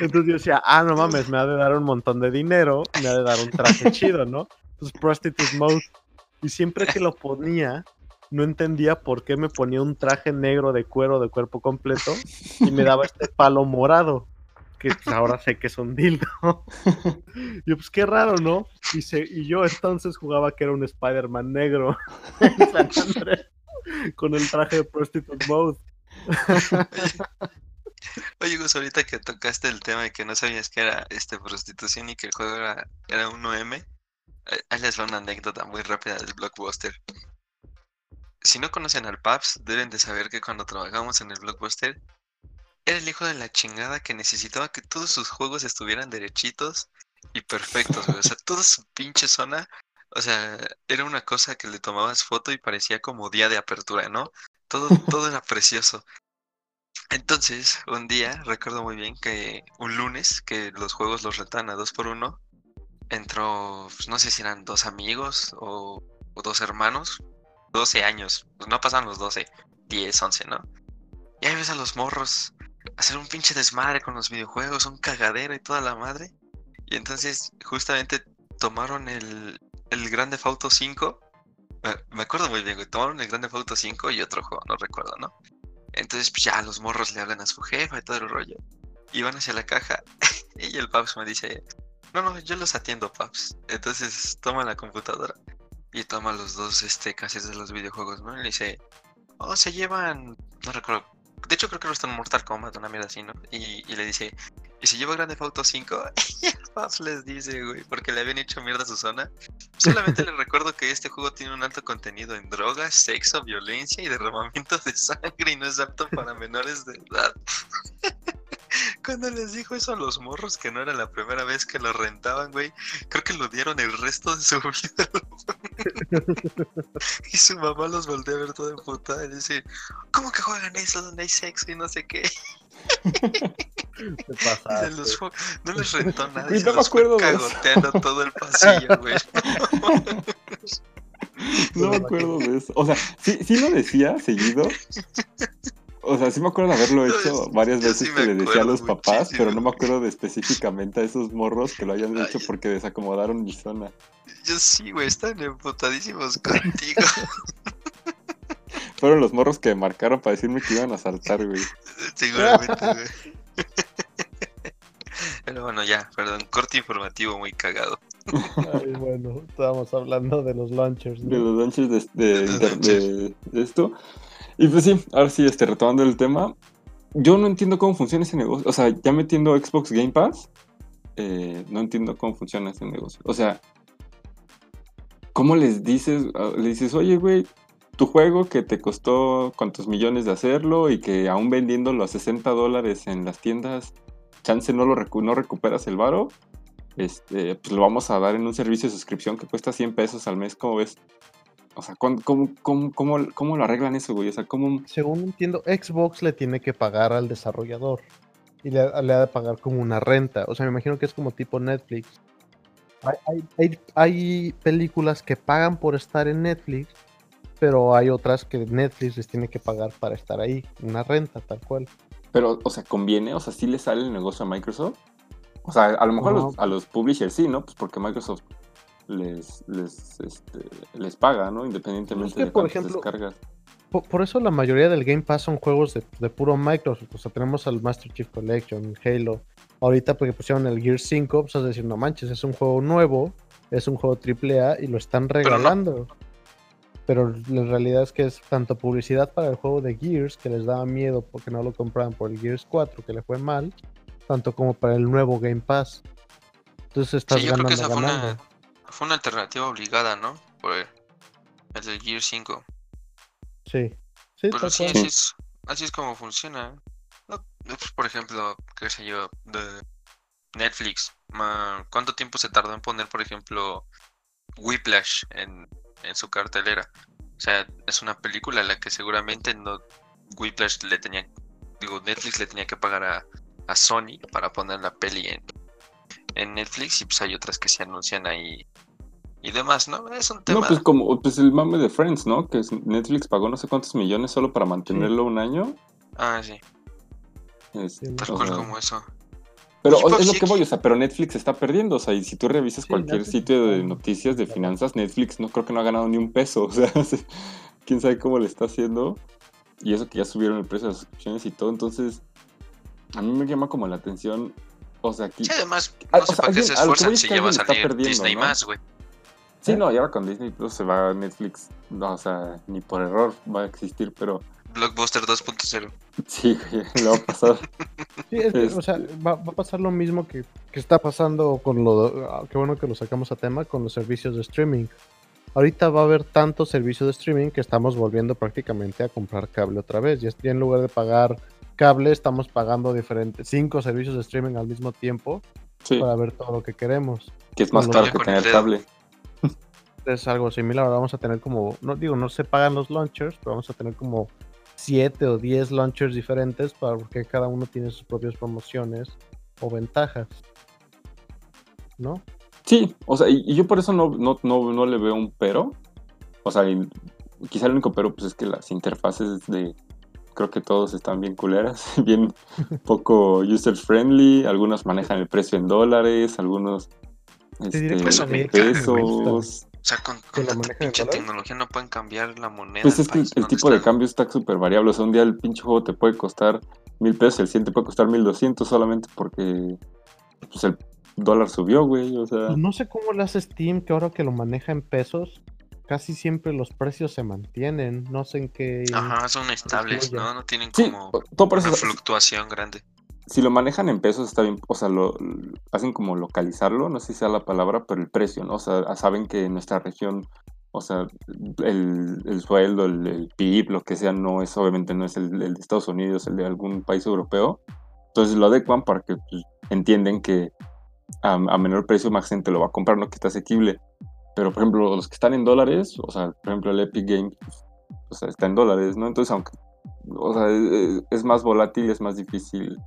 Entonces yo decía, ah, no mames, me ha de dar un montón de dinero, me ha de dar un traje chido, ¿no? Entonces, Prostitute Mode. Y siempre que lo ponía, no entendía por qué me ponía un traje negro de cuero de cuerpo completo y me daba este palo morado, que pues, ahora sé que es un dildo. Yo, pues qué raro, ¿no? Y, yo entonces jugaba que era un Spider-Man negro con el traje de Prostitute Mode. Oye, Gus, ahorita que tocaste el tema de que no sabías que era este prostitución y que el juego era, era un OM, eh, ahí les va una anécdota muy rápida del Blockbuster. Si no conocen al Paps, deben de saber que cuando trabajamos en el Blockbuster, era el hijo de la chingada que necesitaba que todos sus juegos estuvieran derechitos y perfectos. O sea, toda su pinche zona, o sea, era una cosa que le tomabas foto y parecía como día de apertura, ¿no? Todo, todo era precioso. Entonces, un día, recuerdo muy bien que un lunes, que los juegos los rentaban a dos por uno, entró, pues, no sé si eran dos amigos o, o dos hermanos, 12 años, pues no pasan los 12, 10, 11, ¿no? Y ahí ves a los morros hacer un pinche desmadre con los videojuegos, un cagadero y toda la madre. Y entonces, justamente tomaron el, el Grande Auto 5. Me, acuerdo muy bien, güey. Tomaron el Grande Auto 5 y otro juego, no recuerdo, ¿no? Entonces, pues ya los morros le hablan a su jefa y todo el rollo. Y van hacia la caja. y el Paps me dice: No, no, yo los atiendo, Paps. Entonces toma la computadora y toma los dos este, cassettes de los videojuegos, ¿no? Y le dice: Oh, se llevan. No recuerdo. De hecho, creo que no están en Mortal Kombat, una mierda así, ¿no? Y, y le dice: ¿Y si lleva Grande Auto 5? y el les dice, güey, porque le habían hecho mierda a su zona. Solamente les recuerdo que este juego tiene un alto contenido en drogas, sexo, violencia y derramamiento de sangre y no es apto para menores de edad. Cuando les dijo eso a los morros, que no era la primera vez que lo rentaban, güey, creo que lo dieron el resto de su vida. y su mamá los voltea a ver todo emputada y dice, ¿cómo que juegan eso donde hay sexo y no sé qué? Se los fue- no les rentó nada. Y se no me los fue acuerdo de eso. cagoteando todo el pasillo, güey. No me acuerdo de eso. O sea, sí, sí lo decía seguido. O sea, sí me acuerdo de haberlo hecho varias veces sí que le decía a los papás, pero no me acuerdo de específicamente a esos morros que lo hayan Ay, hecho porque desacomodaron mi zona. Yo sí, güey, están emputadísimos contigo. Fueron los morros que me marcaron para decirme que iban a saltar, güey. Seguramente, güey. Pero bueno, ya, perdón, corte informativo muy cagado. Ay, bueno, estábamos hablando de los launchers. De ¿no? los launchers de, de, De los de- de esto. Y pues sí, ahora sí, este, retomando el tema. Yo no entiendo cómo funciona ese negocio. O sea, ya metiendo Xbox Game Pass, eh, no entiendo cómo funciona ese negocio. O sea, ¿cómo les dices? ah, Le dices, oye, güey, tu juego que te costó cuántos millones de hacerlo y que aún vendiéndolo a 60 dólares en las tiendas, chance no lo no recuperas el varo. Este, pues lo vamos a dar en un servicio de suscripción que cuesta 100 pesos al mes, ¿cómo ves? O sea, ¿cuán- ¿cómo, cómo, cómo, cómo lo arreglan eso, güey? O sea, ¿cómo...? Según entiendo, Xbox le tiene que pagar al desarrollador. Y le, le ha de pagar como una renta. O sea, me imagino que es como tipo Netflix. Hay, hay- hay- hay películas que pagan por estar en Netflix, pero hay otras que Netflix les tiene que pagar para estar ahí. Una renta, tal cual. Pero, o sea, ¿conviene? O sea, ¿sí le sale el negocio a Microsoft? O sea, a lo mejor a, los, a los publishers sí, ¿no? Pues porque Microsoft les, les, este, les paga, ¿no? Independientemente que, de por ejemplo, descargas. Por, por eso la mayoría del Game Pass son juegos de, de puro Microsoft. O sea, tenemos al Master Chief Collection, Halo. ahorita porque pusieron el Gear 5, pues vas a decir, no manches, es un juego nuevo, es un juego AAA y lo están regalando. Pero, la realidad es que es tanto publicidad para el juego de Gears, que les daba miedo porque no lo compraban por el Gears 4, que le fue mal, tanto como para el nuevo Game Pass. Entonces estás Sí, yo creo que ganando, fue ganando. una, fue una alternativa obligada, ¿no? Por el, el del Gear 5. Sí, sí, Pero tal sí, cual. así es, así es como funciona. No, pues, por ejemplo, qué sé yo, de Netflix. ¿Cuánto tiempo se tardó en poner, por ejemplo, Whiplash en, en su cartelera? O sea, es una película a la que seguramente no Whiplash le tenía, digo, Netflix le tenía que pagar a, a Sony para poner la peli en, en Netflix y pues hay otras que se anuncian ahí y demás, ¿no? Es un tema. No, pues como pues el mame de Friends, ¿no? Que Netflix pagó no sé cuántos millones solo para mantenerlo un año. Ah, sí, Este, tal o cual sea, como eso. Pero o- es lo que voy, o sea, pero Netflix está perdiendo, o sea, y si tú revisas Sí, cualquier Netflix sitio de noticias de finanzas, Netflix no creo que no ha ganado ni un peso, o sea, se- quién sabe cómo le está haciendo, y eso que ya subieron el precio de las suscripciones y todo, entonces, a mí me llama como la atención, o sea, aquí... Sí, además, Ah, no o sé sea, para qué se lo esfuerzan es si ya va a salir perdiendo, Disney ¿no? más, güey. Sí, no, y ahora con Disney Plus se va a Netflix, no, o sea, ni por error va a existir, pero Blockbuster 2.0. sí, güey, le va a pasar. Sí, es que, o Este- sea, va, va a pasar lo mismo que, que está pasando con lo. ah, Qué bueno que lo sacamos a tema con los servicios de streaming. Ahorita va a haber tantos servicios de streaming que estamos volviendo prácticamente a comprar cable otra vez. Ya en lugar de pagar cable, estamos pagando diferentes cinco servicios de streaming al mismo tiempo Sí, para ver todo lo que queremos. que es más caro que tener el cable. Es algo similar. Ahora vamos a tener como, no digo, no se pagan los launchers, pero vamos a tener como 7 o 10 launchers diferentes para porque cada uno tiene sus propias promociones o ventajas. ¿No? Sí, o sea, y, y yo por eso no, no, no, no le veo un pero. O sea, y quizá el único pero pues es que las interfaces de creo que todos están bien culeras, bien poco user friendly, algunos manejan el precio en dólares, algunos este, en pesos. O sea, con, ¿Que con lo tanta pinche tecnología no pueden cambiar la moneda. Pues es que el, tipo de cambio está súper variable. O sea, un día el pinche juego te puede costar mil pesos, el siguiente puede costar mil doscientos solamente porque pues, el dólar subió, güey. O sea, Pues no sé cómo le hace Steam, que ahora que lo maneja en pesos, casi siempre los precios se mantienen. No sé en qué. Ajá, son estables. ¿no? No tienen sí, como todo por eso. una fluctuación grande. si lo manejan en pesos está bien, o sea, lo, lo- hacen como localizarlo, no sé si sea la palabra, pero el precio, ¿no? O sea, saben que en nuestra región, o sea, el, el sueldo, el, el PIB, lo que sea, no es, obviamente no es el, el de Estados Unidos, el de algún país europeo. Entonces lo adecuan para que pues, entienden que a, a menor precio más gente lo va a comprar, ¿no? Que está asequible. Pero, por ejemplo, los que están en dólares, o sea, por ejemplo, el Epic Game, pues, o sea, está en dólares, ¿no? Entonces, aunque, o sea, es, es más volátil, es más difícil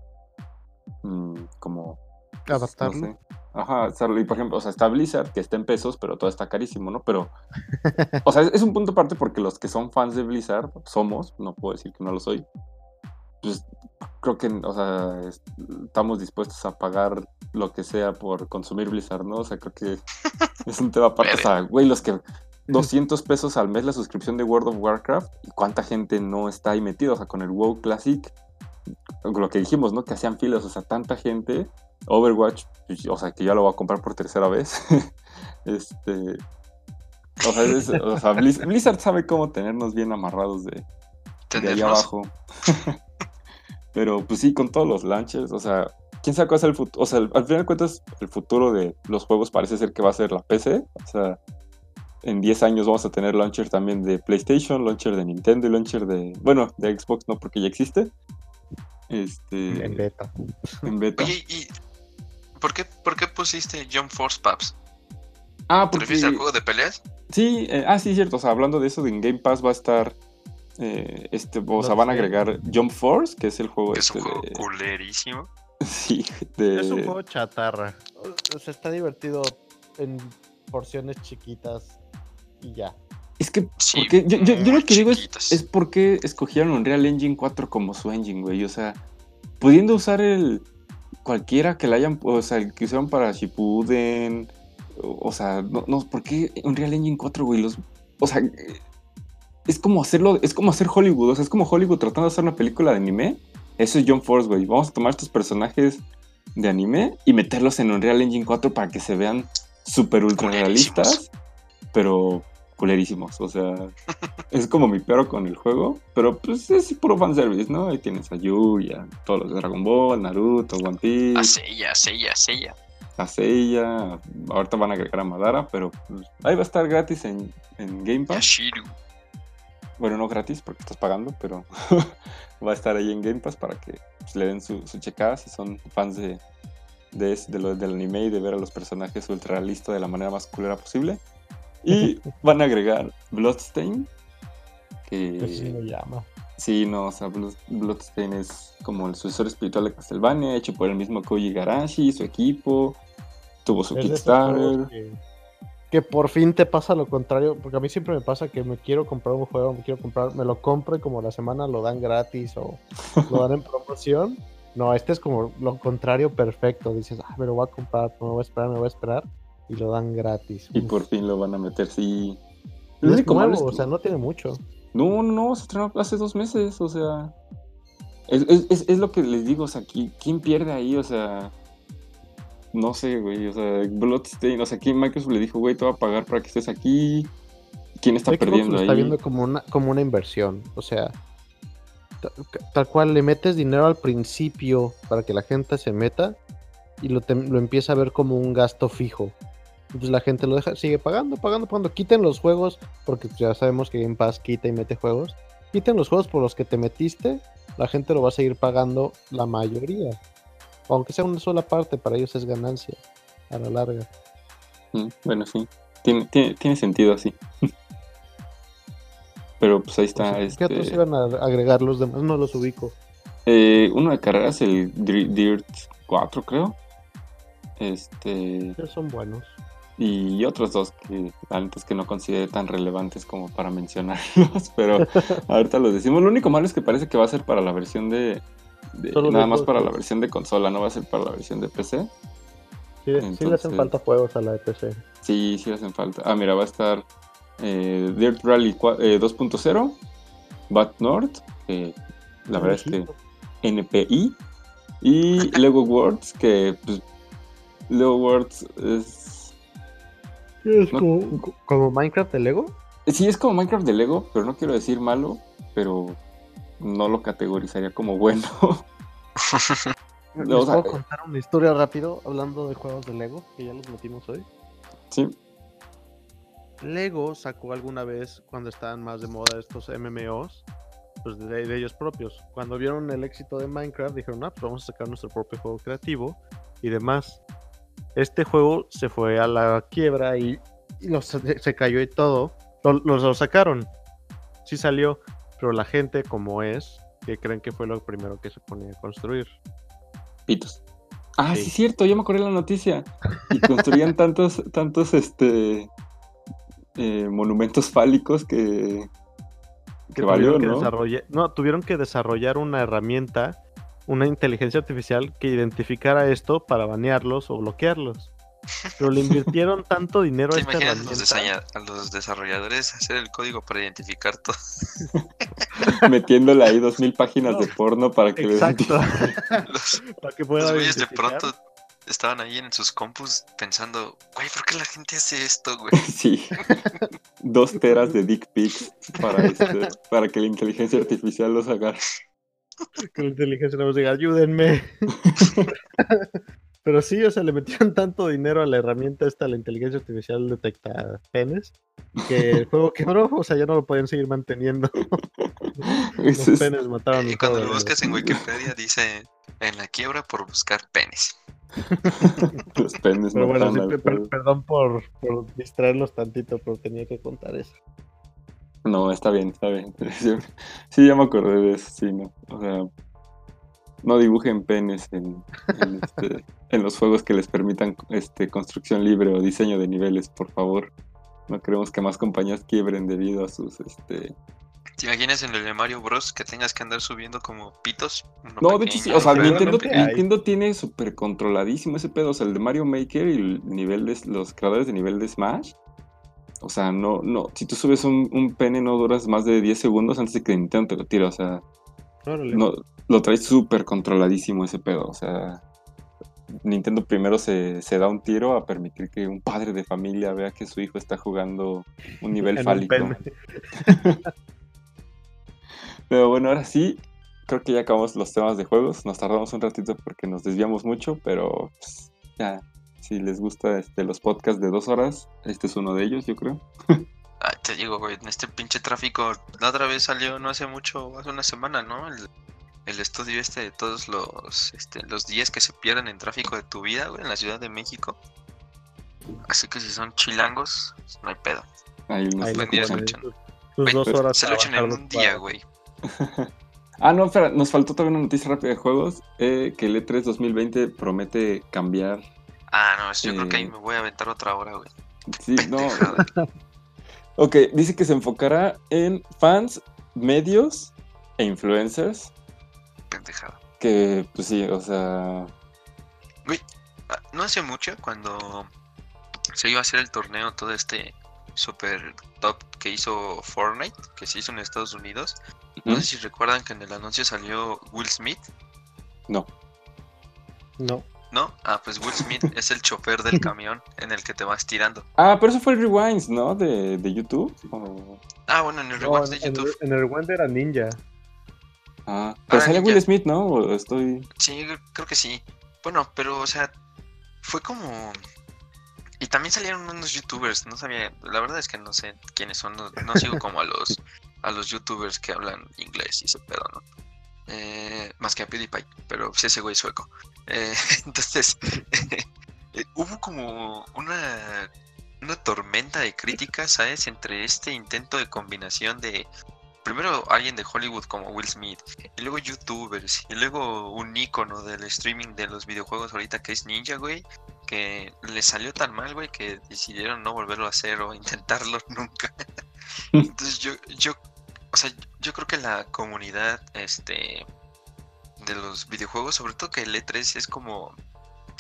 mm, como pues, no Adaptarlo. sé. Ajá, y por ejemplo, o sea, está Blizzard, que está en pesos, pero todo está carísimo, ¿no? Pero, o sea, es, es un punto aparte porque los que son fans de Blizzard, somos, no puedo decir que no lo soy, pues creo que, o sea, es- estamos dispuestos a pagar lo que sea por consumir Blizzard, ¿no? O sea, creo que es un tema aparte. O sea, güey, los que 200 pesos al mes la suscripción de World of Warcraft, ¿y cuánta gente no está ahí metida? O sea, con el WoW Classic, lo que dijimos, ¿no? Que hacían filas, o sea, tanta gente. Overwatch, pues, o sea, que ya lo voy a comprar por tercera vez. este. O sea, es- o sea, Blizz- Blizzard sabe cómo tenernos bien amarrados de, de allá Tenernos. abajo. Pero pues sí, con todos los launchers, o sea, quién sabe cuál es el futuro. O sea, al final de cuentas, el futuro de los juegos parece ser que va a ser la PC. O sea, en 10 años vamos a tener launcher también de PlayStation, launcher de Nintendo y launcher de. Bueno, de Xbox no, porque ya existe. Este. En beta. en beta. Oye, ¿y por qué, por qué pusiste Jump Force Paps? ah, ¿Te porque. refieres al juego de peleas? Sí, eh, ah, sí, cierto. O sea, hablando de eso, de en Game Pass va a estar. Eh, este, o sea, van a agregar Jump Force, que es el juego es un este juego de- culerísimo. Sí, de. Es un juego chatarra. O sea, está divertido en porciones chiquitas y ya. Es que, Sí, porque yo, yo- yo muy lo que digo es, es por qué escogieron Unreal Engine 4 como su engine, güey. O sea, pudiendo usar el cualquiera que la hayan, o sea, el que usaron para Shippuden, o, o sea, no, no, ¿por qué Unreal Engine 4, güey? Los, o sea, es como hacerlo, es como hacer Hollywood, o sea, es como Hollywood tratando de hacer una película de anime. Eso es John Force, güey. Vamos a tomar estos personajes de anime y meterlos en Unreal Engine 4 para que se vean súper ultra realistas, pero culerísimos. O sea, es como mi perro con el juego, pero pues es puro fanservice, ¿no? Ahí tienes a Yuya, todos los de Dragon Ball, Naruto, One Piece. A Seiya, Seiya, Seiya. A Seiya, ahorita van a agregar a Madara, pero pues, ahí va a estar gratis en, en Game Pass. Yashiru. Bueno, no gratis porque estás pagando, pero va a estar ahí en Game Pass para que pues, le den su, su checada si son fans de, de, de lo, del anime y de ver a los personajes ultra realistas de la manera más culera posible. Y van a agregar Bloodstain, que... Sí me llama. Sí, no, o sea, Blood- Bloodstain es como el sucesor espiritual de Castlevania, hecho por el mismo Koji Garashi, su equipo, tuvo su Es de Kickstarter. Que, que por fin te pasa lo contrario, porque a mí siempre me pasa que me quiero comprar un juego, me quiero comprar, me lo compro y como la semana lo dan gratis o lo dan en promoción. No, este es como lo contrario perfecto. Dices, ah, me lo voy a comprar, me voy a esperar, me voy a esperar y lo dan gratis. Y Uf. por fin lo van a meter, sí. Y Lo es único malo nuevo, es o que- sea, no tiene mucho. No, no, no, se estrenó hace dos meses, o sea. Es, es- es- lo que les digo, o sea, ¿qui- ¿quién pierde ahí? O sea. No sé, güey, o sea, Bloodstain, o sea, ¿quién Microsoft le dijo, güey, te voy a pagar para que estés aquí? ¿Quién está Xbox perdiendo lo ahí? está viendo como una, como una inversión. O sea, ta- tal cual le metes dinero al principio para que la gente se meta y lo, te- lo empieza a ver como un gasto fijo. Entonces la gente lo deja, sigue pagando, pagando, pagando. Quiten los juegos, porque ya sabemos que Game Pass quita y mete juegos. Quiten los juegos por los que te metiste, la gente lo va a seguir pagando la mayoría. Aunque sea una sola parte, para ellos es ganancia a la larga. Mm, Bueno, sí, tiene, tiene, tiene sentido así. Pero pues ahí está, O sea, ¿Qué otros este, iban a agregar los demás? No los ubico. eh, uno de carreras, el Dirt 4, creo. Este, Ellos son buenos. y otros dos que antes que no consideré tan relevantes como para mencionarlos, pero ahorita los decimos. Lo único malo es que parece que va a ser para la versión de, de- Solo de nada más juegos. para la versión de consola, no va a ser para la versión de PC. Sí, sí le hacen falta juegos a la de PC. Sí, sí hacen falta. Ah, mira, va a estar eh, Dirt Rally cua- eh, 2.0, Bad North, que la verdad es que. NPI, y Lego Worlds, que pues, Lego Worlds es Es no- como, como Minecraft de Lego. Sí, es como Minecraft de Lego, pero no quiero decir malo, pero no lo categorizaría como bueno. ¿Les No, o sea, puedo contar una historia rápido hablando de juegos de Lego que ya los metimos hoy? sí, Lego sacó alguna vez cuando estaban más de moda estos MMOs, pues de, de ellos propios. Cuando vieron el éxito de Minecraft dijeron, ah, pues vamos a sacar nuestro propio juego creativo y demás. Este juego se fue a la quiebra y, y los- se, se cayó y todo. Lo, los lo sacaron. Sí salió, pero la gente como es, que creen que fue lo primero que se ponía a construir. pitos. Ah, sí, Sí. cierto, yo me acordé de la noticia. Y construían tantos, tantos, este, eh, monumentos fálicos que, que valió, que ¿no? no, tuvieron que desarrollar una herramienta, una inteligencia artificial que identificara esto para banearlos o bloquearlos. Pero le invirtieron tanto dinero a ¿Te esta imaginas a los, herramienta. diseña- a los desarrolladores hacer el código para identificar todo? Metiéndole ahí dos mil páginas de porno para que Exacto. Los, para que pueda los güeyes de pronto estaban ahí en sus compus pensando, güey, ¿por qué la gente hace esto, güey? Sí. Dos teras de dick pics para, este, para que la inteligencia artificial los agarre. Con la inteligencia vamos a decir, ayúdenme. Pero sí, o sea, le metieron tanto dinero a la herramienta esta, la inteligencia artificial detecta penes, que el juego quebró, o sea, ya no lo podían seguir manteniendo. Los es- penes mataron Y cuando lo buscas en Wikipedia dice en la quiebra por buscar penes. los penes Pero bueno, sí, per- perdón por, por distraerlos tantito, pero tenía que contar eso. No, está bien, está bien. Sí, sí, ya me acordé de eso, sí, no. O sea, no dibujen penes en, en, este, en los juegos que les permitan este, construcción libre o diseño de niveles, por favor. No queremos que más compañías quiebren debido a sus este. ¿Te imaginas en el de Mario Bros que tengas que andar subiendo como pitos? No, de hecho sí, o sea, Nintendo. Nintendo tiene súper controladísimo ese pedo. O sea, el de Mario Maker y el nivel de los creadores de nivel de Smash. O sea, no, no, si tú subes un, un pene no duras más de 10 segundos antes de que Nintendo te lo tire. O sea, no, lo traes súper controladísimo ese pedo. O sea, Nintendo primero se, se da un tiro a permitir que un padre de familia vea que su hijo está jugando un nivel En fálico. Pero bueno, ahora sí, creo que ya acabamos los temas de juegos. Nos tardamos un ratito porque nos desviamos mucho, pero pues, ya, si les gusta este, los podcasts de dos horas, este es uno de ellos, yo creo. Ay, te digo, güey, en este pinche tráfico, la otra vez salió no hace mucho, hace una semana, ¿no? El, el estudio este de todos los, este, los días que se pierden en tráfico de tu vida, güey, en la Ciudad de México. Así que si son chilangos, no hay pedo. Ahí nos Ahí lo Güey, dos horas. Se lo echan en un día, para- güey. Ah, no, espera, nos faltó también una noticia rápida de juegos. eh, que el E3 2020 promete cambiar. Ah, no, yo creo que ahí Eh. me voy a aventar otra hora, güey. Sí, no. Ok, dice que se enfocará en fans, medios e influencers. Pendejada. Que, pues sí, o sea. Ah, No hace mucho, cuando se iba a hacer el torneo, todo este super top que hizo Fortnite, que se hizo en Estados Unidos. No sé si recuerdan que en el anuncio salió Will Smith, No. No. ¿no? Ah, pues Will Smith es el chofer del camión en el que te vas tirando. Ah, pero eso fue el Rewinds, ¿no? De, de YouTube. o- Ah, bueno, en el No, rewind en, de en YouTube. el, en el Wend era ninja. Ah, pero sale. Will Smith, ¿no? O estoy. Sí, creo que sí. Bueno, pero, o sea, fue como... Y también salieron unos youtubers, no sabía, la verdad es que no sé quiénes son, no, no sigo como a los a los youtubers que hablan inglés y ese pedo, ¿no? Eh, más que a PewDiePie, pero pues ese güey sueco. Eh, entonces, eh, hubo como una, una tormenta de críticas, ¿sabes? Entre este intento de combinación de primero alguien de Hollywood como Will Smith, y luego youtubers, y luego un ícono del streaming de los videojuegos ahorita que es Ninja, güey, que le salió tan mal, güey, que decidieron no volverlo a hacer o intentarlo nunca. Entonces yo, yo, o sea, yo creo que la comunidad, este, de los videojuegos, sobre todo que el E3 es como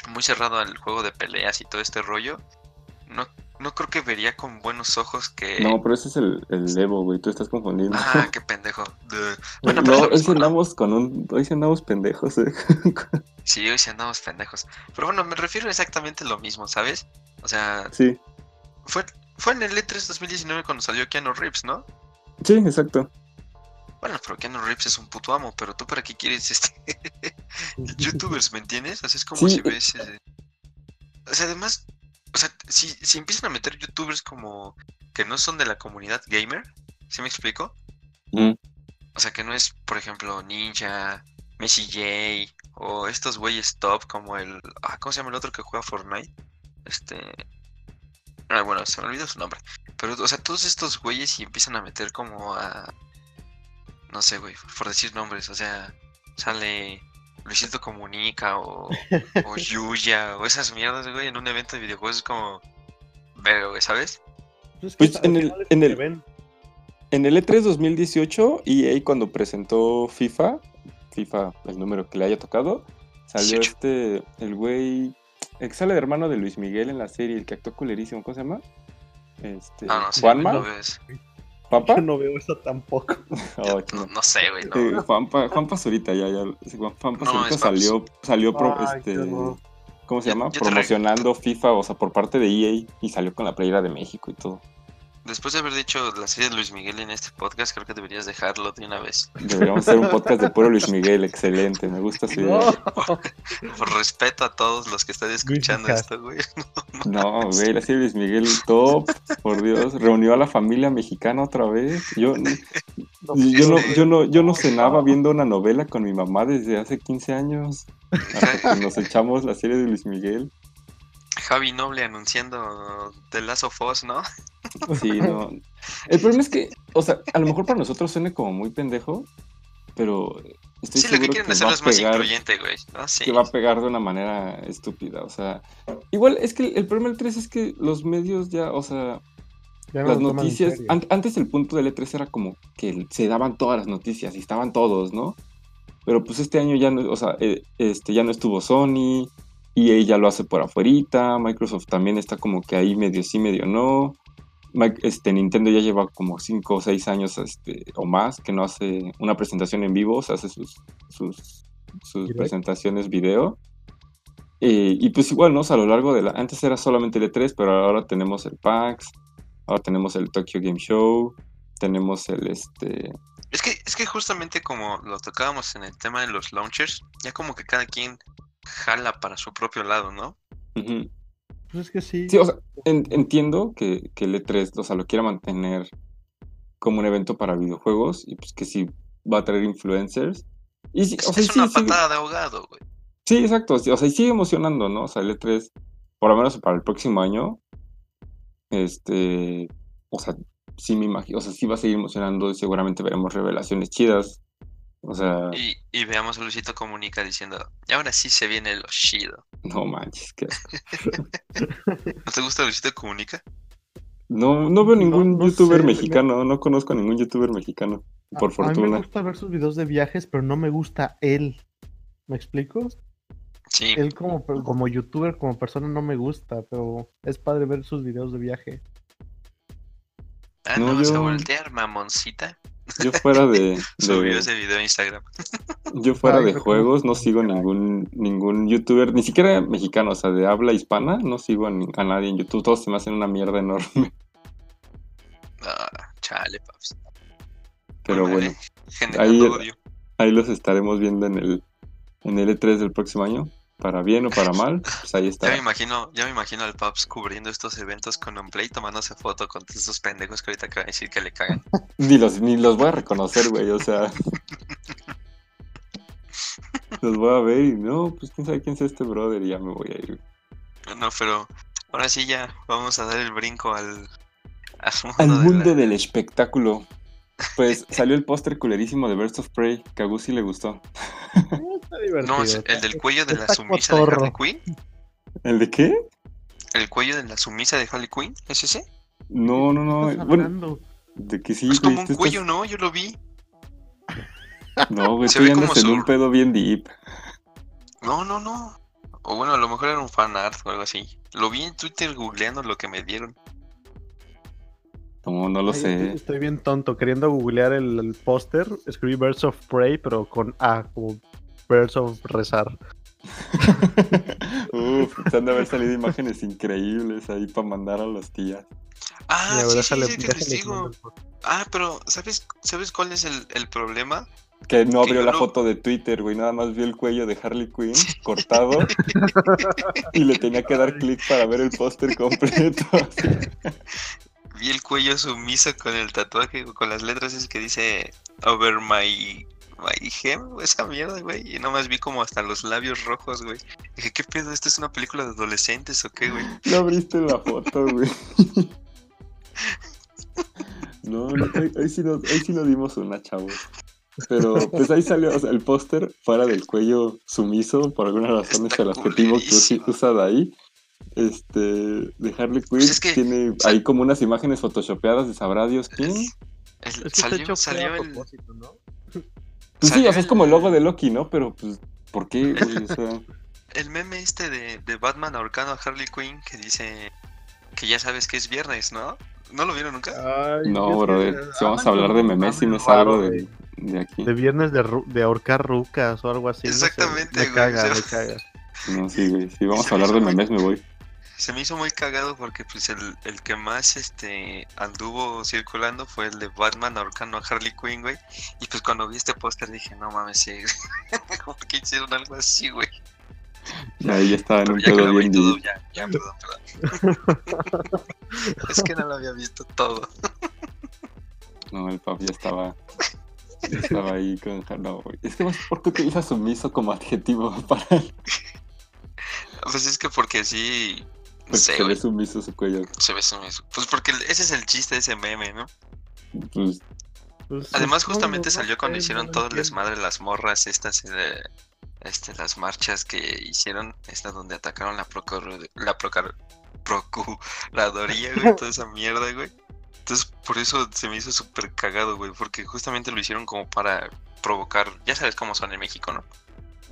muy cerrado al juego de peleas y todo este rollo, no, no creo que vería con buenos ojos que... No, pero ese es el, el Evo, güey. Tú estás confundiendo. Ah, qué pendejo. Duh. no, Bueno, pero hoy andamos con un. Hoy sí andamos pendejos, eh. Sí, hoy sí andamos pendejos. Pero bueno, me refiero exactamente a lo mismo, ¿sabes? O sea, sí, fue, fue en el E E3 2019 cuando salió Keanu Reeves, ¿no? sí, exacto. Bueno, pero Keanu Reeves es un puto amo, pero tú para qué quieres este youtubers, ¿me entiendes? O sea, es como Sí, si ves... eh, O sea, además, o sea, si, si empiezan a meter youtubers como que no son de la comunidad gamer, ¿sí me explico? Mm. O sea, que no es, por ejemplo, Ninja, Messi J o estos güeyes top como el... Ah, ¿Cómo se llama el otro que juega Fortnite? Este... Ah, bueno, se me olvidó su nombre. Pero, o sea, todos estos güeyes y empiezan a meter como a... No sé, güey, por decir nombres. O sea, sale Luisito Comunica o, o Yuya o esas mierdas, güey, en un evento de videojuegos es como... Verga, güey, ¿sabes? Pues, Pues, en el- en el-. En el E E3 2018, EA cuando presentó FIFA, FIFA, el número que le haya tocado, salió 18. este, el güey, el que sale de hermano de Luis Miguel en la serie, el que actuó culerísimo, ¿cómo se llama? Este, Ah, no ¿Juanma? no ¿Juanpa? Yo no veo eso tampoco. Oh, Yo no, no sé, güey, no. Eh, Juanpa, Juanpa Zurita, ya, ya. Juanpa No, Zurita Paps. salió, salió pro- Ay, este. ¿cómo se Yo- llama? Promocionando FIFA, o sea, por parte de EA y salió con la playera de México y todo. Después de haber dicho la serie de Luis Miguel en este podcast, creo que deberías dejarlo de una vez. Deberíamos hacer un podcast de puro Luis Miguel, excelente, me gusta su idea. No. Por respeto a todos los que están escuchando esto, güey. No, güey, la serie de Luis Miguel top, por Dios, reunió a la familia mexicana otra vez. Yo, yo, no, yo, no, yo no cenaba viendo una novela con mi mamá desde hace 15 años, hasta que nos echamos la serie de Luis Miguel. Javi Noble anunciando The Last of Us, ¿no? Sí, no. El problema es que, o sea, a lo mejor para nosotros suene como muy pendejo, pero estoy sí, lo que seguro quieren que, hacerlo va es a más pegar, incluyente, güey. ¿no? Sí. que va a pegar de una manera estúpida, o sea, igual es que el problema del 3 es que los medios ya, o sea, Ya no las noticias, an- antes el punto del E3 era como que se daban todas las noticias y estaban todos, ¿no? Pero pues este año ya no, o sea, eh, este, ya no estuvo Sony, EA ya lo hace por afuerita, Microsoft también está como que ahí medio sí, medio no. Este, Nintendo ya lleva como 5 o 6 años este, o más que no hace una presentación en vivo, o sea, hace sus, sus, presentaciones video. Eh, y pues igual, ¿no? O sea, a lo largo de la... Antes era solamente el E3, pero ahora tenemos el PAX, ahora tenemos el Tokyo Game Show, tenemos el este... Es que, es que justamente como lo tocábamos en el tema de los launchers, ya como que cada quien jala para su propio lado, ¿no? Ujú. Pues es que sí. Sí, o sea, en- entiendo que, que el E3, o sea, lo quiera mantener como un evento para videojuegos y pues que sí va a traer influencers. Y sí, Es, o sea, es sí, una sí, patada de ahogado, güey. sí, exacto. sí, o sea, y sigue emocionando, ¿no? O sea, el E3, por lo menos para el próximo año, este, o sea, sí me imagino, o sea, sí va a seguir emocionando y seguramente veremos revelaciones chidas. O sea, Y, y veamos a Luisito Comunica diciendo, y ahora sí se viene lo chido. no manches, asco. ¿No te gusta Luisito Comunica? No, no veo ningún no youtuber sé, me- mexicano, no conozco a ningún youtuber mexicano, por A- A mí me fortuna. gusta ver sus videos de viajes, pero no me gusta él. ¿Me explico? Sí. Él como, como youtuber, como persona no me gusta, pero es padre ver sus videos de viaje. Ah, No, no, vas a voltear, mamoncita. Yo fuera de, Subió de- ese video a Instagram. yo fuera Ay, de que juegos no sigo ningún ningún youtuber, ni siquiera mexicano, o sea, de habla hispana, no sigo a, nadie en YouTube, todos se me hacen una mierda enorme. Ah, chale, paps. Pero bueno, Generando ahí- odio. ahí los estaremos viendo en el en el E3 del próximo año, para bien o para mal, pues ahí Ya me está. imagino, ya me imagino al Paps cubriendo estos eventos con un play tomándose foto con todos esos pendejos que ahorita acaban de decir que le cagan. Ni los ni los voy a reconocer, güey, o sea, los voy a ver y no, pues quién sabe quién es este brother y ya me voy a ir. No, pero ahora sí ya vamos a dar el brinco al, al mundo, Al de la- mundo del espectáculo. Pues salió el póster culerísimo de Birds of Prey, que a Gus sí le gustó. No, es el del cuello de la sumisa de. Harley Quinn. ¿El de qué? ¿El cuello de la sumisa de Harley Quinn? ¿Es ese? No, no, ¿Qué no. Bueno, hablando? de que sí, es como un tú cuello, estás- ¿no? Yo lo vi. No, güey, como andas en un pedo bien deep. No, no, no. O bueno, a lo mejor era un fan art o algo así. Lo vi en Twitter googleando lo que me dieron. No, no lo Ay, sé. Estoy bien tonto. Queriendo googlear el, el póster, escribí Birds of Prey, pero con A, como Birds of Rezar. Uf, se han de haber salido imágenes increíbles ahí para mandar a los tías. Ah, sí, sí, sí, póster. Ah, pero ¿sabes, ¿sabes cuál es el, el problema? Que no abrió la lo- foto de Twitter, güey, nada más vio el cuello de Harley Quinn cortado y le tenía que dar clic para ver el póster completo. Vi el cuello sumiso con el tatuaje, con las letras esas que dice Over my, my hem, esa mierda, güey. Y nomás vi como hasta los labios rojos, güey. Dije, ¿qué pedo? ¿Esto es una película de adolescentes o qué, güey? No abriste la foto, güey. No, no, ahí, ahí sí nos, ahí sí nos dimos una, chavos. Pero pues ahí salió, o sea, el póster fuera del cuello sumiso, por alguna razón es el adjetivo que usa de ahí. Este, de Harley Quinn, Pues es que- tiene o sea- ahí como unas imágenes photoshopeadas de sabrá Dios quién. Es que salió, salió a el, propósito, ¿no? Pues sí, o sea, es como el logo de Loki, ¿no? Pero pues, ¿por qué, güey? O sea, el meme este de, de Batman ahorcando a Harley Quinn que dice que ya sabes que es viernes, ¿no? ¿No lo vieron nunca? Ay, no, es que brother. Si vamos a hablan hablar de memes, mame salgo raro, de, de aquí. De viernes de, ru- de ahorcar rucas o algo así. no sé, Exactamente, Me güey, caga, me caga. No, sí, güey. Si vamos a hablar de memes, me voy. Se me hizo muy cagado porque pues el, el que más este anduvo circulando fue el de Batman ahorcando a Harley Quinn, güey. Y pues cuando vi este póster dije, no mames, sí. ¿Cómo que hicieron algo así, güey? Ahí ya estaba en un que pedo bien todo, ya, ya, perdón, perdón. es que no lo había visto todo. No, el pap ya estaba. Ya estaba ahí con. No, güey. Es que sé por qué utilizas sumiso como adjetivo para. Pues es que porque sí, sé, se ve sumiso su cuello. se ve sumiso. Pues porque ese es el chiste de ese meme, ¿no? Pues, Pues, Además, justamente no salió cuando hicieron no todo el desmadre las morras estas, eh, este, las marchas que hicieron, esta donde atacaron la, procur- la procar- procuraduría, güey, toda esa mierda, güey. Entonces, por eso se me hizo súper cagado, güey, porque justamente lo hicieron como para provocar, ya sabes cómo son en México, ¿no?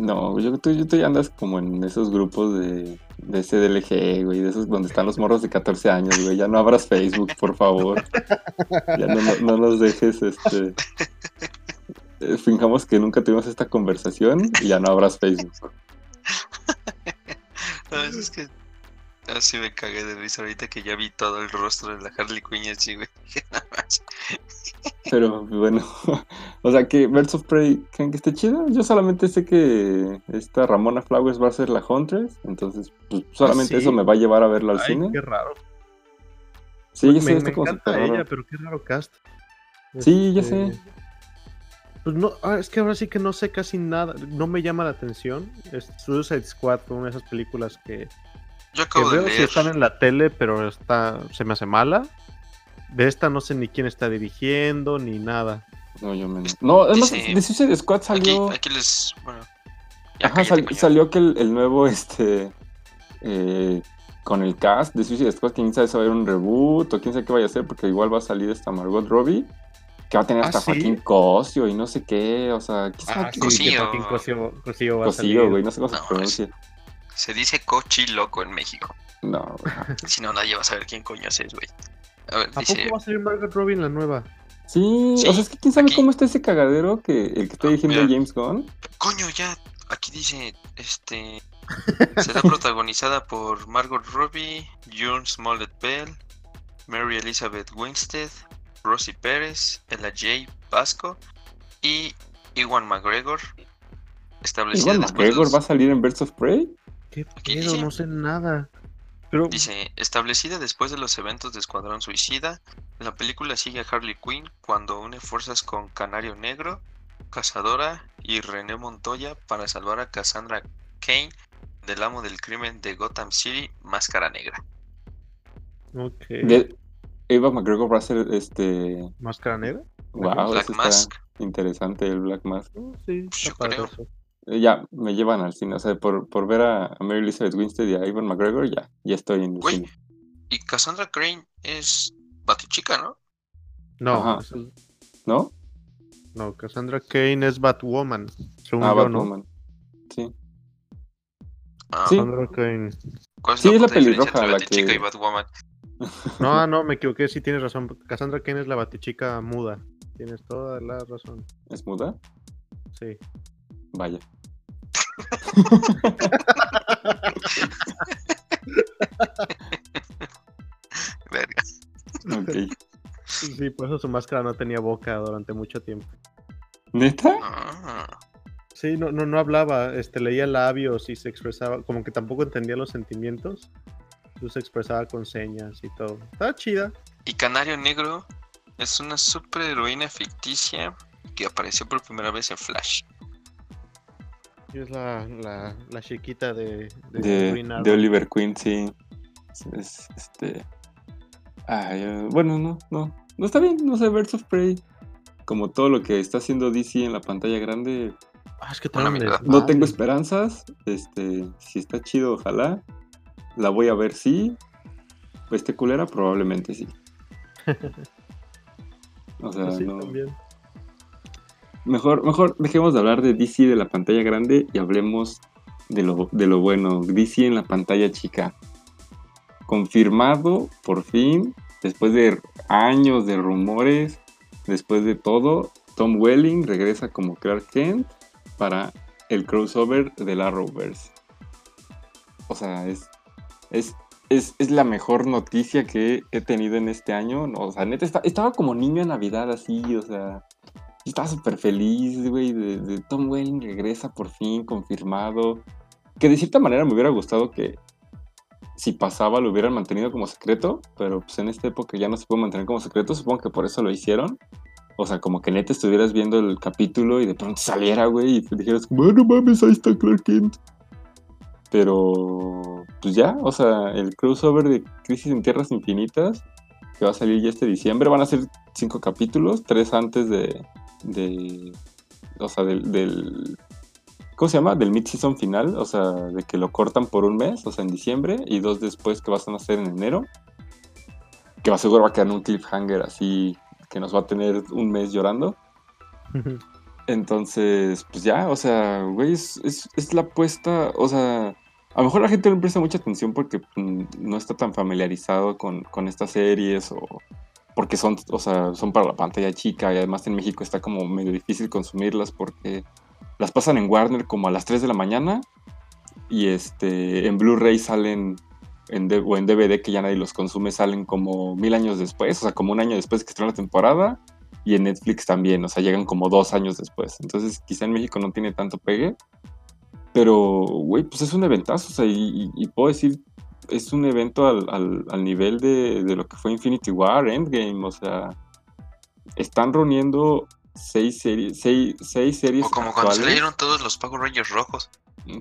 No, yo, tú, yo- tú ya andas como en esos grupos de, de CDLG, güey. De esos donde están los morros de 14 años, güey. Ya no abras Facebook, por favor. Ya no, no, nos dejes, este. eh, Fijamos que nunca tuvimos esta conversación y ya no abras Facebook. No, es que así me cagué de risa ahorita que ya vi todo el rostro de la Harley Quinn y así, güey. Nada más. Pero bueno, o sea que Birds of Prey, ¿creen que esté chido? Yo solamente sé que esta Ramona Flowers va a ser la Huntress, entonces pues, solamente sí? eso me va a llevar a verla al Ay, cine. qué raro. Sí, ya sé, me, está me encanta raro. ella, pero qué raro cast. Sí, ya Este, sé. Pues no, ah, es que ahora sí que no sé casi nada, no me llama la atención. Es Suicide Squad fue una de esas películas que, Yo que acabo de veo si están en la tele, pero está, se me hace mala. De esta no sé ni quién está dirigiendo ni nada. No, yo me... No, además Dice- de Suicide Squad salió... aquí les. Bueno. Ajá, sal- salió que el, el nuevo, este, eh, con el cast de Suicide Squad, quién sabe si va a haber un reboot o quién sabe qué vaya a hacer, porque igual va a salir esta Margot Robbie, que va a tener ¿Ah, hasta sí? Joaquín Cosio y no sé qué, o sea, ¿qué Ah, sí, Cosío. que Joaquín Cosío, Cosío va a salir. Cosío, güey, no sé cómo se pronuncia. Se dice cochi loco en México. No. Si no, nadie va a saber quién coño es, güey. A ver, ¿A dice. poco va a salir Margaret Robbie en la nueva? Sí, Sí, o sea, es que quién sabe aquí- cómo está ese cagadero que el que está Ah, dirigiendo mira. James Gunn. Coño, ya. Aquí dice. Este. Será protagonizada por Margot Robbie, June Smollett Bell, Mary Elizabeth Winstead, Rosie Pérez, Ella J. Vasco y Iwan McGregor. Establecida de McGregor los- va a salir en Birds of Prey. ¿Qué Aquí pedo? dice- No sé nada. Pero Dice, establecida después de los eventos de Escuadrón Suicida, la película sigue a Harley Quinn cuando une fuerzas con Canario Negro, Cazadora y René Montoya para salvar a Cassandra Kane del amo del crimen de Gotham City, Máscara Negra. Ok. De, Eva McGregor va a ser este. ¿Máscara negra? Wow, Black Mask. interesante el Black Mask. Oh, sí, Pues está yo creo. eso. Eh, Ya, me llevan al cine. O sea, por, por ver a, a Mary Elizabeth Winstead y a Ivan McGregor, ya, ya estoy en el Güey. cine. Y Cassandra Crane es Batichica, ¿no? No, ¿No? no, Cassandra Kane es Batwoman. Según Ah, yo, ¿no? Batwoman. Sí. Ah, Sí. Cassandra Kane. ¿Cuál es Sí, la, es la pelirroja la Batichica que- y Batwoman? No, ah, no, me equivoqué, sí tienes razón. Cassandra Kane es la batichica muda. Tienes toda la razón. ¿Es muda? Sí. Vaya. Verga. Ok. Sí, por eso su máscara no tenía boca durante mucho tiempo. ¿Neta? Ah, Sí, no, no, no hablaba, este, leía labios y se expresaba, como que tampoco entendía los sentimientos. Entonces se expresaba con señas y todo. Estaba chida. Y Canario Negro es una superheroína ficticia que apareció por primera vez en Flash. Es la, la, la chiquita de, de, De, Green Arrow. de Oliver Queen, sí. Es, es- este. Ay, eh, bueno, no, no. No está bien, no sé, Birds of Prey. Como todo lo que está haciendo DC en la pantalla grande, Ah, es que no tengo esperanzas. Este, si está chido, ojalá. La voy a ver, sí. Este culera, probablemente sí. O sea, Pues sí, no. también. Mejor, mejor dejemos de hablar de DC de la pantalla grande y hablemos de lo, de lo bueno. DC en la pantalla chica. Confirmado, por fin, después de años de rumores, después de todo, Tom Welling regresa como Clark Kent para el crossover del Arrowverse. O sea, es, es, es, es la mejor noticia que he tenido en este año. O sea, neta, esta- estaba como niño en Navidad así, o sea, estaba súper feliz, güey, de, Tom Welling regresa por fin, confirmado. Que de cierta manera me hubiera gustado que si pasaba lo hubieran mantenido como secreto, pero pues en esta época ya no se puede mantener como secreto, supongo que por eso lo hicieron. O sea, como que neta estuvieras viendo el capítulo y de pronto saliera, güey, y te dijeras, bueno, mames, ahí está Clark Kent. Pero, pues ya, o sea, el crossover de Crisis en Tierras Infinitas, que va a salir ya este diciembre, van a ser cinco capítulos, tres antes de, de o sea, del, del, ¿cómo se llama? Del mid-season final, o sea, de que lo cortan por un mes, o sea, en diciembre, y dos después que vas a hacer en enero, que va seguro va a quedar en un cliffhanger así, que nos va a tener un mes llorando. Entonces, pues ya, o sea, güey, es, es, es la apuesta, o sea, a lo mejor la gente no le presta mucha atención porque mm, no está tan familiarizado con, con estas series o porque son, o sea, son para la pantalla chica y además en México está como medio difícil consumirlas porque las pasan en Warner como a las 3 de la mañana y este en Blu-ray salen en D- o en DVD que ya nadie los consume salen como mil años después, o sea, como un año después que estrenó la temporada y en Netflix también, o sea, llegan como dos años después. Entonces, quizá en México no tiene tanto pegue, pero, güey, pues es un eventazo, o sea, y, y- y puedo decir, es un evento al, al- al nivel de, de lo que fue Infinity War, Endgame, o sea, están reuniendo seis series, seis, seis series O como cuando actuales. salieron todos los Power Rangers rojos.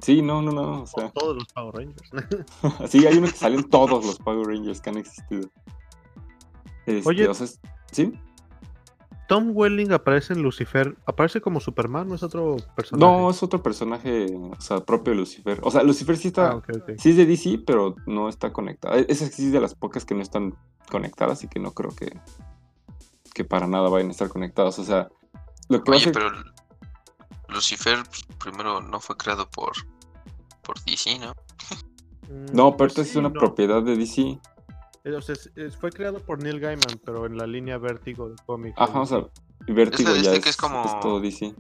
Sí, no, no, no, o sea, Todos los Power Rangers. sí, hay uno que salen todos los Power Rangers que han existido. Este, Oye. o sea, es- ¿sí? Tom Welling aparece en Lucifer. ¿Aparece como Superman no es otro personaje? No, es otro personaje, o sea, propio de Lucifer. O sea, Lucifer sí está, Ah, sí es de DC, pero no está conectada. E-, Esa sí es de las pocas que no están conectadas y que no creo que, que para nada vayan a estar conectadas. O sea, lo que Oye, pero Lucifer primero no fue creado por, por DC, ¿no? Mm, No, pero pues esta es una no. propiedad de DC. Eh, o sea, es- es- fue creado por Neil Gaiman, pero en la línea vértigo de cómics. Ajá, o sea, Vértigo ya es, que es como- es todo DC.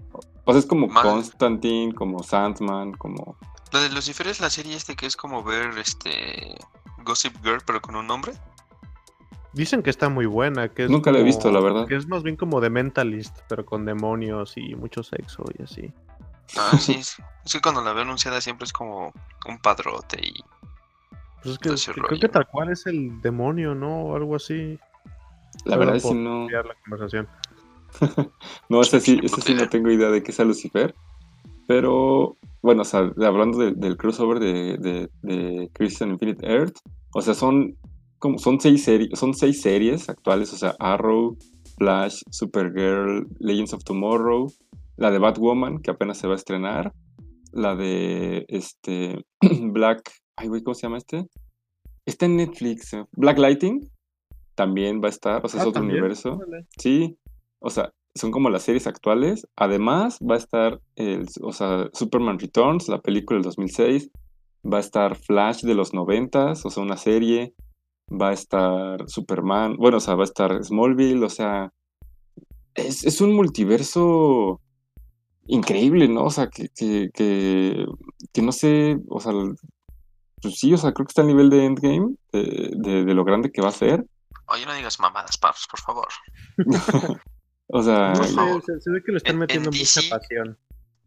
O sea, es como Constantine, como Sandman, como... La de Lucifer es la serie este que es como ver este Gossip Girl, pero con un nombre. Dicen que está muy buena. Que es Nunca la he visto, la verdad. Que es más bien como de Mentalist, pero con demonios y mucho sexo y así. Ah, sí. Es, es que cuando la veo anunciada siempre es como un padrote y Pues es que, creo que tal cual es el demonio, ¿no? O algo así. La verdad es que no... desviar la conversación. No, ese sí, ese sí no tengo idea de qué sea Lucifer. Pero, bueno, o sea, hablando de- del crossover de, de, de Christian Infinite Earth, o sea, son como son seis series, son seis series actuales, o sea, Arrow, Flash, Supergirl, Legends of Tomorrow, la de Batwoman, que apenas se va a estrenar, la de este Black, ay güey, ¿cómo se llama este? Está en Netflix, eh, Black Lighting también va a estar, o sea, es Ah, otro ¿también? universo. Sí, o sea, son como las series actuales. Además, va a estar el, o sea, Superman Returns, la película del 2006. Va a estar Flash de los 90, o sea, una serie. Va a estar Superman, bueno, o sea, va a estar Smallville, o sea, es, es un multiverso increíble, ¿no? O sea, que, que, que, que no sé, o sea, pues sí, o sea, creo que está a nivel de Endgame, de, de, de lo grande que va a ser. Oye, no digas mamadas, Pabs, por favor. O sea, No sé, favor. se, se ve que le están En- en metiendo mucha DC, pasión.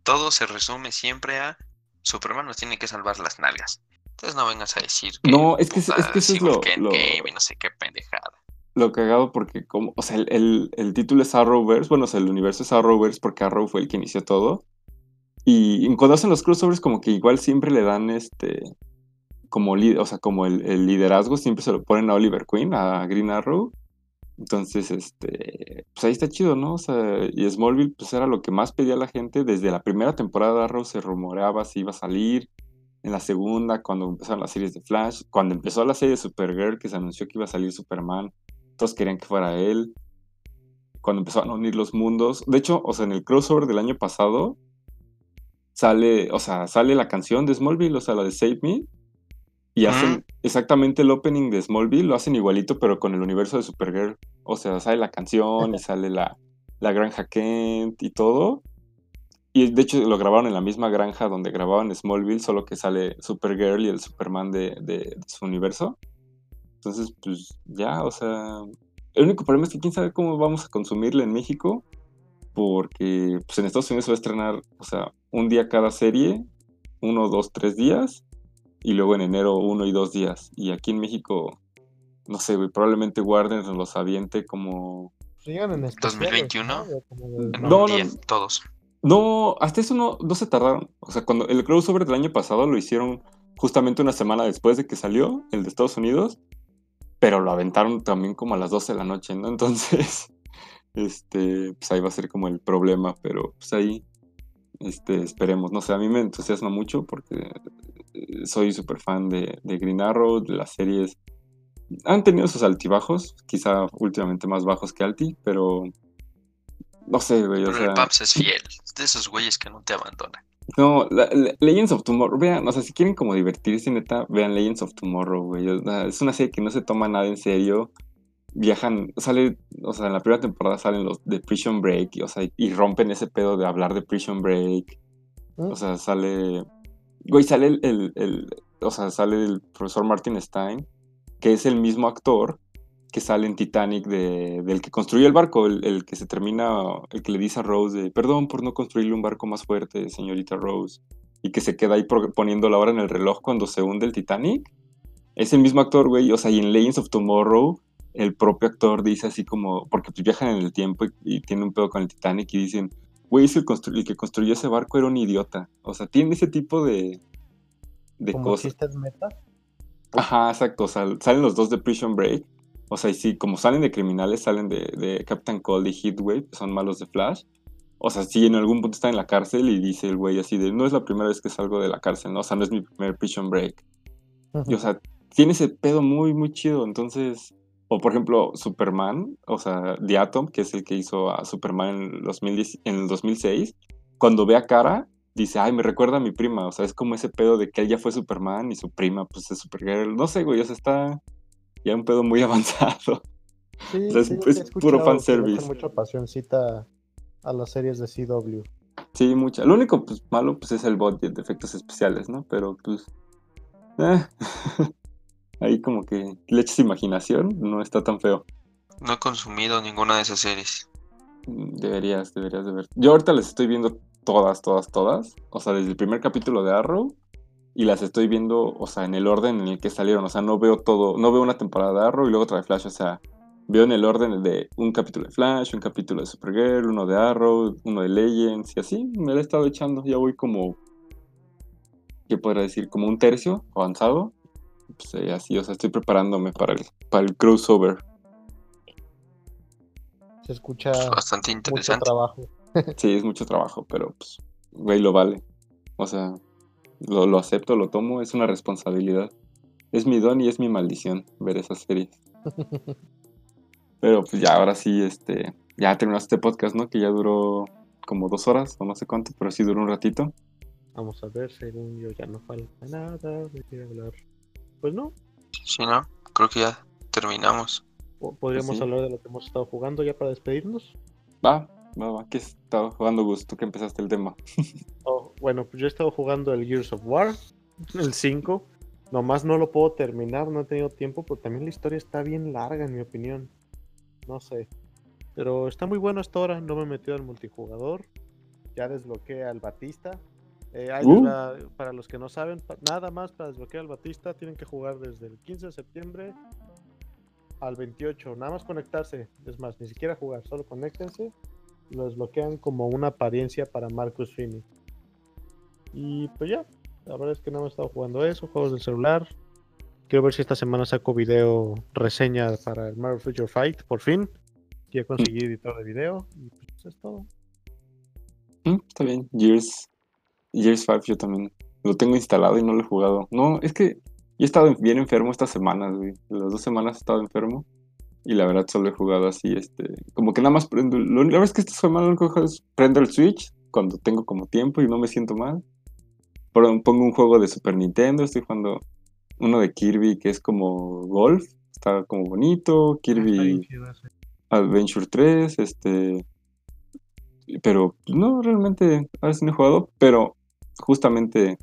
Todo se resume siempre a Superman nos tiene que salvar las nalgas. Entonces no vengas a decir que No, es que es- puta, es que eso es lo- que lo- Endgame y no sé qué pendejada. lo cagado porque como, o sea, el, el- el título es Arrowverse, bueno, o sea, el universo es Arrowverse porque Arrow fue el que inició todo. Y cuando hacen los crossovers como que igual siempre le dan este como el, liderazgo siempre se lo ponen a Oliver Queen, a Green Arrow. Entonces, este, pues ahí está chido, ¿no? O y Smallville pues era lo que más pedía la gente desde la primera temporada de Arrow se rumoreaba si iba a salir. En la segunda, cuando empezaron las series de Flash, cuando empezó la serie de Supergirl, que se anunció que iba a salir Superman, todos querían que fuera él. Cuando empezaron a unir los mundos. De hecho, o sea, en el crossover del año pasado, sale, o sea, sale la canción de Smallville, o sea, la de Save Me. Y hacen exactamente el opening de Smallville, lo hacen igualito, pero con el universo de Supergirl. O sea, sale la canción y sale la, la granja Kent y todo. Y de hecho lo grabaron en la misma granja donde grababan Smallville, solo que sale Supergirl y el Superman de, de- de su universo. Entonces, pues ya, o sea, el único problema es que quién sabe cómo vamos a consumirla en México, porque pues en Estados Unidos se va a estrenar, o sea, un día cada serie, uno, dos, tres días, y luego en enero uno y dos días. Y aquí en México, no sé, güey, probablemente Warner nos los aviente como... En especiales, 2021. ¿no? Ya como de- En No, no, día, no. todos. No, hasta eso no, no se tardaron. O sea, cuando el crossover del año pasado lo hicieron justamente una semana después de que salió, el de Estados Unidos, pero lo aventaron también como a las 12 de la noche, ¿no? Entonces, este, pues ahí va a ser como el problema, pero pues ahí, este, esperemos. No sé, a mí me entusiasma mucho porque soy súper fan de, de Green Arrow, de las series. Han tenido sus altibajos, quizá últimamente más bajos que alti, pero no sé, güey, o Pero sea... el Paps es fiel. Es de esos güeyes que no te abandonan. No, la- la- Legends of Tomorrow, vean, o sea, si quieren como divertirse, neta, vean Legends of Tomorrow, güey. o sea, Es una serie que no se toma nada en serio. Viajan, sale, o sea, en la primera temporada salen los de Prison Break, y, o sea, y rompen ese pedo de hablar de Prison Break. O sea, sale güey, sale el, el- o sea, sale el profesor Martin Stein, que es el mismo actor que sale en Titanic de, del que construyó el barco, el, el que se termina, el que le dice a Rose perdón por no construirle un barco más fuerte, señorita Rose, y que se queda ahí poniendo la hora en el reloj cuando se hunde el Titanic. Es el mismo actor, güey, o sea, y en Legends of Tomorrow, el propio actor dice así como, porque viajan en el tiempo y, y tiene un pedo con el Titanic y dicen, güey, es el, que construyó ese barco era un idiota. O sea, tiene ese tipo de, de Como cosas. meta. Ajá, exacto. O sea, salen los dos de Prison Break. O sea, y sí, como salen de criminales, salen de, de Captain Cold y Heatwave, son malos de Flash. O sea, sí, en algún punto está en la cárcel y dice el güey así de, no es la primera vez que salgo de la cárcel, ¿no? O sea, no es mi primer Prison Break. Y, o sea, tiene ese pedo muy, muy chido. Entonces, o por ejemplo, Superman, o sea, The Atom, que es el que hizo a Superman en, el 2010 en el 2006, cuando ve a Cara, dice, ay, me recuerda a mi prima. O sea, es como ese pedo de que él ya fue Superman y su prima, pues, es Supergirl. No sé, güey, o sea, está ya un pedo muy avanzado. Sí, O sea, es- sí, es puro fanservice. mucha pasioncita a las series de CW. Sí, mucha. Lo único, pues, malo, pues, es el budget de efectos especiales, ¿no? Pero, pues, eh, ahí como que le echas imaginación, no está tan feo. No he consumido ninguna de esas series. Deberías, deberías de ver. Yo ahorita las estoy viendo todas, todas, todas. O sea, desde el primer capítulo de Arrow. Y las estoy viendo, o sea, en el orden en el que salieron. O sea, no veo todo, no veo una temporada de Arrow y luego otra de Flash. O sea, veo en el orden de un capítulo de Flash, un capítulo de Supergirl, uno de Arrow, uno de Legends y así. Me la he estado echando. Ya voy como, ¿qué podría decir? Como un tercio avanzado. Eh, así, o sea, estoy preparándome para el, para el crossover. Se escucha bastante mucho interesante. trabajo. Sí, es mucho trabajo, pero pues, güey, lo vale. O sea, lo, lo acepto, lo tomo, es una responsabilidad. Es mi don y es mi maldición ver esas series. Pero pues ya, ahora sí, este, ya terminaste este podcast, ¿no? Que ya duró como dos horas o no sé cuánto, pero sí duró un ratito. Vamos a ver, según yo ya no falta nada de qué hablar. Pues no, Sí, ¿no? Creo que ya terminamos. po- podríamos sí. hablar de lo que hemos estado jugando ya para despedirnos. Va, va, va, que estaba jugando Gus, tú que empezaste el tema. Oh, bueno, pues yo he estado jugando el Gears of War, el 5. Nomás no lo puedo terminar, no he tenido tiempo, pero también la historia está bien larga, en mi opinión. No sé. Pero está muy bueno hasta ahora, no me he metido al multijugador. Ya desbloqueé al Batista. Eh, Uh. va, para los que no saben, pa- nada más para desbloquear al Batista tienen que jugar desde el 15 de septiembre al 28. Nada más conectarse. Es más, ni siquiera jugar, solo conéctense. Lo desbloquean como una apariencia para Marcus Phoenix. Y pues ya, la verdad es que no me he estado jugando eso, juegos del celular. Quiero ver si esta semana saco video reseña para el Marvel Future Fight, por fin. Ya conseguí editor de video y pues eso es todo. Mm, está bien, Gears, Gears 5 yo también lo tengo instalado y no lo he jugado. No, es que yo he estado bien enfermo estas semanas, güey. Las dos semanas he estado enfermo. Y la verdad solo he jugado así, este... Como que nada más prendo... Lo, la verdad es que esta semana lo que hago es prendo el Switch cuando tengo como tiempo y no me siento mal. Pero pongo un juego de Super Nintendo, estoy jugando uno de Kirby que es como golf. Está como bonito, Kirby... Adventure 3, este. Pero no, realmente, a veces no he jugado, pero justamente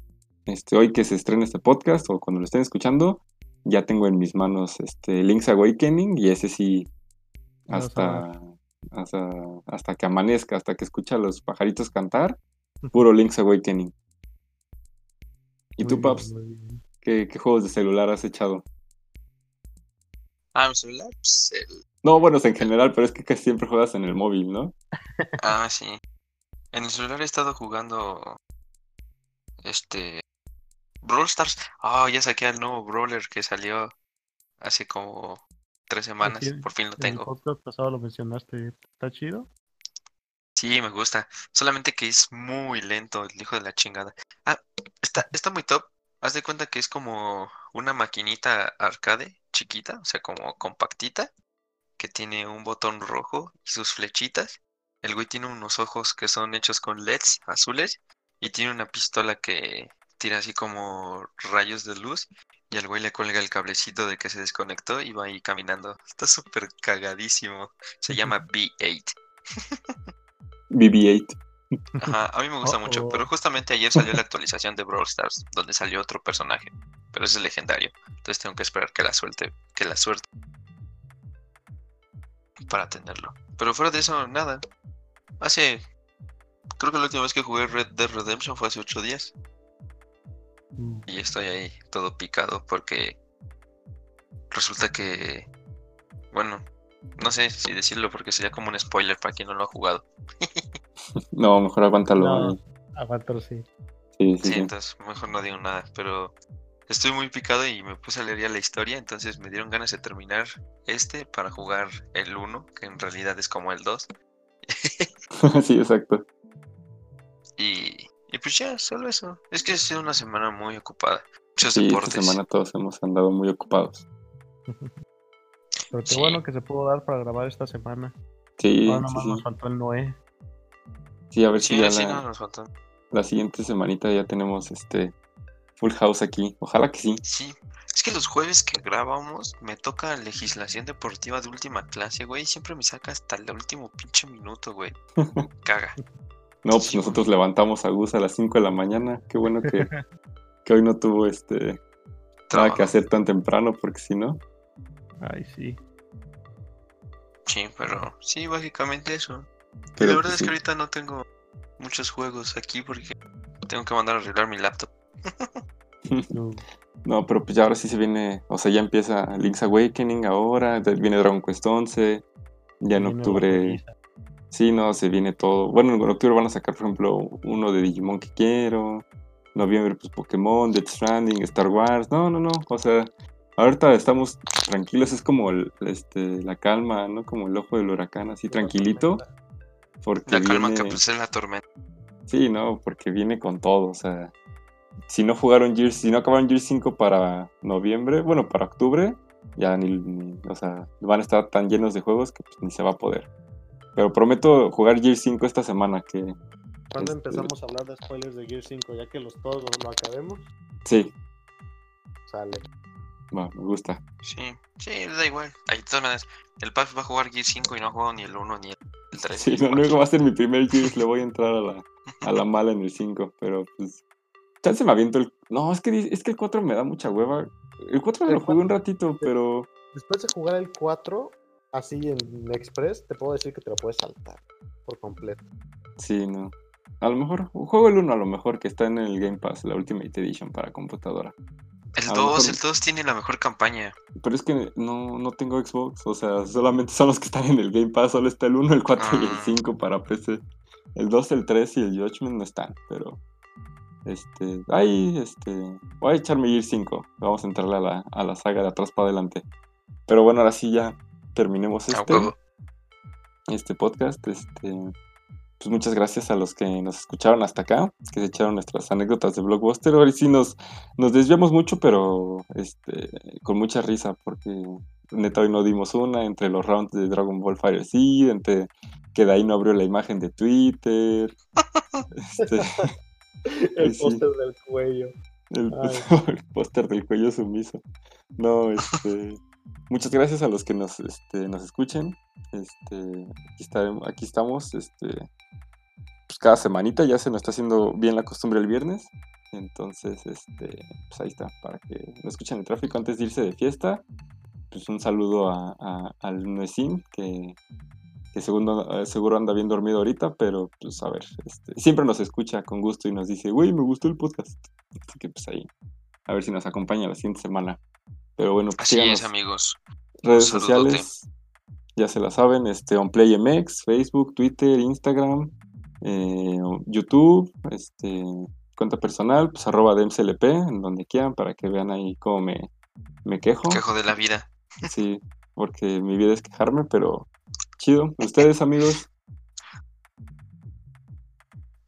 este, hoy que se estrena este podcast o cuando lo estén escuchando, ya tengo en mis manos este Link's Awakening y ese sí, hasta, hasta, hasta que amanezca, hasta que escucha a los pajaritos cantar, puro Link's Awakening. ¿Y tú, bien, Paps. ¿qué, qué juegos de celular has echado? Ah, mi celular, pues el... No, bueno, en general, pero es que casi siempre juegas en el móvil, ¿no? Ah, sí. En el celular he estado jugando. Este. Brawl Stars. Ah, ya saqué al nuevo Brawler que salió hace como tres semanas. Aquí Por fin lo En el tengo. podcast pasado lo mencionaste, ¿está chido? Sí, me gusta. Solamente que es muy lento, el hijo de la chingada. Ah, está, está muy top. Haz de cuenta que es como una maquinita arcade chiquita, o sea, como compactita, que tiene un botón rojo y sus flechitas. El güey tiene unos ojos que son hechos con LEDs azules y tiene una pistola que tira así como rayos de luz y al güey le cuelga el cablecito de que se desconectó y va ahí caminando. Está súper cagadísimo. Se llama B8. BB-8. Ajá, a mí me gusta mucho, pero justamente ayer salió la actualización de Brawl Stars, donde salió otro personaje, pero ese es legendario. Entonces tengo que esperar que la suelte, que la suerte para tenerlo. Pero fuera de eso, nada. Hace creo que la última vez que jugué Red Dead Redemption fue hace 8 días. Mm. Y estoy ahí todo picado porque resulta que bueno, no sé si decirlo porque sería como un spoiler para quien no lo ha jugado. No, mejor aguántalo. No. Aguántalo, sí. Sí, sí, Sí, sí. entonces mejor no digo nada, pero estoy muy picado y me puse a leer ya la historia, entonces me dieron ganas de terminar este para jugar el 1, que en realidad es como el 2. sí, exacto. Y, y pues ya, solo eso. Es que ha sido una semana muy ocupada. Muchos Sí, esta deportes. semana todos hemos andado muy ocupados. Pero qué Sí. bueno que se pudo dar para grabar esta semana. Sí, Ahora sí, nomás sí. nos faltó el Noé. Sí, a ver si ya sí, la, no, nos faltó. la siguiente semanita ya tenemos este full house aquí. Ojalá que sí. Sí, es que los jueves que grabamos me toca legislación deportiva de última clase, güey. Siempre me saca hasta el último pinche minuto, güey. Caga. No, pues Sí, nosotros levantamos a Gus a las 5 de la mañana. Qué bueno que, que hoy no tuvo este nada que hacer tan temprano, porque si no. Ay, sí. Sí, pero sí, básicamente eso. Pero la verdad pues, es sí. que ahorita no tengo muchos juegos aquí porque tengo que mandar a arreglar mi laptop. No. No, pero pues ya ahora sí se viene, o sea, ya empieza Link's Awakening ahora, viene Dragon Quest 11, ya en octubre. Sí, no, se viene todo. Bueno, en octubre van a sacar, por ejemplo, uno de Digimon que quiero, noviembre, pues Pokémon, Death Stranding, Star Wars, no, no, no, o sea, ahorita estamos tranquilos, es como el- este, la calma, ¿no? Como el ojo del huracán, así tranquilito, porque La calma que pues es la tormenta. Sí, no, porque viene con todo, o sea, si no jugaron Gears, si no acabaron Gears 5 para noviembre, bueno, para octubre, ya ni, ni- o sea, van a estar tan llenos de juegos que pues, ni se va a poder. Pero prometo jugar Gears 5 esta semana, que ¿Cuándo Este- empezamos a hablar de spoilers de Gear 5? Ya que los todos lo, acabemos, sí, sale. va, me gusta. Sí, sí, da igual. Ahí, de todas maneras, el Paz va a jugar Gear 5 y no ha jugado ni el 1 ni el 3. Sí, no, no va a ser mi primer Gears, le voy a entrar a la, a la mala en el 5, pero pues... Chance me aviento el... No, es que, es que el 4 me da mucha hueva. El 4 El lo jugué un ratito, pero... Después de jugar el 4, así en Express, te puedo decir que te lo puedes saltar por completo. Sí, no. A lo mejor, juego el 1 a lo mejor que está en el Game Pass, la Ultimate Edition para computadora. El a lo 2, mejor- el 2 tiene la mejor campaña. Pero es que no, no tengo Xbox, o sea, solamente son los que están en el Game Pass, solo está el 1, el 4 y el Ah. 5 para PC. El 2, el 3 y el Judgment no están, pero... Este, ahí, este, voy a echarme Gear 5, vamos a entrarle a la, a la saga de atrás para adelante. Pero bueno, ahora sí ya terminemos este. este podcast. Este, pues muchas gracias a los que nos escucharon hasta acá, que se echaron nuestras anécdotas de Blockbuster. Ahora sí nos, nos desviamos mucho, pero este, con mucha risa, porque neta hoy no dimos una entre los rounds de Dragon Ball Fire Seed, entre que de ahí no abrió la imagen de Twitter. Este, El sí. póster del cuello. el póster del cuello sumiso. No, este. Muchas gracias a los que nos, este, nos escuchen. Este, aquí, estaremos- aquí estamos. Este, pues cada semanita ya se nos está haciendo bien la costumbre el viernes. Entonces, este, pues ahí está, para que no escuchen el tráfico antes de irse de fiesta. Pues un saludo a, a- al Nuesim, que, que segundo, eh, seguro anda bien dormido ahorita, pero pues a ver, este, siempre nos escucha con gusto y nos dice, güey, me gustó el podcast. Así que pues ahí, a ver si nos acompaña la siguiente semana. Pero bueno, pues Así síganos es, amigos. redes sociales, ya se la saben, este, OnPlayMX, Facebook, Twitter, Instagram, eh, YouTube, este, cuenta personal, pues arroba DMCLP, en donde quieran, para que vean ahí cómo me, me quejo. Quejo de la vida. Sí, porque mi vida es quejarme, pero chido. Ustedes, amigos,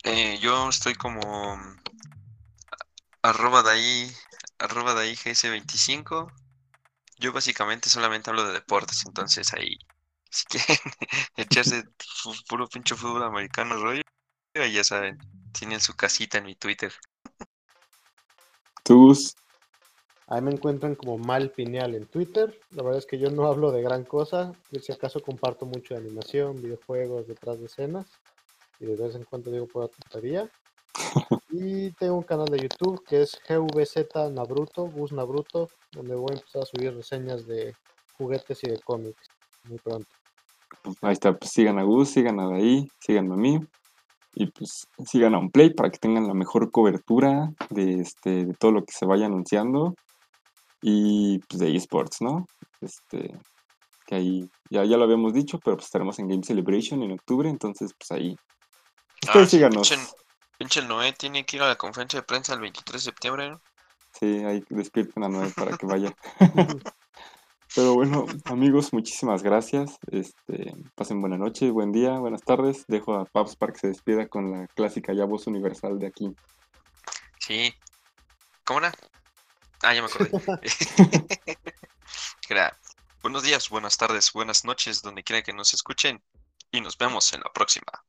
Eh, yo estoy como mm, arroba de ahí, arroba de ahí GS25. Yo básicamente solamente hablo de deportes, entonces ahí, si quieren echarse puro pinche fútbol americano rollo, ahí ya saben, tienen su casita en mi Twitter. tú, Gus, Ahí me encuentran como Mal Pineal en Twitter. La verdad es que yo no hablo de gran cosa. Yo si acaso comparto mucho de animación, videojuegos, detrás de escenas. y de vez en cuando digo pura tontería. Y tengo un canal de YouTube que es GVZ Nabruto, Gus Nabruto, donde voy a empezar a subir reseñas de juguetes y de cómics muy pronto. Ahí está, pues sigan a Gus, sigan a Daí, sigan a mí. Y pues sigan a un play para que tengan la mejor cobertura de, este, de todo lo que se vaya anunciando. Y pues de esports, ¿no? Este, que ahí ya, ya lo habíamos dicho, pero pues estaremos en Game Celebration en octubre, entonces pues ahí. Ustedes Ah, sí, síganos. Pinche el Noé tiene que ir a la conferencia de prensa el 23 de septiembre. ¿no? Sí, ahí despierten a Noé para que vaya. Pero bueno, amigos, muchísimas gracias. Este, pasen buena noche, buen día, buenas tardes. Dejo a Paps para que se despida con la clásica ya voz universal de aquí. Sí. ¿Cómo era? Ah, ya me acordé. Era, buenos días, buenas tardes, buenas noches, donde quiera que nos escuchen. Y nos vemos en la próxima.